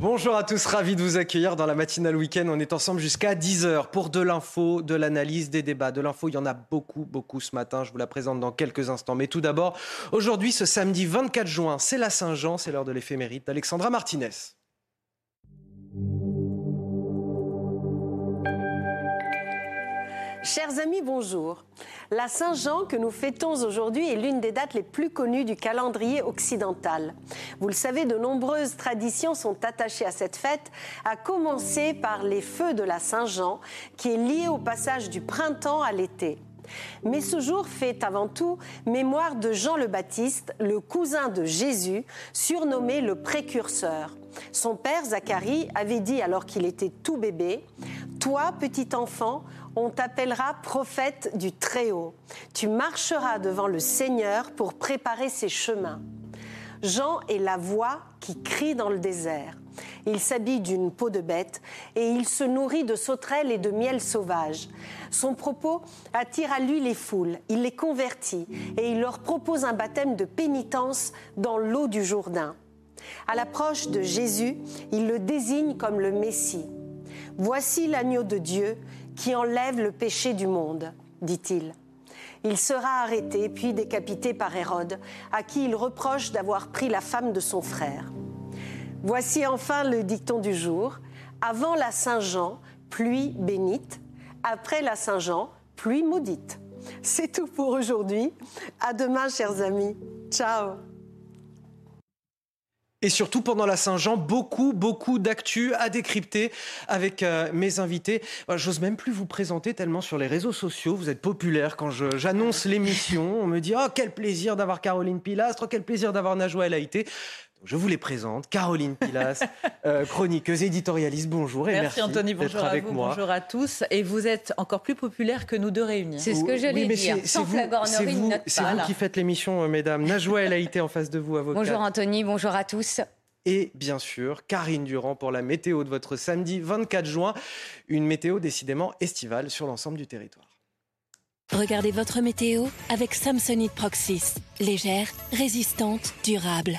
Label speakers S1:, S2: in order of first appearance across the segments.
S1: Bonjour à tous, ravi de vous accueillir dans la matinale week-end. On est ensemble jusqu'à 10h pour de l'info, de l'analyse, des débats. De l'info, il y en a beaucoup, beaucoup ce matin. Je vous la présente dans quelques instants. Mais tout d'abord, aujourd'hui, ce samedi 24 juin, c'est la Saint-Jean, c'est l'heure de l'éphémérite d'Alexandra Martinez.
S2: Chers amis, bonjour. La Saint-Jean que nous fêtons aujourd'hui est l'une des dates les plus connues du calendrier occidental. Vous le savez, de nombreuses traditions sont attachées à cette fête, à commencer par les feux de la Saint-Jean, qui est lié au passage du printemps à l'été. Mais ce jour fait avant tout mémoire de Jean le Baptiste, le cousin de Jésus, surnommé le précurseur. Son père, Zacharie, avait dit alors qu'il était tout bébé, Toi, petit enfant, on t'appellera prophète du Très-Haut. Tu marcheras devant le Seigneur pour préparer ses chemins. Jean est la voix qui crie dans le désert. Il s'habille d'une peau de bête et il se nourrit de sauterelles et de miel sauvage. Son propos attire à lui les foules, il les convertit et il leur propose un baptême de pénitence dans l'eau du Jourdain. À l'approche de Jésus, il le désigne comme le Messie. Voici l'agneau de Dieu qui enlève le péché du monde, dit-il. Il sera arrêté puis décapité par Hérode, à qui il reproche d'avoir pris la femme de son frère. Voici enfin le dicton du jour. Avant la Saint-Jean, pluie bénite. Après la Saint-Jean, pluie maudite. C'est tout pour aujourd'hui. À demain, chers amis. Ciao.
S1: Et surtout pendant la Saint-Jean, beaucoup, beaucoup d'actu à décrypter avec euh, mes invités. J'ose même plus vous présenter tellement sur les réseaux sociaux. Vous êtes populaire quand j'annonce l'émission. On me dit Oh, quel plaisir d'avoir Caroline Pilastre, oh, quel plaisir d'avoir Najwa El Haïté. Je vous les présente. Caroline Pilastre, euh, chroniqueuse, éditorialiste. Bonjour et merci,
S3: Merci, Anthony,
S1: d'être
S3: bonjour à
S1: avec
S3: vous,
S1: moi.
S3: bonjour à tous. Et vous êtes encore plus populaire que nous deux réunis.
S4: C'est ce que
S1: Oui,
S4: j'allais
S1: mais
S4: dire.
S1: c'est- vous, vous,
S4: pas,
S1: vous qui faites l'émission, euh, mesdames. Najwa El Haïté en face de vous, avocat.
S4: Bonjour Anthony, bonjour à tous.
S1: Et bien sûr, Karine Durand pour la météo de votre samedi 24 juin. Une météo décidément estivale sur l'ensemble du territoire.
S5: Regardez votre météo avec Samsonite Proxys. Légère, résistante, durable.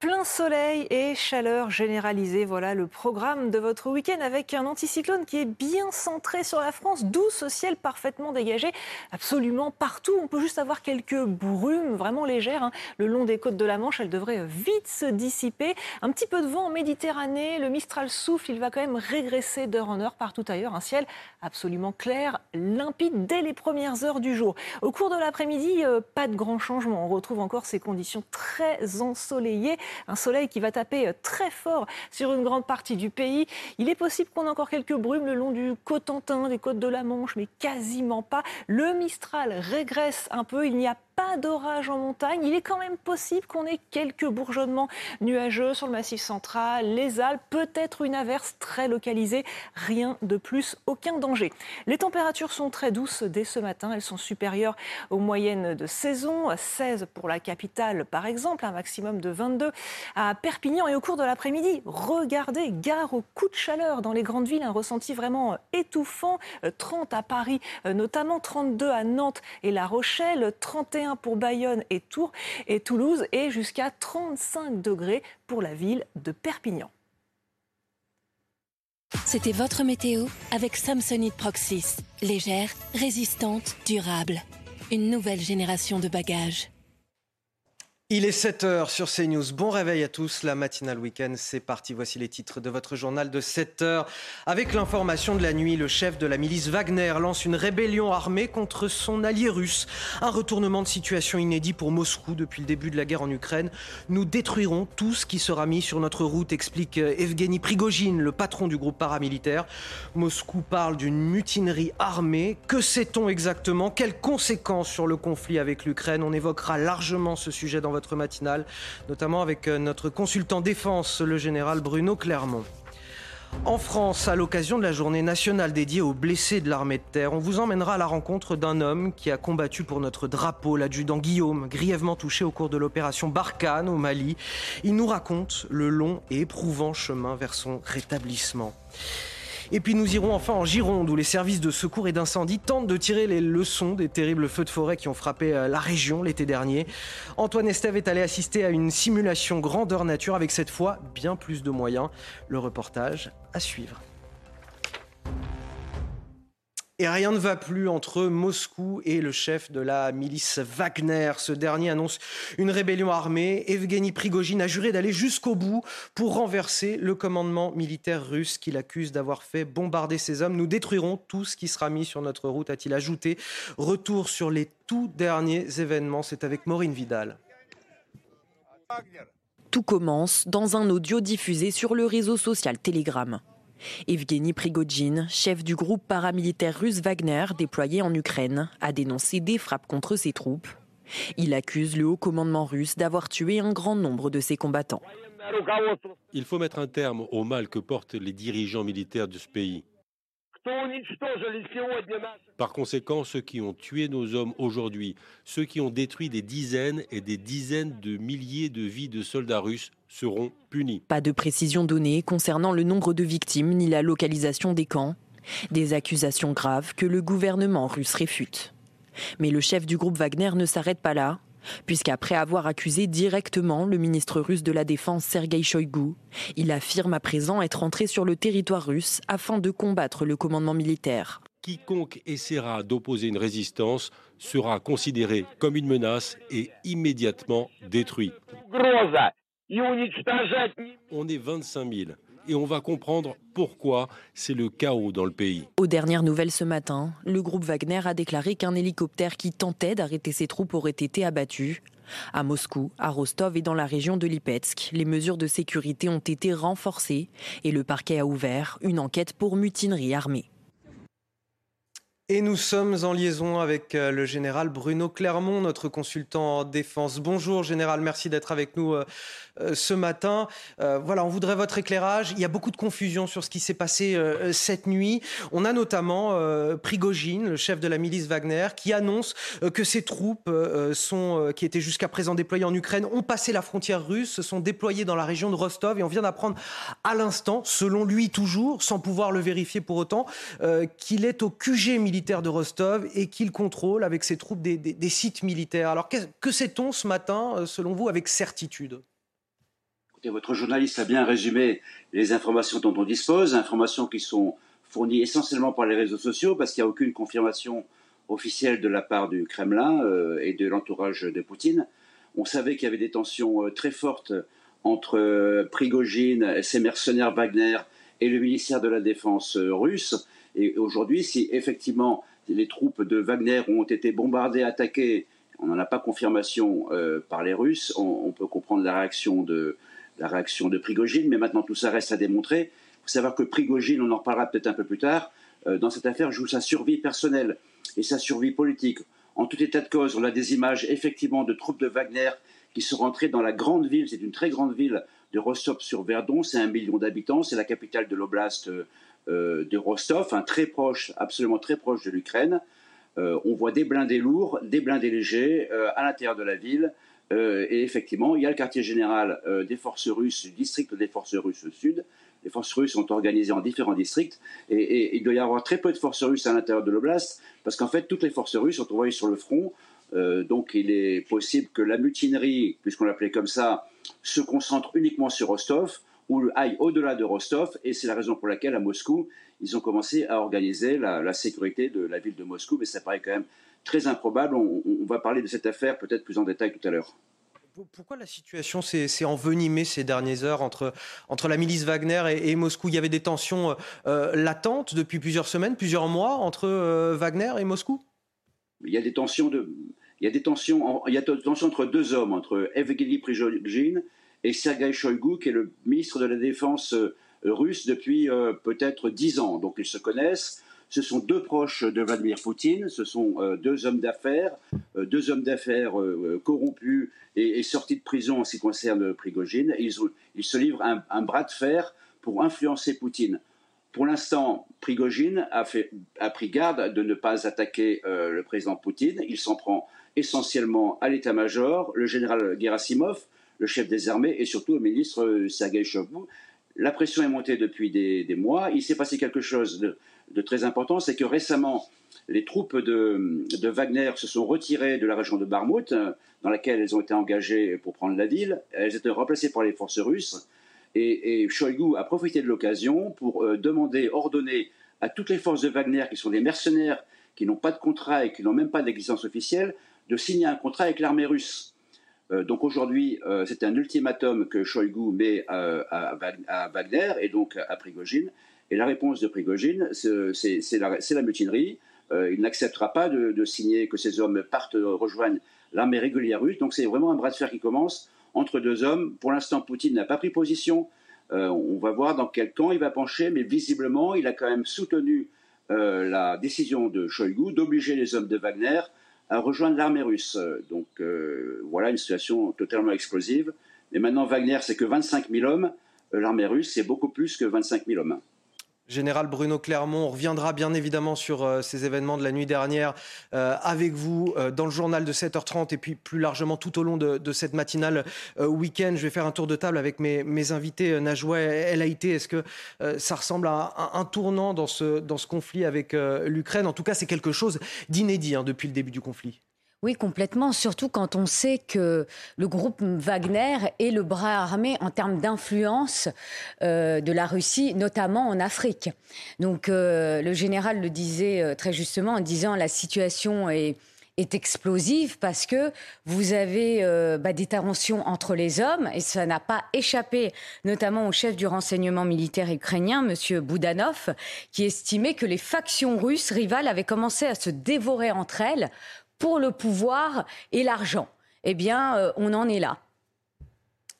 S6: Plein soleil et chaleur généralisée, voilà le programme de votre week-end avec un anticyclone qui est bien centré sur la France, d'où ce ciel parfaitement dégagé absolument partout. On peut juste avoir quelques brumes vraiment légères hein. le long des côtes de la Manche, elles devraient vite se dissiper. Un petit peu de vent en Méditerranée, le Mistral souffle, il va quand même régresser d'heure en heure partout ailleurs. Un ciel absolument clair, limpide dès les premières heures du jour. Au cours de l'après-midi, euh, pas de grand changement. On retrouve encore ces conditions très ensoleillées. Un soleil qui va taper euh, très fort sur une grande partie du pays. Il est possible qu'on ait encore quelques brumes le long du Cotentin, des côtes de la Manche, mais quasiment pas. Le Mistral régresse un peu. Il n'y a pas d'orage en montagne. Il est quand même possible qu'on ait quelques bourgeonnements nuageux sur le massif central, les Alpes, peut-être une averse très localisée. Rien de plus, aucun danger. Les températures sont très douces dès ce matin. Elles sont supérieures aux moyennes de saison. 16 pour la capitale, par exemple, un maximum de 22 à Perpignan. Et au cours de l'après-midi, regardez, gare au coup de chaleur dans les grandes villes, un ressenti vraiment étouffant. Euh, 30 à Paris, euh, notamment 32 à Nantes et La Rochelle, 31 pour Bayonne et Tours et Toulouse et jusqu'à 35 degrés pour la ville de Perpignan.
S5: C'était votre météo avec Samsonite Proxys. Légère, résistante, durable. Une nouvelle génération de bagages.
S1: Il est 7h sur CNews. Bon réveil à tous. La matinale week-end, c'est parti. Voici les titres de votre journal de 7h. Avec l'information de la nuit, le chef de la milice Wagner lance une rébellion armée contre son allié russe. Un retournement de situation inédit pour Moscou depuis le début de la guerre en Ukraine. Nous détruirons tout ce qui sera mis sur notre route, explique Evgeny Prigogine, le patron du groupe paramilitaire. Moscou parle d'une mutinerie armée. Que sait-on exactement? Quelles conséquences sur le conflit avec l'Ukraine? On évoquera largement ce sujet dans votre votre matinale, notamment avec euh, notre consultant défense, le général Bruno Clermont. En France, à l'occasion de la journée nationale dédiée aux blessés de l'armée de terre, on vous emmènera à la rencontre d'un homme qui a combattu pour notre drapeau, l'adjudant Guillaume, grièvement touché au cours de l'opération Barkhane au Mali. Il nous raconte le long et éprouvant chemin vers son rétablissement. Et puis nous irons enfin en Gironde où les services de secours et d'incendie tentent de tirer les leçons des terribles feux de forêt qui ont frappé euh, la région l'été dernier. Antoine Estève est allé assister à une simulation grandeur nature avec cette fois bien plus de moyens. Le reportage à suivre. Et rien ne va plus entre Moscou et le chef de la milice Wagner. Ce dernier annonce une rébellion armée. Evgeny Prigogine a juré d'aller jusqu'au bout pour renverser le commandement militaire russe qu'il accuse d'avoir fait bombarder ses hommes. Nous détruirons tout ce qui sera mis sur notre route, a-t-il ajouté. Retour sur les tout derniers événements. C'est avec Maureen Vidal.
S7: Tout commence dans un audio diffusé sur le réseau social Telegram. Evgeny Prigogine, chef du groupe paramilitaire russe Wagner déployé en Ukraine, a dénoncé des frappes contre ses troupes. Il accuse le haut commandement russe d'avoir tué un grand nombre de ses combattants.
S8: Il faut mettre un terme au mal que portent les dirigeants militaires de ce pays. Par conséquent, ceux qui ont tué nos hommes aujourd'hui, ceux qui ont détruit des dizaines et des dizaines de milliers de vies de soldats russes seront punis.
S7: Pas de précision donnée concernant le nombre de victimes ni la localisation des camps. Des accusations graves que le gouvernement russe réfute. Mais le chef du groupe Wagner ne s'arrête pas là puisqu'après avoir accusé directement le ministre russe de la Défense Sergei Shoigu, il affirme à présent être entré sur le territoire russe afin de combattre le commandement militaire.
S8: Quiconque essaiera d'opposer une résistance sera considéré comme une menace et immédiatement détruit. On est 25 000 et on va comprendre pourquoi c'est le chaos dans le pays.
S7: Aux dernières nouvelles ce matin, le groupe Wagner a déclaré qu'un hélicoptère qui tentait d'arrêter ses troupes aurait été abattu. À Moscou, à Rostov et dans la région de Lipetsk, les mesures de sécurité ont été renforcées et le parquet a ouvert une enquête pour mutinerie armée.
S1: Et nous sommes en liaison avec euh, le général Bruno Clermont, notre consultant en défense. Bonjour général, merci d'être avec nous euh, ce matin. voilà, on voudrait votre éclairage. Il y a beaucoup de confusion sur ce qui s'est passé cette nuit. On a notamment Prigogine, le chef de la milice Wagner, qui annonce que ses troupes qui étaient jusqu'à présent déployées en Ukraine ont passé la frontière russe, se sont déployées dans la région de Rostov et on vient d'apprendre à l'instant, selon lui toujours, sans pouvoir le vérifier pour autant, qu'il est au QG militaire de Rostov et qu'il contrôle avec ses troupes des, sites militaires. Alors que, sait-on ce matin, euh, selon vous, avec certitude?
S9: Votre journaliste a bien résumé les informations dont on dispose, informations qui sont fournies essentiellement par les réseaux sociaux parce qu'il n'y a aucune confirmation officielle de la part du Kremlin euh, et de l'entourage de Poutine. On savait qu'il y avait des tensions euh, très fortes entre Prigogine, ses mercenaires Wagner et le ministère de la Défense russe. Et aujourd'hui, si effectivement les troupes de Wagner ont été bombardées, attaquées, on n'en a pas confirmation euh, par les Russes, on, peut comprendre la réaction, de, la réaction de Prigogine, mais maintenant tout ça reste à démontrer. Il faut savoir que Prigogine, on en reparlera peut-être un peu plus tard, euh, dans cette affaire joue sa survie personnelle et sa survie politique. En tout état de cause, on a des images effectivement de troupes de Wagner qui sont rentrées dans la grande ville, c'est une très grande ville de Rostov-sur-Verdon, c'est un million d'habitants, c'est la capitale de l'oblast euh, euh, de Rostov, un très proche, absolument très proche de l'Ukraine. On voit des blindés lourds, des blindés légers à l'intérieur de la ville. Et effectivement, il y a le quartier général des forces russes, du district des forces russes au sud. Les forces russes sont organisées en différents districts et, il doit y avoir très peu de forces russes à l'intérieur de l'oblast parce qu'en fait, toutes les forces russes sont envoyées sur le front. donc, il est possible que la mutinerie, puisqu'on l'appelait comme ça, se concentre uniquement sur Rostov ou aille au-delà de Rostov, et c'est la raison pour laquelle à Moscou, ils ont commencé à organiser la, sécurité de la ville de Moscou, mais ça paraît quand même très improbable. On, va parler de cette affaire peut-être plus en détail tout à l'heure.
S1: Pourquoi la situation s'est envenimée ces dernières heures entre, entre la milice Wagner et, Moscou? Il y avait des tensions euh, latentes depuis plusieurs semaines, plusieurs mois entre euh, Wagner et Moscou?
S9: Il y a des tensions de, il y a des tensions, il y a des tensions entre deux hommes, entre Evgeny Prigogine et Sergei Shoigu, qui est le ministre de la Défense euh, russe depuis peut-être dix ans. Donc ils se connaissent. Ce sont deux proches de Vladimir Poutine, ce sont euh, deux hommes d'affaires, euh, deux hommes d'affaires euh, corrompus et, sortis de prison en ce qui concerne Prigogine. Ils, se livrent un, un, bras de fer pour influencer Poutine. Pour l'instant, Prigogine a, pris garde de ne pas attaquer le président Poutine. Il s'en prend essentiellement à l'état-major, le général Gerasimov, le chef des armées, et surtout au ministre Sergei. La pression est montée depuis des, des mois. Il s'est passé quelque chose de, de très important, c'est que récemment, les troupes de, Wagner se sont retirées de la région de Barmouth, dans laquelle elles ont été engagées pour prendre la ville. Elles étaient remplacées par les forces russes. Et, Shoigu a profité de l'occasion pour euh, demander, ordonner à toutes les forces de Wagner, qui sont des mercenaires, qui n'ont pas de contrat et qui n'ont même pas d'existence officielle, de signer un contrat avec l'armée russe. Euh, donc aujourd'hui, euh, c'est un ultimatum que Shoigu met à, Wagner et donc à Prigogine. Et la réponse de Prigogine, c'est la, mutinerie. Euh, il n'acceptera pas de, signer que ces hommes partent, rejoignent l'armée régulière russe. Donc c'est vraiment un bras de fer qui commence entre deux hommes. Pour l'instant, Poutine n'a pas pris position. On va voir dans quel camp il va pencher, mais visiblement, il a quand même soutenu la décision de Shoigu d'obliger les hommes de Wagner à rejoindre l'armée russe. Donc voilà une situation totalement explosive. Mais maintenant, Wagner, c'est que 25 000 hommes. L'armée russe, c'est beaucoup plus que 25 000 hommes.
S1: Général Bruno Clermont, on reviendra bien évidemment sur euh, ces événements de la nuit dernière euh, avec vous euh, dans le journal de 7h30 et puis plus largement tout au long de, cette matinale week-end. Je vais faire un tour de table avec mes, mes invités. Najwa Haïté, est-ce que ça ressemble à un, tournant dans ce, dans ce conflit avec l'Ukraine? En tout cas, c'est quelque chose d'inédit hein, depuis le début du conflit.
S10: Oui, complètement, surtout quand on sait que le groupe Wagner est le bras armé en termes d'influence euh, de la Russie, notamment en Afrique. Donc euh, le général le disait euh, très justement en disant la situation est, explosive parce que vous avez bah, des tensions entre les hommes et ça n'a pas échappé notamment au chef du renseignement militaire ukrainien, Monsieur Boudanov, qui estimait que les factions russes rivales avaient commencé à se dévorer entre elles pour le pouvoir et l'argent. Eh bien, euh, on en est là.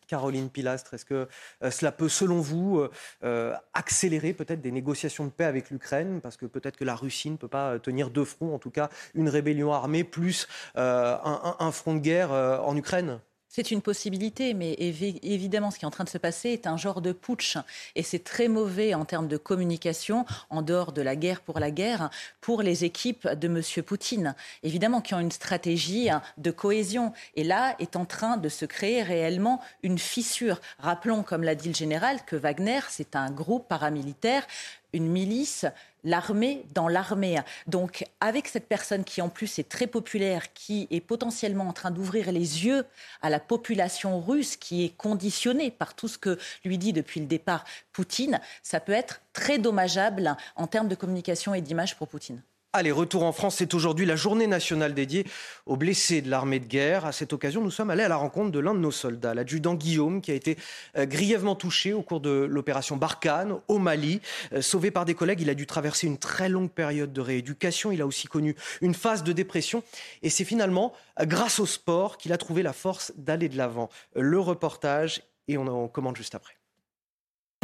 S1: Caroline Pilastre, est-ce que euh, cela peut, selon vous, euh, accélérer peut-être des négociations de paix avec l'Ukraine? Parce que peut-être que la Russie ne peut pas tenir deux fronts, en tout cas une rébellion armée plus un, front de guerre en Ukraine
S3: c'est une possibilité, mais évidemment, ce qui est en train de se passer est un genre de putsch. Et c'est très mauvais en termes de communication, en dehors de la guerre pour la guerre, pour les équipes de M. Poutine. Évidemment, qui ont une stratégie de cohésion. Et là, est en train de se créer réellement une fissure. Rappelons, comme l'a dit le général, que Wagner, c'est un groupe paramilitaire une milice, l'armée dans l'armée. Donc avec cette personne qui en plus est très populaire, qui est potentiellement en train d'ouvrir les yeux à la population russe, qui est conditionnée par tout ce que lui dit depuis le départ Poutine, ça peut être très dommageable en termes de communication et d'image pour Poutine.
S1: Allez, retour en France, c'est aujourd'hui la journée nationale dédiée aux blessés de l'armée de guerre. À cette occasion, nous sommes allés à la rencontre de l'un de nos soldats, l'adjudant Guillaume, qui a été euh, grièvement touché au cours de l'opération Barkhane au Mali. Euh, sauvé par des collègues, il a dû traverser une très longue période de rééducation. Il a aussi connu une phase de dépression. Et c'est finalement euh, grâce au sport qu'il a trouvé la force d'aller de l'avant. Le reportage, et on en commande juste après.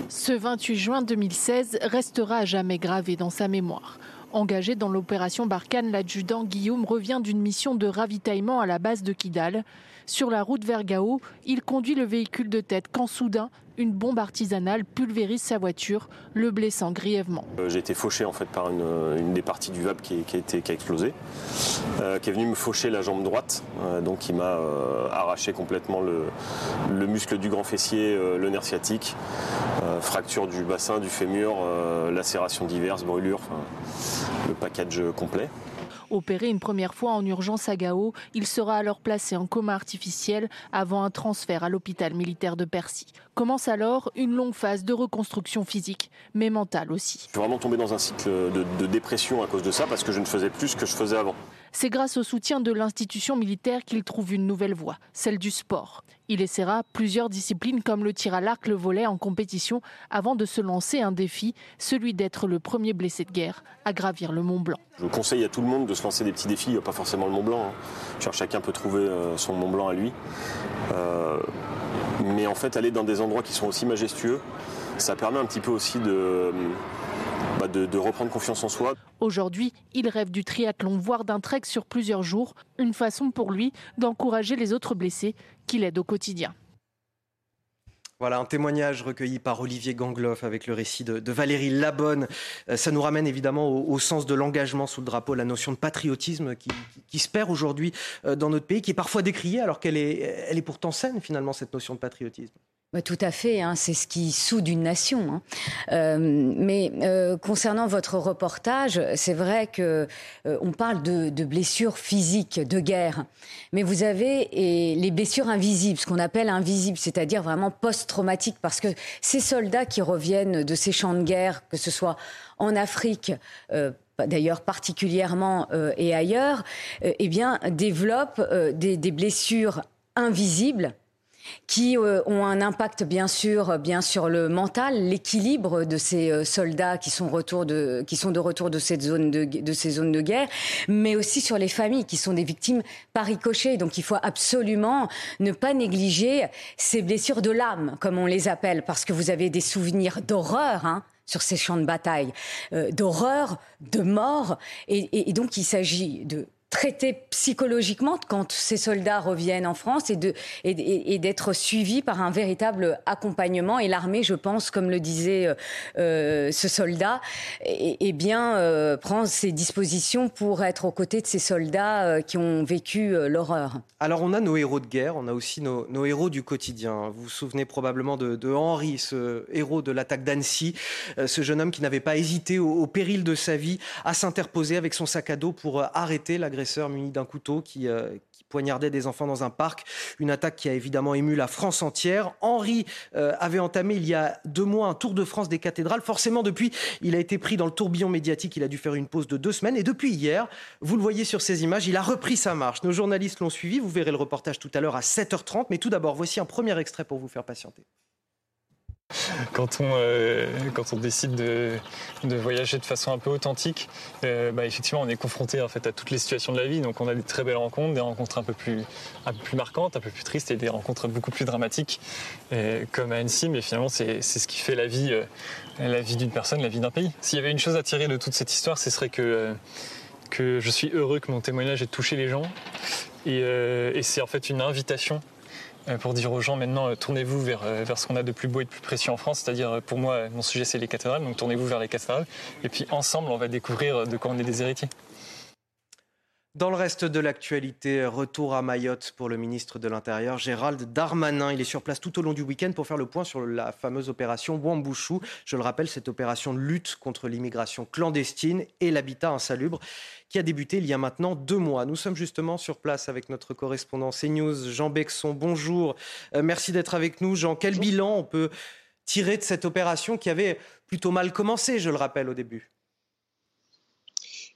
S11: Ce 28 juin 2016 restera à jamais gravé dans sa mémoire. Engagé dans l'opération Barkhane, l'adjudant Guillaume revient d'une mission de ravitaillement à la base de Kidal. Sur la route vers Gao, il conduit le véhicule de tête quand soudain, une bombe artisanale pulvérise sa voiture, le blessant grièvement.
S12: Euh, j'ai été fauché en fait par une, des parties du VAB qui, a, explosé, euh, qui est venu me faucher la jambe droite, euh, donc qui m'a arraché complètement le, muscle du grand fessier, le nerf sciatique, fracture du bassin, du fémur, lacération diverses, brûlures, le package complet.
S11: Opéré une première fois en urgence à Gao, il sera alors placé en coma artificiel avant un transfert à l'hôpital militaire de Percy. Commence alors une longue phase de reconstruction physique, mais mentale aussi.
S12: Je suis vraiment tombé dans un cycle de, dépression à cause de ça parce que je ne faisais plus ce que je faisais avant.
S11: C'est grâce au soutien de l'institution militaire qu'il trouve une nouvelle voie, celle du sport. Il essaiera plusieurs disciplines comme le tir à l'arc, le volet en compétition avant de se lancer un défi, celui d'être le premier blessé de guerre à gravir le Mont Blanc.
S13: Je conseille à tout le monde de se lancer des petits défis, pas forcément le Mont Blanc. Hein. Chacun peut trouver euh, son Mont Blanc à lui. Euh, mais en fait, aller dans des endroits qui sont aussi majestueux, ça permet un petit peu aussi de, bah, de, reprendre confiance en soi.
S11: Aujourd'hui, il rêve du triathlon, voire d'un trek sur plusieurs jours, une façon pour lui d'encourager les autres blessés qu'il aide au quotidien.
S1: Voilà un témoignage recueilli par Olivier Gangloff avec le récit de, Valérie Labonne. Euh, ça nous ramène évidemment au, sens de l'engagement sous le drapeau, la notion de patriotisme qui, se perd aujourd'hui euh, dans notre pays, qui est parfois décriée alors qu'elle est, elle est pourtant saine finalement, cette notion de patriotisme.
S10: Bah, tout à fait, hein, c'est ce qui soude une nation. Hein. Euh, mais euh, concernant votre reportage, c'est vrai que euh, on parle de, de, blessures physiques de guerre, mais vous avez les blessures invisibles, ce qu'on appelle invisibles, c'est-à-dire vraiment post-traumatiques, parce que ces soldats qui reviennent de ces champs de guerre, que ce soit en Afrique, d'ailleurs particulièrement et ailleurs, eh bien développent des, des blessures invisibles qui euh, ont un impact bien sûr bien sur le mental, l'équilibre de ces euh, soldats qui sont, de, retour de, cette zone de, ces zones de guerre, mais aussi sur les familles qui sont des victimes par ricochet. Donc il faut absolument ne pas négliger ces blessures de l'âme, comme on les appelle, parce que vous avez des souvenirs d'horreur. Hein, sur ces champs de bataille, euh, d'horreur, de mort. Et, donc il s'agit de traiter psychologiquement quand ces soldats reviennent en France et, de, d'être suivis par un véritable accompagnement. Et l'armée, je pense, comme le disait euh, euh, ce soldat, et, bien euh, prend ses dispositions pour être aux côtés de ces soldats qui ont vécu l'horreur.
S1: Alors on a nos héros de guerre, on a aussi nos, héros du quotidien. Vous vous souvenez probablement de, Henri, ce héros de l'attaque d'Annecy, ce jeune homme qui n'avait pas hésité au, au péril de sa vie à s'interposer avec son sac à dos pour arrêter muni d'un couteau qui, euh, qui, poignardait des enfants dans un parc. Une attaque qui a évidemment ému la France entière. Henri euh, avait entamé il y a deux mois un tour de France des cathédrales. Forcément, depuis, il a été pris dans le tourbillon médiatique. Il a dû faire une pause de deux semaines. Et depuis hier, vous le voyez sur ces images, il a repris sa marche. Nos journalistes l'ont suivi. Vous verrez le reportage tout à l'heure à 7h30. Mais tout d'abord, voici un premier extrait pour vous faire patienter.
S14: quand on, euh, quand on décide de, voyager de façon un peu authentique, euh, bah, effectivement, on est confronté en fait à toutes les situations de la vie. Donc, on a des très belles rencontres, des rencontres un peu plus, marquantes, un peu plus tristes, et des rencontres beaucoup plus dramatiques, comme à Annecy. Mais finalement, c'est ce qui fait la vie, euh, vie d'une personne, la vie d'un pays. S'il y avait une chose à tirer de toute cette histoire, ce serait que je suis heureux que mon témoignage ait touché les gens. Et, c'est en fait une invitation euh, pour dire aux gens maintenant euh, tournez-vous vers, euh, vers ce qu'on a de plus beau et de plus précieux en France, c'est-à-dire pour moi mon sujet c'est les cathédrales, donc tournez-vous vers les cathédrales. Et puis ensemble on va découvrir de quoi on est des héritiers.
S1: Dans le reste de l'actualité, retour à Mayotte pour le ministre de l'Intérieur, Gérald Darmanin. Il est sur place tout au long du week-end pour faire le point sur la fameuse opération Wambouchou. Je le rappelle, cette opération de lutte contre l'immigration clandestine et l'habitat insalubre qui a débuté il y a maintenant deux mois. Nous sommes justement sur place avec notre correspondant CNews, Jean Bexon. Bonjour, euh, merci d'être avec nous. Jean, quel bilan on peut tirer de cette opération qui avait plutôt mal commencé, je le rappelle, au début?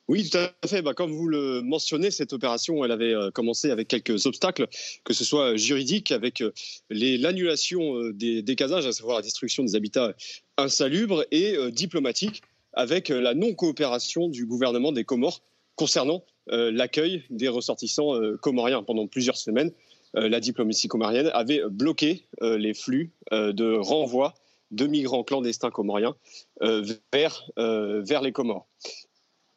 S12: Oui, tout à fait. Bah, comme vous le mentionnez, cette opération, elle avait euh, commencé avec quelques obstacles, que ce soit juridique, avec euh, l'annulation euh, des, casages, à savoir la destruction des habitats insalubres, et diplomatique, avec la non-coopération du gouvernement des Comores concernant l'accueil des ressortissants comoriens. Pendant plusieurs semaines, la diplomatie comorienne avait bloqué les flux de renvoi de migrants clandestins comoriens vers les Comores.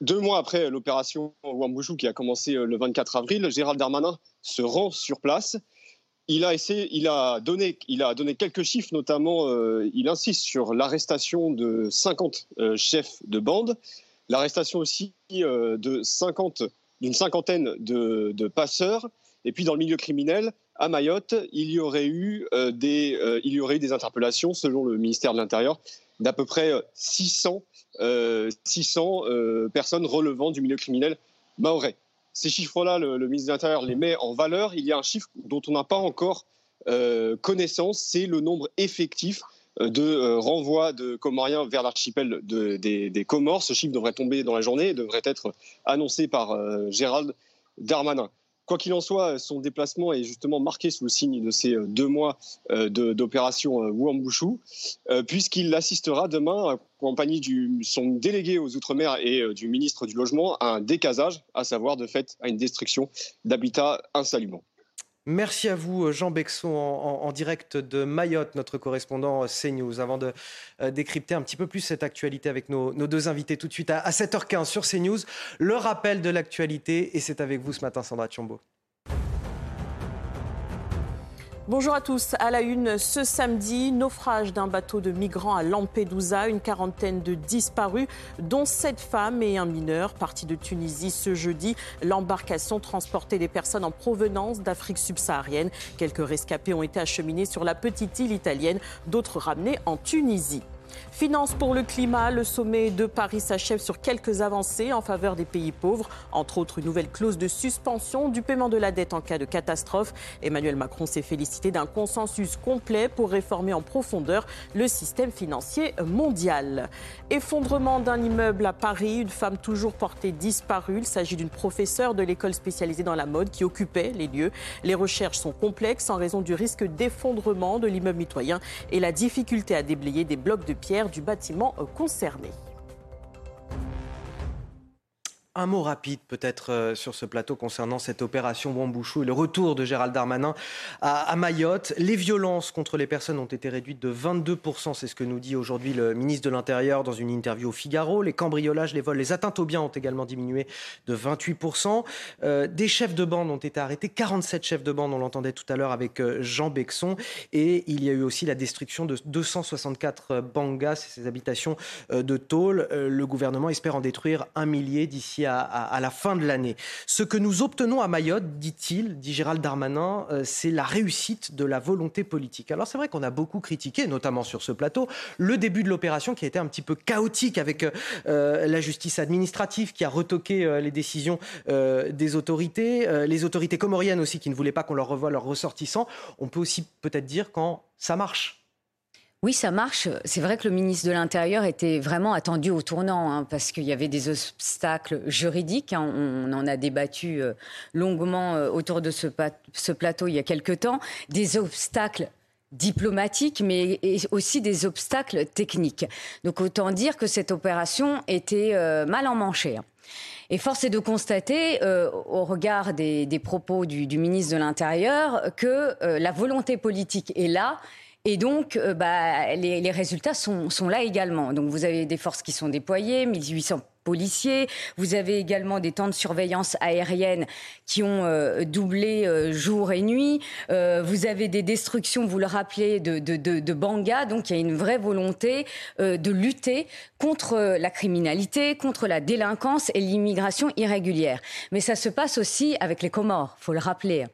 S12: Deux mois après l'opération Wambouchou qui a commencé euh, le 24 avril, Gérald Darmanin se rend sur place. Il a, essayé, il a, donné, quelques chiffres, notamment euh, il insiste sur l'arrestation de 50 euh, chefs de bande, l'arrestation aussi de 50, d'une cinquantaine de, de, passeurs. Et puis dans le milieu criminel, à Mayotte, il y aurait eu, des, il y aurait eu des interpellations, selon le ministère de l'Intérieur, d'à peu près 600 600 euh, euh, personnes relevant du milieu criminel maorais. Ces chiffres-là, le, ministre de l'Intérieur les met en valeur. Il y a un chiffre dont on n'a pas encore euh, connaissance, c'est le nombre effectif de renvoi de Comoriens vers l'archipel des, des, Comores. Ce chiffre devrait tomber dans la journée et devrait être annoncé par Gérald Darmanin. Quoi qu'il en soit, son déplacement est justement marqué sous le signe de ces deux mois d'opération Wambushu, puisqu'il assistera demain, en compagnie de son délégué aux Outre-mer et du ministre du Logement, à un décasage, à savoir de fait à une destruction d'habitats insalubres.
S1: Merci à vous, Jean Bexon, en, direct de Mayotte, notre correspondant CNews. Avant de euh, décrypter un petit peu plus cette actualité avec nos, deux invités tout de suite à, 7h15 sur CNews, le rappel de l'actualité, et c'est avec vous ce matin, Sandra Tchombo.
S15: Bonjour à tous. À la une, ce samedi, naufrage d'un bateau de migrants à Lampedusa, une quarantaine de disparus, dont sept femmes et un mineur. Parti de Tunisie ce jeudi, l'embarcation transportait des personnes en provenance d'Afrique subsaharienne. Quelques rescapés ont été acheminés sur la petite île italienne, d'autres ramenés en Tunisie. Finances pour le climat, le sommet de Paris s'achève sur quelques avancées en faveur des pays pauvres, entre autres une nouvelle clause de suspension du paiement de la dette en cas de catastrophe. Emmanuel Macron s'est félicité d'un consensus complet pour réformer en profondeur le système financier mondial. Effondrement d'un immeuble à Paris, une femme toujours portée disparue. Il s'agit d'une professeure de l'école spécialisée dans la mode qui occupait les lieux. Les recherches sont complexes en raison du risque d'effondrement de l'immeuble mitoyen et la difficulté à déblayer des blocs de pierre du bâtiment concerné.
S1: Un mot rapide peut-être euh, sur ce plateau concernant cette opération Wambouchou et le retour de Gérald Darmanin à, Mayotte. Les violences contre les personnes ont été réduites de 22%, c'est ce que nous dit aujourd'hui le ministre de l'Intérieur dans une interview au Figaro. Les cambriolages, les vols, les atteintes aux biens ont également diminué de 28%. Euh, des chefs de bande ont été arrêtés, 47 chefs de bande, on l'entendait tout à l'heure avec euh, Jean Bexon. Et il y a eu aussi la destruction de 264 bangas, ces habitations de tôle. Le gouvernement espère en détruire un millier d'ici à, la fin de l'année. Ce que nous obtenons à Mayotte, dit-il, dit Gérald Darmanin, euh, c'est la réussite de la volonté politique. Alors c'est vrai qu'on a beaucoup critiqué, notamment sur ce plateau, le début de l'opération qui a été un petit peu chaotique avec euh, la justice administrative qui a retoqué euh, les décisions des autorités, les autorités comoriennes aussi qui ne voulaient pas qu'on leur revoie leurs ressortissants. On peut aussi peut-être dire quand ça marche
S10: oui, ça marche. C'est vrai que le ministre de l'Intérieur était vraiment attendu au tournant, hein, parce qu'il y avait des obstacles juridiques. Hein. On, en a débattu euh, longuement euh, autour de ce, plateau il y a quelque temps. Des obstacles diplomatiques, mais aussi des obstacles techniques. Donc autant dire que cette opération était euh, mal emmanchée. Hein. Et force est de constater, au regard des, propos du, ministre de l'Intérieur, que la volonté politique est là et donc, euh, bah, les, résultats sont, là également. Donc, vous avez des forces qui sont déployées, 1800 policiers. Vous avez également des temps de surveillance aérienne qui ont euh, doublé euh, jour et nuit. vous avez des destructions, vous le rappelez, de, de, de, Banga. Donc il y a une vraie volonté de lutter contre la criminalité, contre la délinquance et l'immigration irrégulière. Mais ça se passe aussi avec les Comores, faut le rappeler.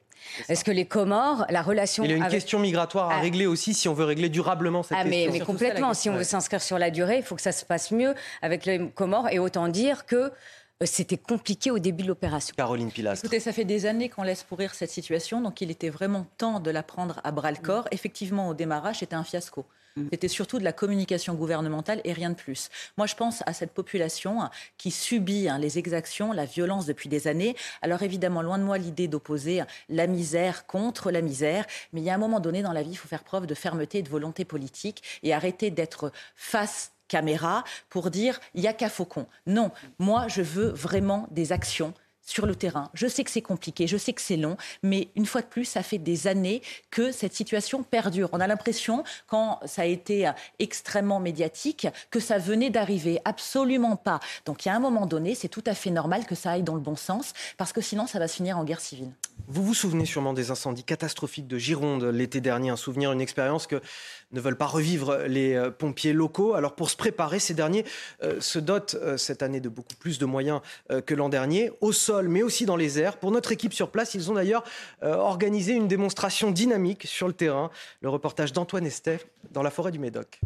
S10: Est-ce que les Comores, la relation.
S1: Il y a une question migratoire à ah. régler aussi si on veut régler durablement cette
S10: ah,
S1: question.
S10: Mais, complètement. si on veut s'inscrire sur la durée, il faut que ça se passe mieux avec les Comores. Et autant dire que euh, c'était compliqué au début de l'opération.
S1: Caroline Pilastre.
S3: Écoutez, ça fait des années qu'on laisse pourrir cette situation, donc il était vraiment temps de la prendre à bras le corps. Effectivement, au démarrage, c'était un fiasco. Mm. C'était surtout de la communication gouvernementale et rien de plus. Moi, je pense à cette population hein, qui subit hein, les exactions, la violence depuis des années. Alors évidemment, loin de moi l'idée d'opposer hein, la misère contre la misère, mais il y a un moment donné dans la vie, il faut faire preuve de fermeté et de volonté politique et arrêter d'être face caméra pour dire il y a qu'à Faucon. Non, moi je veux vraiment des actions sur le terrain. Je sais que c'est compliqué, je sais que c'est long, mais une fois de plus, ça fait des années que cette situation perdure. On a l'impression, quand ça a été extrêmement médiatique, que ça venait d'arriver. Absolument pas. Donc il y a un moment donné, c'est tout à fait normal que ça aille dans le bon sens, parce que sinon, ça va se finir en guerre civile.
S1: Vous vous souvenez sûrement des incendies catastrophiques de Gironde l'été dernier, un souvenir, une expérience que ne veulent pas revivre les euh, pompiers locaux. Alors pour se préparer, ces derniers euh, se dotent euh, cette année de beaucoup plus de moyens que l'an dernier, au sol mais aussi dans les airs. Pour notre équipe sur place, ils ont d'ailleurs organisé une démonstration dynamique sur le terrain. Le reportage d'Antoine Estef dans la forêt du Médoc.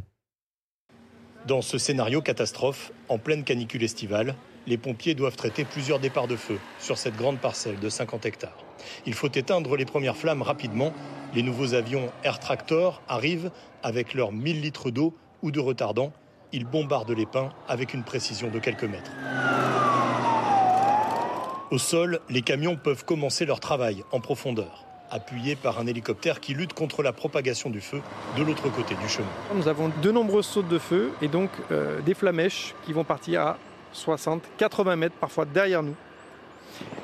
S16: Dans ce scénario catastrophe, en pleine canicule estivale, les pompiers doivent traiter plusieurs départs de feu sur cette grande parcelle de 50 hectares. Il faut éteindre les premières flammes rapidement. Les nouveaux avions Air Tractor arrivent avec leurs 1000 litres d'eau ou de retardant. Ils bombardent les pins avec une précision de quelques mètres. Au sol, les camions peuvent commencer leur travail en profondeur, appuyés par un hélicoptère qui lutte contre la propagation du feu de l'autre côté du chemin.
S17: Nous avons de nombreuses sautes de feu et donc euh, des flamèches qui vont partir à 60, 80 mètres parfois derrière nous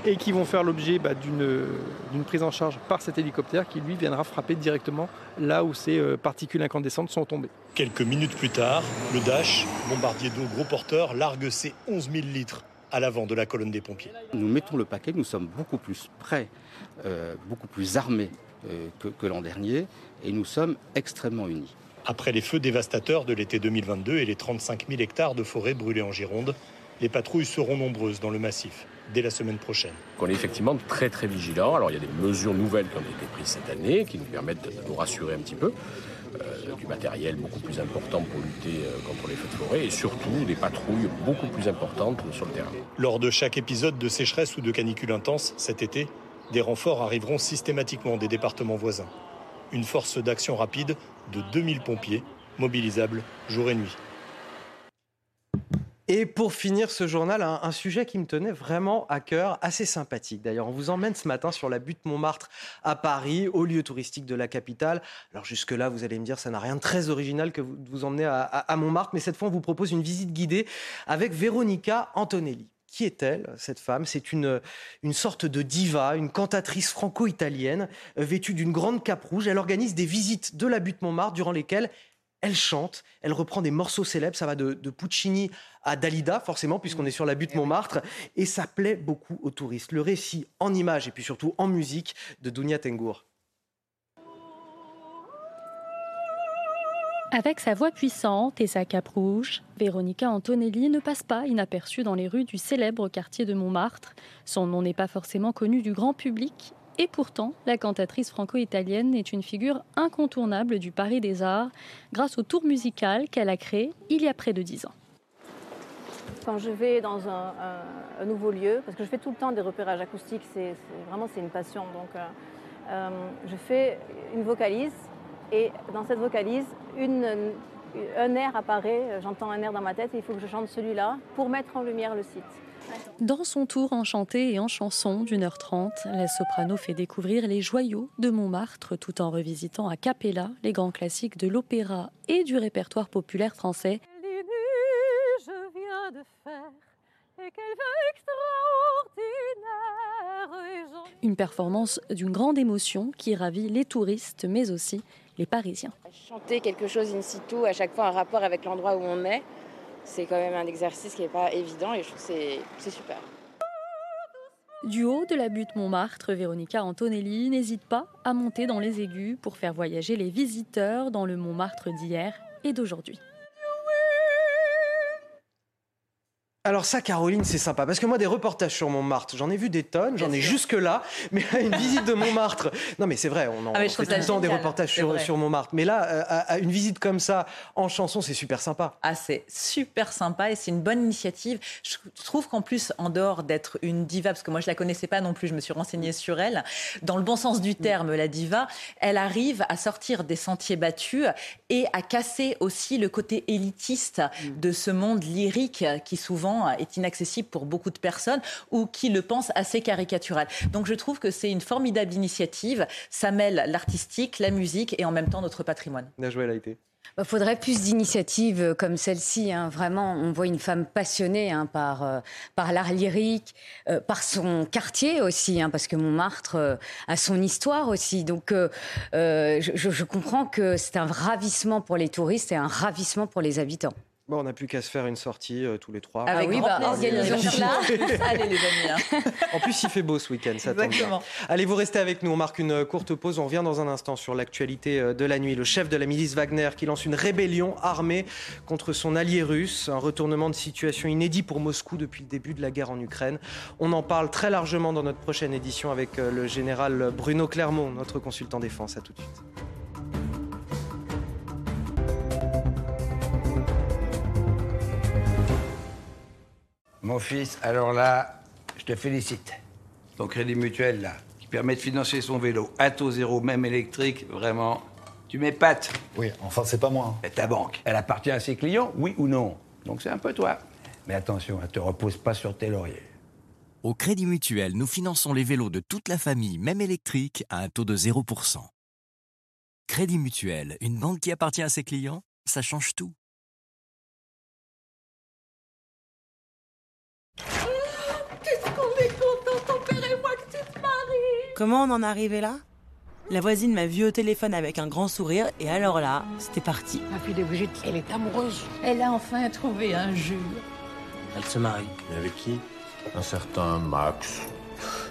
S17: et qui vont faire l'objet bah, d'une prise en charge par cet hélicoptère qui lui viendra frapper directement là où ces euh, particules incandescentes sont tombées.
S16: Quelques minutes plus tard, le Dash, bombardier d'eau gros porteur, largue ses 11 000 litres à l'avant de la colonne des pompiers.
S18: Nous mettons le paquet, nous sommes beaucoup plus prêts, euh, beaucoup plus armés euh, que, que l'an dernier et nous sommes extrêmement unis.
S16: Après les feux dévastateurs de l'été 2022 et les 35 000 hectares de forêt brûlés en Gironde, les patrouilles seront nombreuses dans le massif dès la semaine prochaine.
S19: On est effectivement très très vigilant. Alors il y a des mesures nouvelles qui ont été prises cette année qui nous permettent de nous rassurer un petit peu. Euh, du matériel beaucoup plus important pour lutter euh, contre les feux de forêt et surtout des patrouilles beaucoup plus importantes sur le terrain.
S16: Lors de chaque épisode de sécheresse ou de canicule intense cet été, des renforts arriveront systématiquement des départements voisins. Une force d'action rapide de 2000 pompiers mobilisables jour et nuit.
S1: Et pour finir ce journal, un, sujet qui me tenait vraiment à cœur, assez sympathique d'ailleurs. On vous emmène ce matin sur la butte Montmartre à Paris, au lieu touristique de la capitale. Alors jusque-là, vous allez me dire, ça n'a rien de très original que vous vous emmenez à, à, à Montmartre, mais cette fois, on vous propose une visite guidée avec Véronica Antonelli. Qui est-elle, cette femme? C'est une, une sorte de diva, une cantatrice franco-italienne, vêtue d'une grande cape rouge. Elle organise des visites de la butte Montmartre durant lesquelles elle chante, elle reprend des morceaux célèbres, ça va de, de Puccini à Dalida, forcément, puisqu'on est sur la butte Montmartre, et ça plaît beaucoup aux touristes. Le récit en images et puis surtout en musique de Dounia Tengour.
S20: Avec sa voix puissante et sa cape rouge, Véronica Antonelli ne passe pas inaperçue dans les rues du célèbre quartier de Montmartre. Son nom n'est pas forcément connu du grand public, et pourtant, la cantatrice franco-italienne est une figure incontournable du Paris des Arts grâce au tour musical qu'elle a créé il y a près de dix ans.
S21: Quand je vais dans un, nouveau lieu, parce que je fais tout le temps des repérages acoustiques, c'est vraiment une passion. Donc, euh, euh, je fais une vocalise et dans cette vocalise, un air apparaît. J'entends un air dans ma tête et il faut que je chante celui-là pour mettre en lumière le site.
S20: Dans son tour enchanté et en chanson d'une heure trente, la soprano fait découvrir les joyaux de Montmartre tout en revisitant à cappella les grands classiques de l'opéra et du répertoire populaire français. Une performance d'une grande émotion qui ravit les touristes mais aussi les Parisiens.
S22: Chanter quelque chose in situ, à chaque fois un rapport avec l'endroit où on est, c'est quand même un exercice qui n'est pas évident et je trouve que c'est super.
S20: Du haut de la butte Montmartre, Véronica Antonelli n'hésite pas à monter dans les aigus pour faire voyager les visiteurs dans le Montmartre d'hier et d'aujourd'hui.
S1: Alors ça, Caroline, c'est sympa. Parce que moi, des reportages sur Montmartre, j'en ai vu des tonnes, j'en ai jusque-là. Mais une visite de Montmartre... Non, mais c'est vrai, on en ah, on fait tout le temps des reportages sur, sur, Montmartre. Mais là, euh, à, à une visite comme ça, en chanson, c'est super sympa.
S3: Ah, c'est super sympa et c'est une bonne initiative. Je trouve qu'en plus, en dehors d'être une diva, parce que moi, je la connaissais pas non plus, je me suis renseignée sur elle, dans le bon sens du terme, la diva, elle arrive à sortir des sentiers battus et à casser aussi le côté élitiste de ce monde lyrique qui souvent est inaccessible pour beaucoup de personnes ou qui le pensent assez caricatural. Donc je trouve que c'est une formidable initiative. Ça mêle l'artistique, la musique et en même temps notre patrimoine.
S1: Bien joué, Laïté.
S10: Il faudrait plus d'initiatives comme celle-ci. Hein. Vraiment, on voit une femme passionnée hein, par, euh, par l'art lyrique, euh, par son quartier aussi, hein, parce que Montmartre euh, a son histoire aussi. Donc, euh, je, je comprends que c'est un ravissement pour les touristes et un ravissement pour les habitants.
S1: Bon, on n'a plus qu'à se faire une sortie euh, tous les trois.
S3: Ah oui, bah, organisons cela. Allez les amis. Hein.
S1: En plus, il fait beau ce week-end, ça tombe bien. Allez, vous restez avec nous. On marque une courte pause. On revient dans un instant sur l'actualité euh, de la nuit. Le chef de la milice Wagner qui lance une rébellion armée contre son allié russe. Un retournement de situation inédit pour Moscou depuis le début de la guerre en Ukraine. On en parle très largement dans notre prochaine édition avec euh, le général Bruno Clermont, notre consultant défense. À tout de suite.
S23: Mon fils, alors là, je te félicite. Ton crédit mutuel, là, qui permet de financer son vélo à taux zéro, même électrique, vraiment, tu m'épates.
S24: Oui, enfin, c'est pas moi.
S23: Et ta banque, elle appartient à ses clients, oui ou non? Donc c'est un peu toi. Mais attention, elle te repose pas sur tes lauriers.
S25: Au Crédit Mutuel, nous finançons les vélos de toute la famille, même électriques, à un taux de 0%. Crédit Mutuel, une banque qui appartient à ses clients, ça change tout.
S26: Comment on en est arrivé là? La voisine m'a vu au téléphone avec un grand sourire et alors là, c'était parti.
S27: Ma fille de Brigitte, elle est amoureuse. Elle a enfin trouvé un jure.
S28: Elle se marie. Mais avec qui? Un certain Max.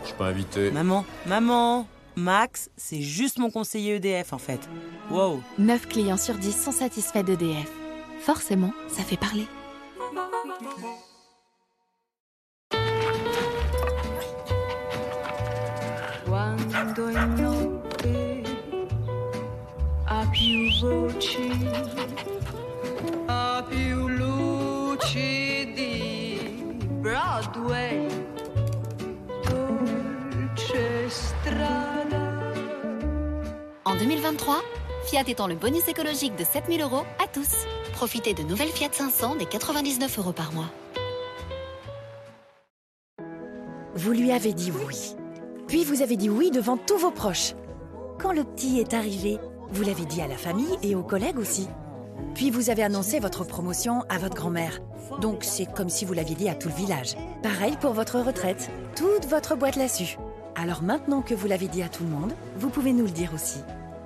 S28: Je suis pas invité.
S26: Maman, maman Max, c'est juste mon conseiller EDF en fait. Wow
S29: 9 clients sur 10 sont satisfaits d'EDF. Forcément, ça fait parler.
S27: Quando è notte a più voci, a più luci di Broadway, dolce strada.
S30: En 2023, Fiat étend le bonus écologique de 7000 euros à tous. Profitez de nouvelles Fiat 500 des 99 euros par mois.
S31: Vous lui avez dit oui. Puis vous avez dit oui devant tous vos proches. Quand le petit est arrivé, vous l'avez dit à la famille et aux collègues aussi. Puis vous avez annoncé votre promotion à votre grand-mère. Donc c'est comme si vous l'aviez dit à tout le village. Pareil pour votre retraite. Toute votre boîte l'a su. Alors maintenant que vous l'avez dit à tout le monde, vous pouvez nous le dire aussi.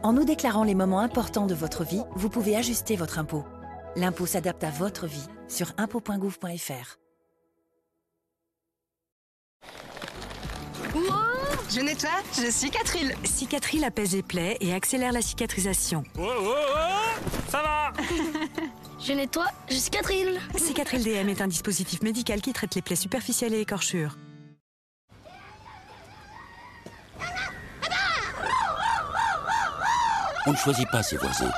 S31: En nous déclarant les moments importants de votre vie, vous pouvez ajuster votre impôt. L'impôt s'adapte à votre vie sur impôt.gouv.fr.
S32: Je nettoie, je suis Cicatril. Cicatril apaise les plaies et accélère la cicatrisation.
S33: Oh, oh, oh Ça va
S32: Je nettoie, je suis Cicatril. DM est un dispositif médical qui traite les plaies superficielles et écorchures.
S34: On ne choisit pas ses voisins.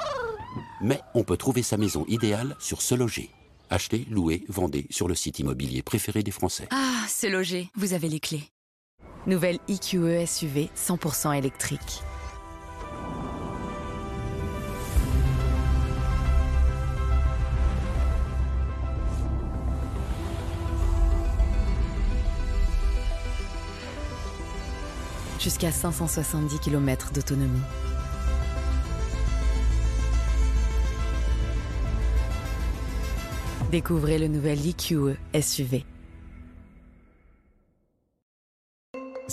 S34: Mais on peut trouver sa maison idéale sur Se Loger. Achetez, louez, vendez sur le site immobilier préféré des Français.
S32: Ah, c'est logé, vous avez les clés. Nouvelle IQE SUV 100% électrique. Jusqu'à 570 km d'autonomie. Découvrez le nouvel IQE SUV.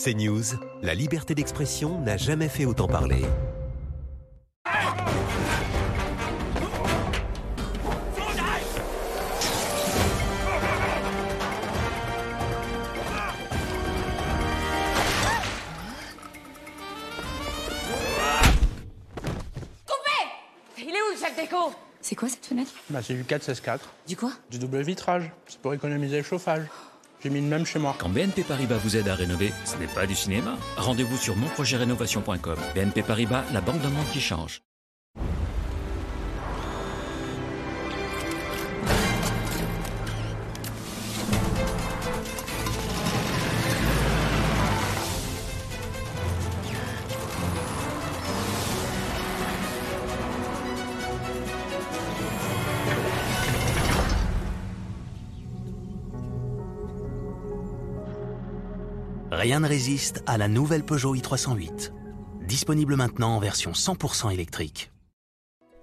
S18: C'est News, la liberté d'expression n'a jamais fait autant parler.
S27: Coupé Il est où le chef déco
S32: C'est quoi cette fenêtre?
S35: Bah, c'est du 4-16-4.
S32: Du quoi?
S35: Du double vitrage. C'est pour économiser le chauffage. J'ai mis le même chez moi.
S36: Quand BNP Paribas vous aide à rénover, ce n'est pas du cinéma. Rendez-vous sur monprojetrénovation.com. BNP Paribas, la banque d'un monde qui change.
S18: Rien ne résiste à la nouvelle Peugeot i308. Disponible maintenant en version 100% électrique.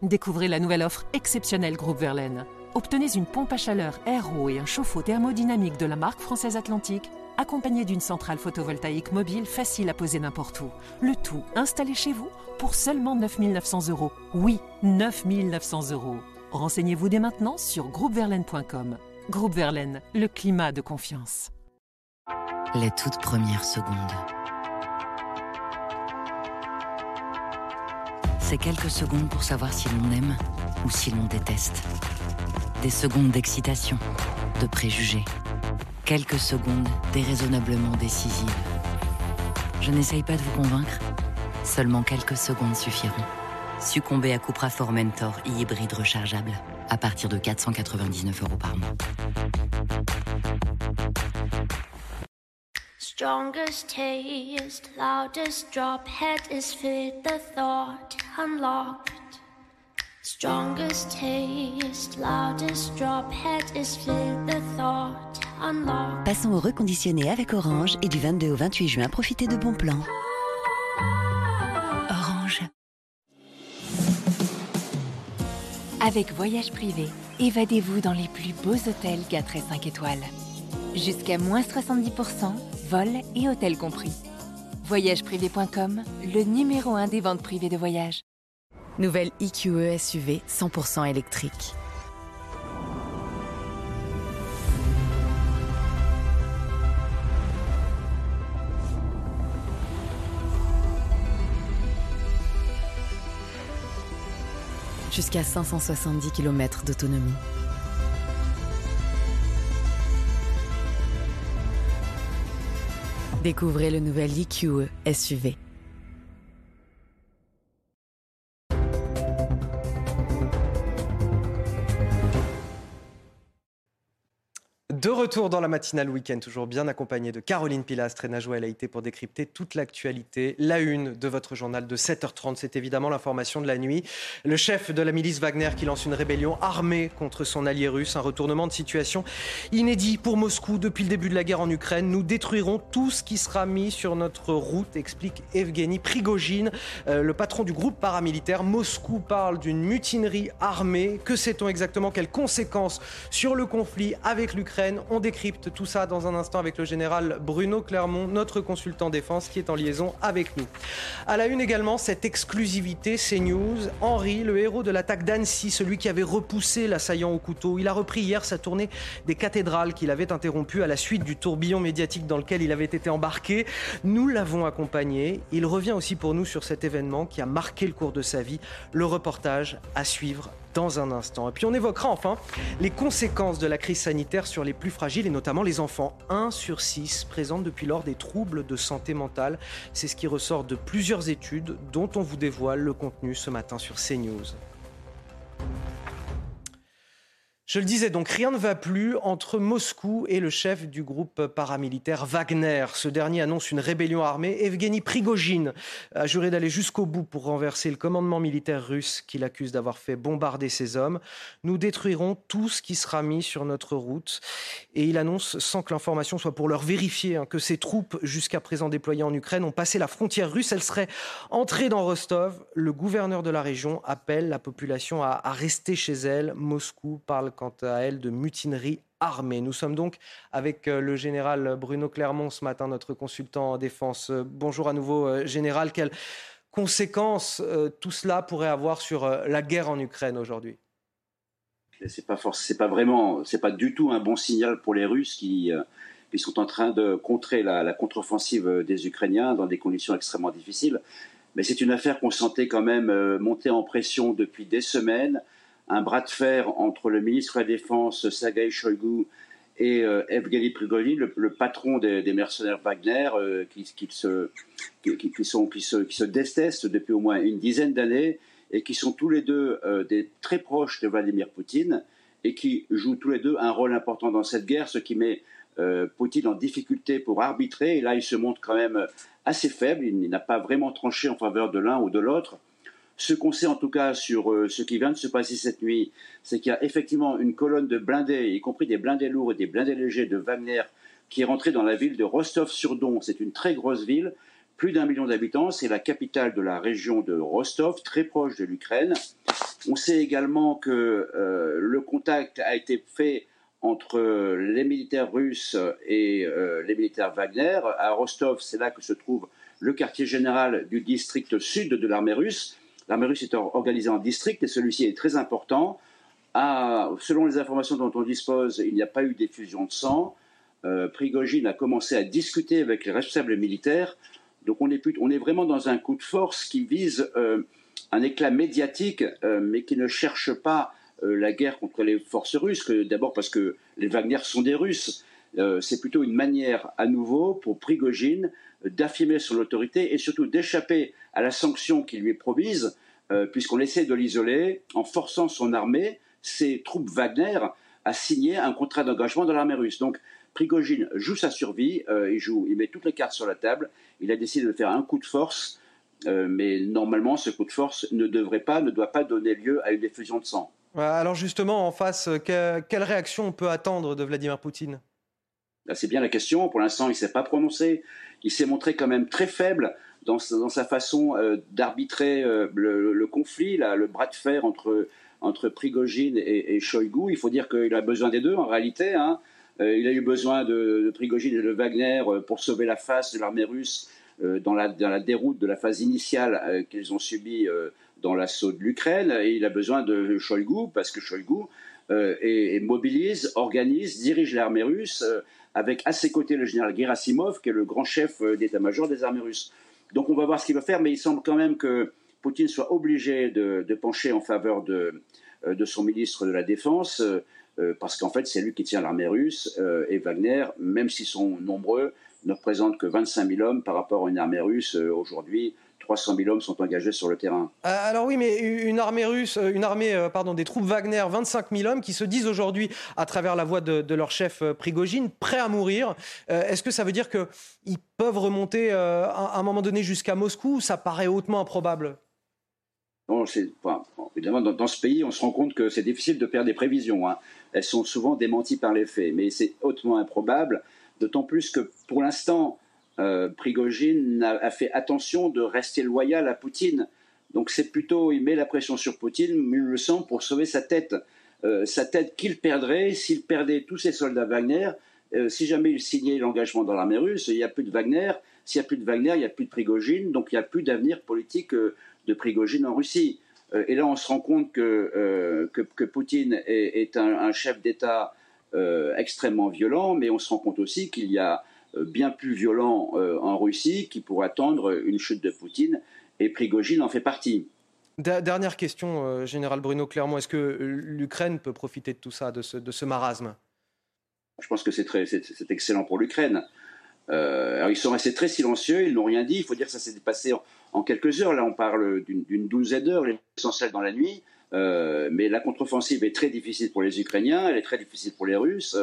S37: Découvrez la nouvelle offre exceptionnelle Groupe Verlaine. Obtenez une pompe à chaleur RO et un chauffe-eau thermodynamique de la marque française Atlantique, accompagné d'une centrale photovoltaïque mobile facile à poser n'importe où. Le tout installé chez vous pour seulement 9 900 euros. Oui, 9 900 euros. Renseignez-vous dès maintenant sur groupeverlaine.com. Groupe Verlaine, le climat de confiance.
S31: Les toutes premières secondes. C'est quelques secondes pour savoir si l'on aime ou si l'on déteste. Des secondes d'excitation, de préjugés. Quelques secondes déraisonnablement décisives. Je n'essaye pas de vous convaincre. Seulement quelques secondes suffiront. Succombez à Cupra Formentor e-hybride rechargeable à partir de 499 euros par mois.
S38: Strongest taste, loudest drop, head is fit, the thought unlocked. Strongest taste, loudest drop, head is fit, the thought unlocked.
S39: Passons au reconditionné avec Orange et du 22 au 28 juin, profitez de bons plans. Orange.
S32: Avec Voyage Privé, évadez-vous dans les plus beaux hôtels 4 et 5 étoiles. Jusqu'à moins 70%, vol et hôtel compris. Voyageprivé.com, le numéro 1 des ventes privées de voyage.
S40: Nouvelle IQE SUV 100% électrique. Jusqu'à 570 km d'autonomie. Découvrez le nouvel IQE SUV.
S1: De retour dans la matinale week-end, toujours bien accompagné de Caroline Pilastre et Najwa Laïté pour décrypter toute l'actualité. La une de votre journal de 7h30, c'est évidemment l'information de la nuit. Le chef de la milice Wagner qui lance une rébellion armée contre son allié russe, un retournement de situation inédit pour Moscou depuis le début de la guerre en Ukraine. Nous détruirons tout ce qui sera mis sur notre route, explique Evgeny Prigogine, euh, le patron du groupe paramilitaire. Moscou parle d'une mutinerie armée. Que sait-on exactement? Quelles conséquences sur le conflit avec l'Ukraine? On décrypte tout ça dans un instant avec le général Bruno Clermont, notre consultant défense qui est en liaison avec nous. À la une également, cette exclusivité CNews. Henri, le héros de l'attaque d'Annecy, celui qui avait repoussé l'assaillant au couteau. Il a repris hier sa tournée des cathédrales qu'il avait interrompue à la suite du tourbillon médiatique dans lequel il avait été embarqué. Nous l'avons accompagné. Il revient aussi pour nous sur cet événement qui a marqué le cours de sa vie. Le reportage à suivre dans un instant. Et puis on évoquera enfin les conséquences de la crise sanitaire sur les plus fragiles et notamment les enfants. 1 sur 6 présentent depuis lors des troubles de santé mentale. C'est ce qui ressort de plusieurs études dont on vous dévoile le contenu ce matin sur CNews. Je le disais donc, rien ne va plus entre Moscou et le chef du groupe paramilitaire Wagner. Ce dernier annonce une rébellion armée. Evgeny Prigogine a juré d'aller jusqu'au bout pour renverser le commandement militaire russe qu'il accuse d'avoir fait bombarder ses hommes. Nous détruirons tout ce qui sera mis sur notre route. Et il annonce, sans que l'information soit pour leur vérifier, hein, que ses troupes, jusqu'à présent déployées en Ukraine, ont passé la frontière russe. Elles seraient entrées dans Rostov. Le gouverneur de la région appelle la population à rester chez elle. Moscou parle quant à elle de mutinerie armée. Nous sommes donc avec euh, le général Bruno Clermont ce matin, notre consultant en défense. Euh, bonjour à nouveau, euh, général. Quelles conséquences tout cela pourrait avoir sur la guerre en Ukraine aujourd'hui?
S9: C'est pas c'est pas vraiment, c'est pas du tout un bon signal pour les Russes qui, sont en train de contrer la, la contre-offensive des Ukrainiens dans des conditions extrêmement difficiles. Mais c'est une affaire qu'on sentait quand même monter en pression depuis des semaines un bras de fer entre le ministre de la Défense, Sergei Shoigu, et euh, Evgeny Prigogine, le, patron des, mercenaires Wagner, euh, qui, se, qui, sont, qui, se, qui se détestent depuis au moins une dizaine d'années et qui sont tous les deux euh, très proches de Vladimir Poutine et qui jouent tous les deux un rôle important dans cette guerre, ce qui met Poutine en difficulté pour arbitrer. Et là, il se montre quand même assez faible. Il n'a pas vraiment tranché en faveur de l'un ou de l'autre. Ce qu'on sait en tout cas sur euh, ce qui vient de se passer cette nuit, c'est qu'il y a effectivement une colonne de blindés, y compris des blindés lourds et des blindés légers de Wagner, qui est rentrée dans la ville de Rostov-sur-Don. C'est une très grosse ville, plus d'un million d'habitants. C'est la capitale de la région de Rostov, très proche de l'Ukraine. On sait également que euh, le contact a été fait entre les militaires russes et euh, les militaires Wagner. À Rostov, c'est là que se trouve le quartier général du district sud de l'armée russe. L'armée russe est organisée en districts et celui-ci est très important. selon les informations dont on dispose, il n'y a pas eu d'effusion de sang. Euh, Prigogine a commencé à discuter avec les responsables militaires. Donc on est, vraiment dans un coup de force qui vise euh, un éclat médiatique, euh, mais qui ne cherche pas euh, la guerre contre les forces russes. D'abord parce que les Wagner sont des Russes. C'est plutôt une manière à nouveau pour Prigogine d'affirmer son autorité et surtout d'échapper à la sanction qui lui est promise, euh, puisqu'on essaie de l'isoler en forçant son armée, ses troupes Wagner, à signer un contrat d'engagement dans l'armée russe. Donc Prigogine joue sa survie, euh, il, joue, il met toutes les cartes sur la table, il a décidé de faire un coup de force, euh, mais normalement ce coup de force ne devrait pas, ne doit pas donner lieu à une effusion de sang.
S1: Alors justement, en face, quelle réaction on peut attendre de Vladimir Poutine?
S9: C'est bien la question. Pour l'instant, il ne s'est pas prononcé. Il s'est montré quand même très faible dans, sa façon euh, d'arbitrer euh, le, conflit, le bras de fer entre, entre Prigogine et, et Shoigu. Il faut dire qu'il a besoin des deux en réalité. Hein. Euh, il a eu besoin de, Prigogine et de Wagner pour sauver la face de l'armée russe dans la, dans, la, déroute de la phase initiale qu'ils ont subie dans l'assaut de l'Ukraine. Et il a besoin de Shoigu parce que Shoigu et, mobilise, organise, dirige l'armée russe avec à ses côtés le général Gerasimov, qui est le grand chef euh, d'état-major des armées russes. Donc on va voir ce qu'il va faire, mais il semble quand même que Poutine soit obligé de, pencher en faveur de, euh, de, son ministre de la Défense, euh, parce qu'en fait c'est lui qui tient l'armée russe, et Wagner, même s'ils sont nombreux, ne représente que 25 000 hommes par rapport à une armée russe aujourd'hui 300 000 hommes sont engagés sur le terrain.
S1: Euh, alors oui, mais une armée russe, une armée, euh, pardon, des troupes Wagner, 25 000 hommes qui se disent aujourd'hui, à travers la voix de, leur chef euh, Prigogine, prêts à mourir. Est-ce que ça veut dire qu'ils peuvent remonter à un moment donné jusqu'à Moscou Ça paraît hautement improbable?
S9: Non, évidemment, dans, ce pays, on se rend compte que c'est difficile de faire des prévisions. Hein. Elles sont souvent démenties par les faits, mais c'est hautement improbable, d'autant plus que pour l'instant, euh, Prigogine a, fait attention de rester loyal à Poutine. Donc c'est plutôt, il met la pression sur Poutine, il le sent, pour sauver sa tête. Euh, sa tête qu'il perdrait s'il perdait tous ses soldats Wagner. Euh, si jamais il signait l'engagement dans l'armée russe, il n'y a plus de Wagner. S'il n'y a plus de Wagner, il n'y a plus de Prigogine. Donc il n'y a plus d'avenir politique de Prigogine en Russie. et là, on se rend compte que, que, Poutine est, un, chef d'État extrêmement violent, mais on se rend compte aussi qu'il y a bien plus violent euh, en Russie qui pourrait attendre une chute de Poutine, et Prigogine en fait partie.
S1: Dernière question, euh, Général Bruno Clermont. Est-ce que l'Ukraine peut profiter de tout ça, de ce, marasme?
S9: Je pense que c'est excellent pour l'Ukraine. ils sont restés très silencieux, ils n'ont rien dit. Il faut dire que ça s'est passé en, quelques heures. Là, on parle d'une douzaine d'heures, l'essentiel dans la nuit. mais la contre-offensive est très difficile pour les Ukrainiens, elle est très difficile pour les Russes.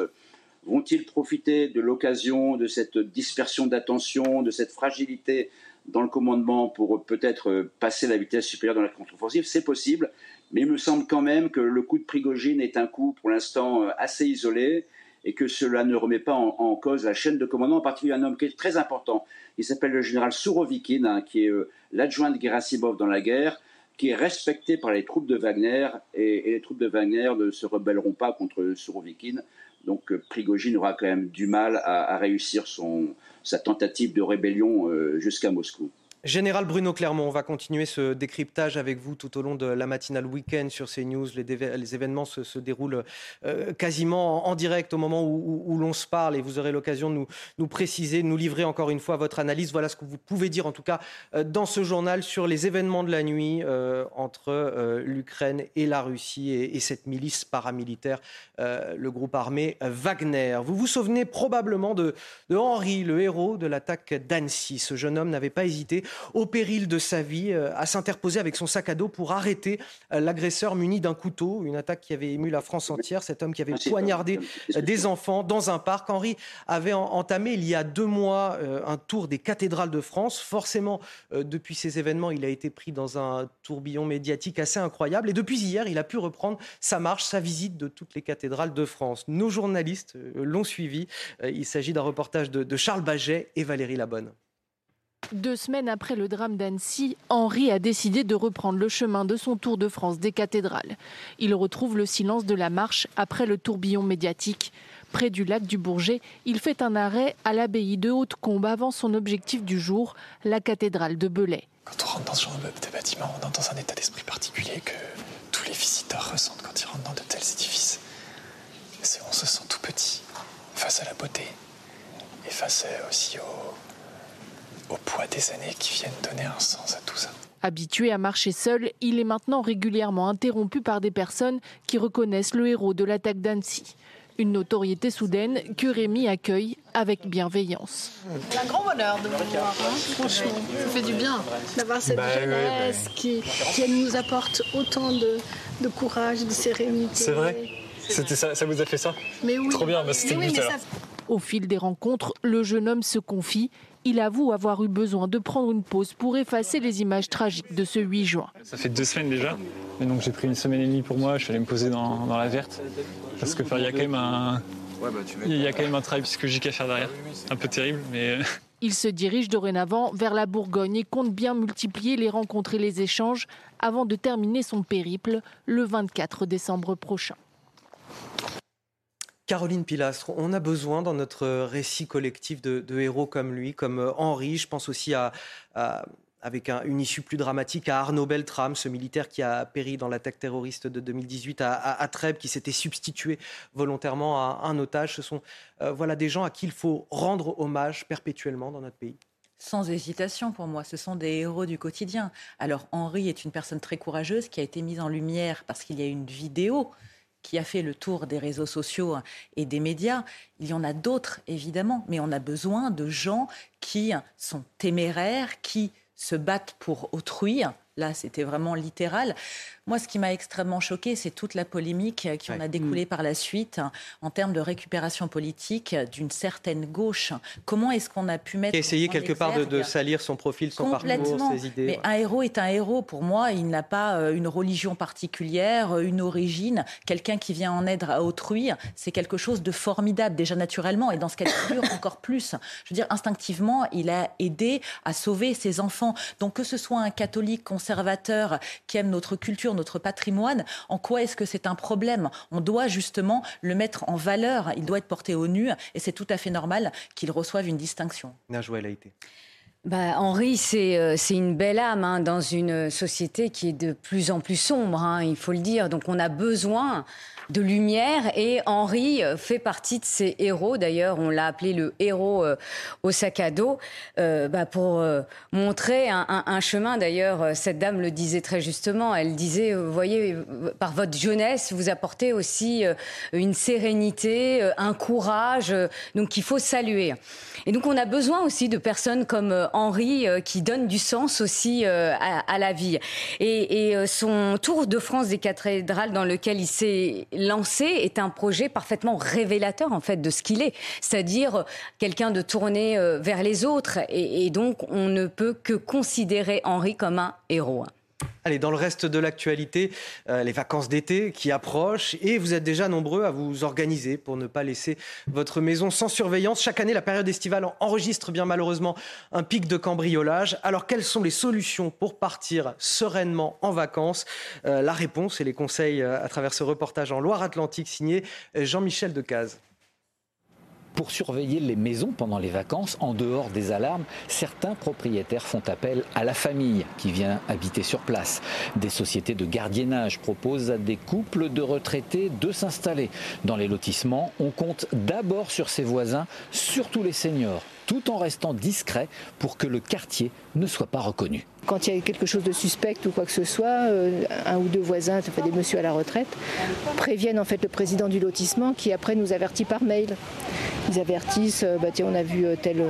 S9: Vont-ils profiter de l'occasion de cette dispersion d'attention, de cette fragilité dans le commandement pour peut-être passer la vitesse supérieure dans la contre-offensive? C'est possible, mais il me semble quand même que le coup de Prigogine est un coup pour l'instant assez isolé et que cela ne remet pas en, cause la chaîne de commandement, en particulier un homme qui est très important. Il s'appelle le général Sourovikine, hein, qui est euh, l'adjoint de Gerasimov dans la guerre, qui est respecté par les troupes de Wagner, et, et les troupes de Wagner ne se rebelleront pas contre Sourovikine. Donc euh, Prigogine aura quand même du mal à, réussir son, sa tentative de rébellion euh, jusqu'à Moscou.
S1: Général Bruno Clermont, on va continuer ce décryptage avec vous tout au long de la matinale week-end sur CNews. Les, les événements se, déroulent euh, quasiment en, direct au moment où, l'on se parle et vous aurez l'occasion de nous, nous, préciser, nous livrer encore une fois votre analyse. Voilà ce que vous pouvez dire en tout cas euh, dans ce journal sur les événements de la nuit euh, entre l'Ukraine et la Russie et, cette milice paramilitaire, le groupe armé Wagner. Vous vous souvenez probablement de, de Henri, le héros de l'attaque d'Annecy. Ce jeune homme n'avait pas hésité au péril de sa vie, euh, à s'interposer avec son sac à dos pour arrêter euh, l'agresseur muni d'un couteau, une attaque qui avait ému la France entière, cet homme qui avait poignardé euh, des enfants dans un parc. Henri avait entamé il y a deux mois un tour des cathédrales de France. Forcément, depuis ces événements, il a été pris dans un tourbillon médiatique assez incroyable. Et depuis hier, il a pu reprendre sa marche, sa visite de toutes les cathédrales de France. Nos journalistes l'ont suivi. Il s'agit d'un reportage de Charles Baget et Valérie Labonne.
S11: Deux semaines après le drame d'Annecy, Henri a décidé de reprendre le chemin de son tour de France des cathédrales. Il retrouve le silence de la marche après le tourbillon médiatique. Près du lac du Bourget, il fait un arrêt à l'abbaye de Haute-Combe avant son objectif du jour, la cathédrale de Belay.
S41: Quand on rentre dans ce genre de bâtiment, on est dans un état d'esprit particulier que tous les visiteurs ressentent quand ils rentrent dans de tels édifices. On se sent tout petit face à la beauté et face aussi au, au poids des années qui viennent donner un sens à tout ça.
S11: Habitué à marcher seul, il est maintenant régulièrement interrompu par des personnes qui reconnaissent le héros de l'attaque d'Annecy. Une notoriété soudaine que Rémi accueille avec bienveillance.
S14: C'est un grand bonheur de vous voir, hein, franchement. Ça fait du bien d'avoir cette bah, jeunesse Qui, qui, nous apporte autant de, courage, de sérénité.
S41: C'est vrai ça vous a fait ça?
S11: Mais oui.
S41: Trop bien, bah, c'était oui,
S11: Au fil des rencontres, le jeune homme se confie il avoue avoir eu besoin de prendre une pause pour effacer les images tragiques de ce 8 juin.
S41: Ça fait deux semaines déjà, et donc j'ai pris une semaine et demie pour moi, je suis allé me poser dans, la verte, parce que il y a quand même un,
S14: Il y a quand même un travail psychologique à faire derrière. Un peu terrible, mais. euh,
S11: Il se dirige dorénavant vers la Bourgogne et compte bien multiplier les rencontres et les échanges avant de terminer son périple le 24 décembre prochain.
S1: Caroline Pilastre, on a besoin dans notre récit collectif de, héros comme lui, comme euh, Henri. Je pense aussi à, avec un- une issue plus dramatique à Arnaud Beltrame, ce militaire qui a péri dans l'attaque terroriste de 2018 à, à- à Trèbes, qui s'était substitué volontairement à un otage. Ce sont euh, voilà des gens à qui il faut rendre hommage perpétuellement dans notre pays.
S3: Sans hésitation pour moi, ce sont des héros du quotidien. Alors Henri est une personne très courageuse qui a été mise en lumière parce qu'il y a une vidéo qui a fait le tour des réseaux sociaux et des médias. Il y en a d'autres, évidemment, mais on a besoin de gens qui sont téméraires, qui se battent pour autrui. Là, c'était vraiment littéral. Moi, ce qui m'a extrêmement choqué, c'est toute la polémique qui en a découlé par la suite en termes de récupération politique d'une certaine gauche. Comment est-ce qu'on a pu mettre...
S1: Essayer quelque part de, salir son profil, son parcours, ses idées.
S3: Mais un héros est un héros. Pour moi, il n'a pas euh, une religion particulière, euh, une origine. Quelqu'un qui vient en aide à autrui, c'est quelque chose de formidable, déjà naturellement. Et dans ce cas de figure, encore plus. Je veux dire, instinctivement, il a aidé à sauver ses enfants. Donc, que ce soit un catholique conservateur qui aime notre culture, notre patrimoine, en quoi est-ce que c'est un problème? On doit justement le mettre en valeur. Il doit être porté au nu. Et c'est tout à fait normal qu'il reçoive une distinction.
S1: Najwa El Haïté.
S10: Bah, Henri, c'est euh, c'est une belle âme hein, dans une société qui est de plus en plus sombre, hein, il faut le dire. Donc on a besoin de lumière et Henri euh, fait partie de ces héros. D'ailleurs, on l'a appelé le héros euh, au sac à dos euh, bah, pour montrer un, chemin. D'ailleurs, cette dame le disait très justement. Elle disait, vous voyez, par votre jeunesse, vous apportez aussi une sérénité, un courage, donc qu'il faut saluer. Et donc on a besoin aussi de personnes comme Henri qui donnent du sens aussi à, la vie. Et, et, son Tour de France des cathédrales dans lequel il s'est lancé est un projet parfaitement révélateur en fait de ce qu'il est, c'est-à-dire euh, quelqu'un de tourné euh, vers les autres. Et, et donc on ne peut que considérer Henri comme un héros.
S1: Allez, dans le reste de l'actualité, euh, les vacances d'été qui approchent et vous êtes déjà nombreux à vous organiser pour ne pas laisser votre maison sans surveillance. Chaque année, la période estivale en- enregistre bien malheureusement un pic de cambriolage. Alors, quelles sont les solutions pour partir sereinement en vacances? Euh, La réponse et les conseils euh, à travers ce reportage en Loire-Atlantique signé Jean-Michel Decaze.
S42: Pour surveiller les maisons pendant les vacances, en dehors des alarmes, certains propriétaires font appel à la famille qui vient habiter sur place. Des sociétés de gardiennage proposent à des couples de retraités de s'installer. Dans les lotissements, on compte d'abord sur ses voisins, surtout les seniors, tout en restant discret pour que le quartier ne soit pas reconnu.
S43: Quand il y a quelque chose de suspect ou quoi que ce soit, euh, un ou deux voisins, ça fait des messieurs à la retraite, préviennent en fait le président du lotissement qui après nous avertit par mail. Ils avertissent, euh, bah, tiens, on a vu euh, telle,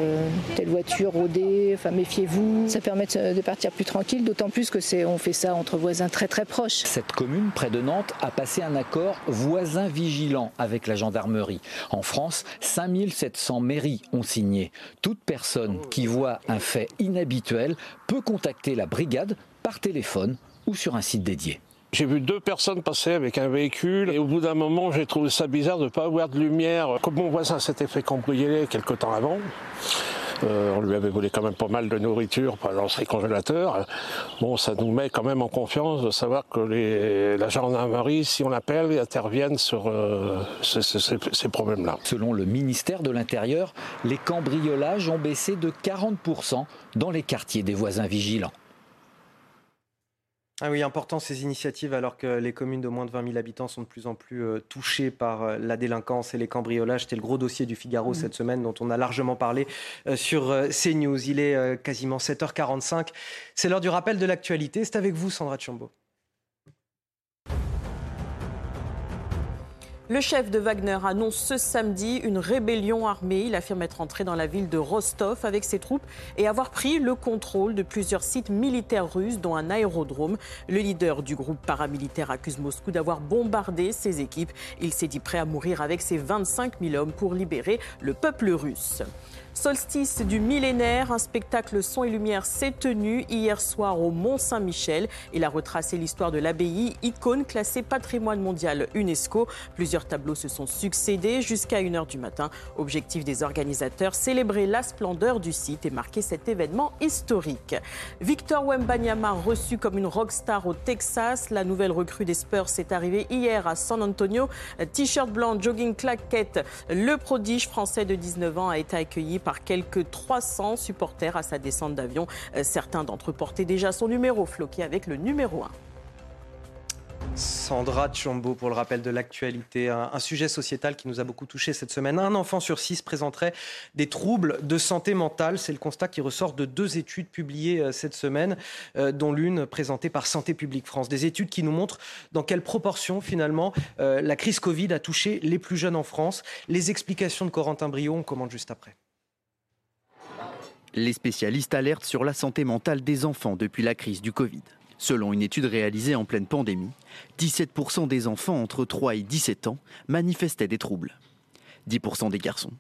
S43: voiture rôder, enfin méfiez-vous. Ça permet de, de partir plus tranquille, d'autant plus que c'est on fait ça entre voisins très très proches.
S42: Cette commune, près de Nantes, a passé un accord voisin vigilant avec la gendarmerie. En France, 5700 mairies ont signé. Toute personne qui voit un fait inhabituel contacter la brigade par téléphone ou sur un site dédié.
S44: J'ai vu deux personnes passer avec un véhicule et au bout d'un moment, j'ai trouvé ça bizarre de ne pas avoir de lumière. Comme mon voisin s'était fait cambrioler quelque temps avant, on lui avait volé quand même pas mal de nourriture dans ses congélateurs. Bon, ça nous met quand même en confiance de savoir que la gendarmerie, si on l'appelle, interviennent sur euh, ces problèmes-là.
S42: Selon le ministère de l'Intérieur, les cambriolages ont baissé de 40% dans les quartiers des voisins vigilants.
S1: Ah oui, important ces initiatives alors que les communes de moins de 20 000 habitants sont de plus en plus euh, touchées par euh, la délinquance et les cambriolages. C'était le gros dossier du Figaro
S15: Mmh.
S1: cette semaine dont on a largement parlé euh, sur CNews. Il est quasiment 7h45. C'est l'heure du rappel de l'actualité. C'est avec vous Sandra Tchombo.
S15: Le chef de Wagner annonce ce samedi une rébellion armée. Il affirme être entré dans la ville de Rostov avec ses troupes et avoir pris le contrôle de plusieurs sites militaires russes, dont un aérodrome. Le leader du groupe paramilitaire accuse Moscou d'avoir bombardé ses équipes. Il s'est dit prêt à mourir avec ses 25 000 hommes pour libérer le peuple russe. Solstice du millénaire, un spectacle son et lumière s'est tenu hier soir au Mont-Saint-Michel. Il a retracé l'histoire de l'abbaye, icône classée patrimoine mondial UNESCO. Plusieurs tableaux se sont succédés jusqu'à 1h du matin. Objectif des organisateurs, célébrer la splendeur du site et marquer cet événement historique. Victor Wembanyama reçu comme une rockstar au Texas. La nouvelle recrue des Spurs s'est arrivée hier à San Antonio. T-shirt blanc, jogging claquette. Le prodige français de 19 ans a été accueilli par quelques 300 supporters à sa descente d'avion. Certains d'entre eux portaient déjà son numéro floqué avec le numéro 1.
S1: Sandra Tchombo pour le rappel de l'actualité. Un, sujet sociétal qui nous a beaucoup touché cette semaine. Un enfant sur six présenterait des troubles de santé mentale. C'est le constat qui ressort de deux études publiées euh, cette semaine, euh, dont l'une présentée par Santé publique France. Des études qui nous montrent dans quelle proportion finalement euh, la crise Covid a touché les plus jeunes en France. Les explications de Corentin Brio, on commande juste après.
S42: Les spécialistes alertent sur la santé mentale des enfants depuis la crise du Covid. Selon une étude réalisée en pleine pandémie, 17% des enfants entre 3 et 17 ans manifestaient des troubles. 10% des garçons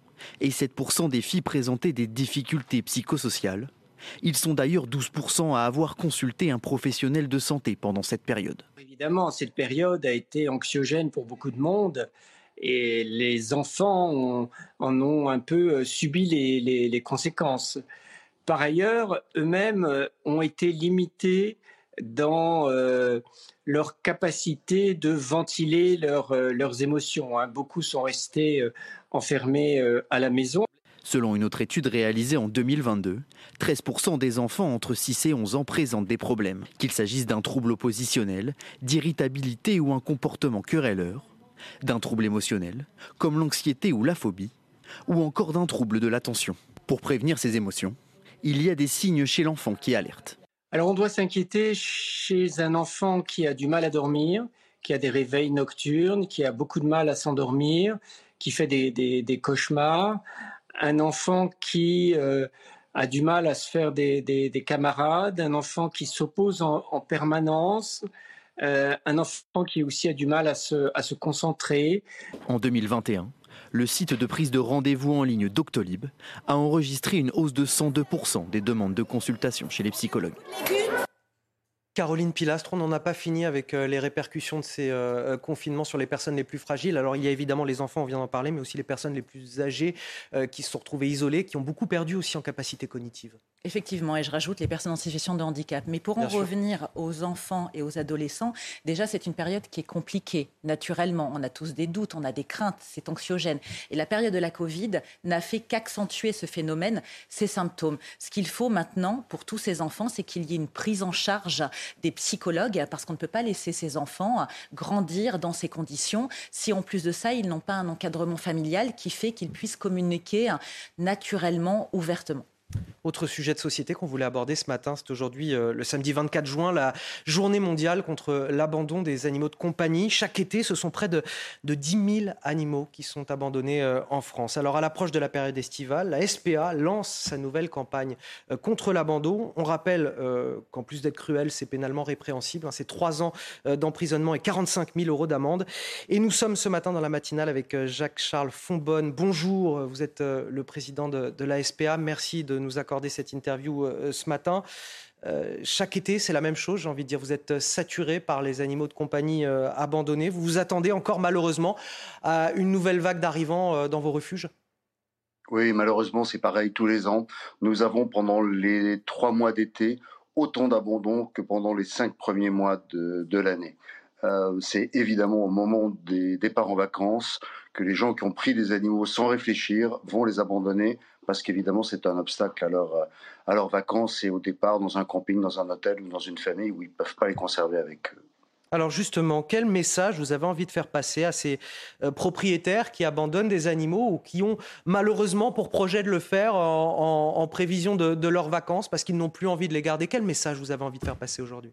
S42: et 7% des filles présentaient des difficultés psychosociales. Ils sont d'ailleurs 12% à avoir consulté un professionnel de santé pendant cette période.
S41: Évidemment, cette période a été anxiogène pour beaucoup de monde et les enfants en ont un peu subi les conséquences. Par ailleurs, eux-mêmes euh, ont été limités dans euh, leur capacité de ventiler euh, leurs émotions. Hein. Beaucoup sont restés enfermés à la maison.
S42: Selon une autre étude réalisée en 2022, 13% des enfants entre 6 et 11 ans présentent des problèmes, qu'il s'agisse d'un trouble oppositionnel, d'irritabilité ou un comportement querelleur, d'un trouble émotionnel, comme l'anxiété ou la phobie, ou encore d'un trouble de l'attention. Pour prévenir ces émotions, il y a des signes chez l'enfant qui alertent.
S41: Alors on doit s'inquiéter chez un enfant qui a du mal à dormir, qui a des réveils nocturnes, qui a beaucoup de mal à s'endormir, qui fait des, cauchemars, un enfant qui euh, a du mal à se faire des, camarades, un enfant qui s'oppose en, permanence, euh, un enfant qui aussi a du mal à se, à se concentrer.
S42: En 2021, le site de prise de rendez-vous en ligne Doctolib a enregistré une hausse de 102% des demandes de consultation chez les psychologues.
S1: Caroline Pilastre, on n'en a pas fini avec euh, les répercussions de ces euh, euh, confinements sur les personnes les plus fragiles. Alors il y a évidemment les enfants, on vient d'en parler, mais aussi les personnes les plus âgées qui se sont retrouvées isolées, qui ont beaucoup perdu aussi en capacité cognitive.
S3: Effectivement, et je rajoute les personnes en situation de handicap. Mais pour en revenir aux enfants et aux adolescents, déjà c'est une période qui est compliquée, naturellement. On a tous des doutes, on a des craintes, c'est anxiogène. Et la période de la Covid n'a fait qu'accentuer ce phénomène, ces symptômes. Ce qu'il faut maintenant pour tous ces enfants, c'est qu'il y ait une prise en charge des psychologues, parce qu'on ne peut pas laisser ces enfants grandir dans ces conditions si en plus de ça, ils n'ont pas un encadrement familial qui fait qu'ils puissent communiquer naturellement, ouvertement.
S1: Autre sujet de société qu'on voulait aborder ce matin, c'est aujourd'hui euh, le samedi 24 juin, la journée mondiale contre l'abandon des animaux de compagnie. Chaque été, ce sont près de, de 10 000 animaux qui sont abandonnés euh, en France. Alors à l'approche de la période estivale, la SPA lance sa nouvelle campagne euh, contre l'abandon. On rappelle qu'en plus d'être cruel, c'est pénalement répréhensible. Hein. c'est 3 ans d'emprisonnement et 45 000 euros d'amende. Et nous sommes ce matin dans la matinale avec Jacques-Charles Fonbonne. Bonjour, vous êtes le président de, de la SPA. Merci de nous accorder cette interview euh, ce matin. Euh, chaque été, c'est la même chose, j'ai envie de dire. Vous êtes saturé par les animaux de compagnie euh, abandonnés. Vous vous attendez encore malheureusement à une nouvelle vague d'arrivants dans vos refuges?
S45: Oui, malheureusement, c'est pareil tous les ans. Nous avons pendant les trois mois d'été autant d'abandons que pendant les cinq premiers mois de, de l'année. Euh, c'est évidemment au moment des départs en vacances que les gens qui ont pris des animaux sans réfléchir vont les abandonner parce qu'évidemment c'est un obstacle à, leur, à leurs vacances et au départ dans un camping, dans un hôtel ou dans une famille où ils ne peuvent pas les conserver avec eux.
S1: Alors justement, quel message vous avez envie de faire passer à ces euh, propriétaires qui abandonnent des animaux ou qui ont malheureusement pour projet de le faire en, prévision de, de leurs vacances parce qu'ils n'ont plus envie de les garder? Quel message vous avez envie de faire passer aujourd'hui?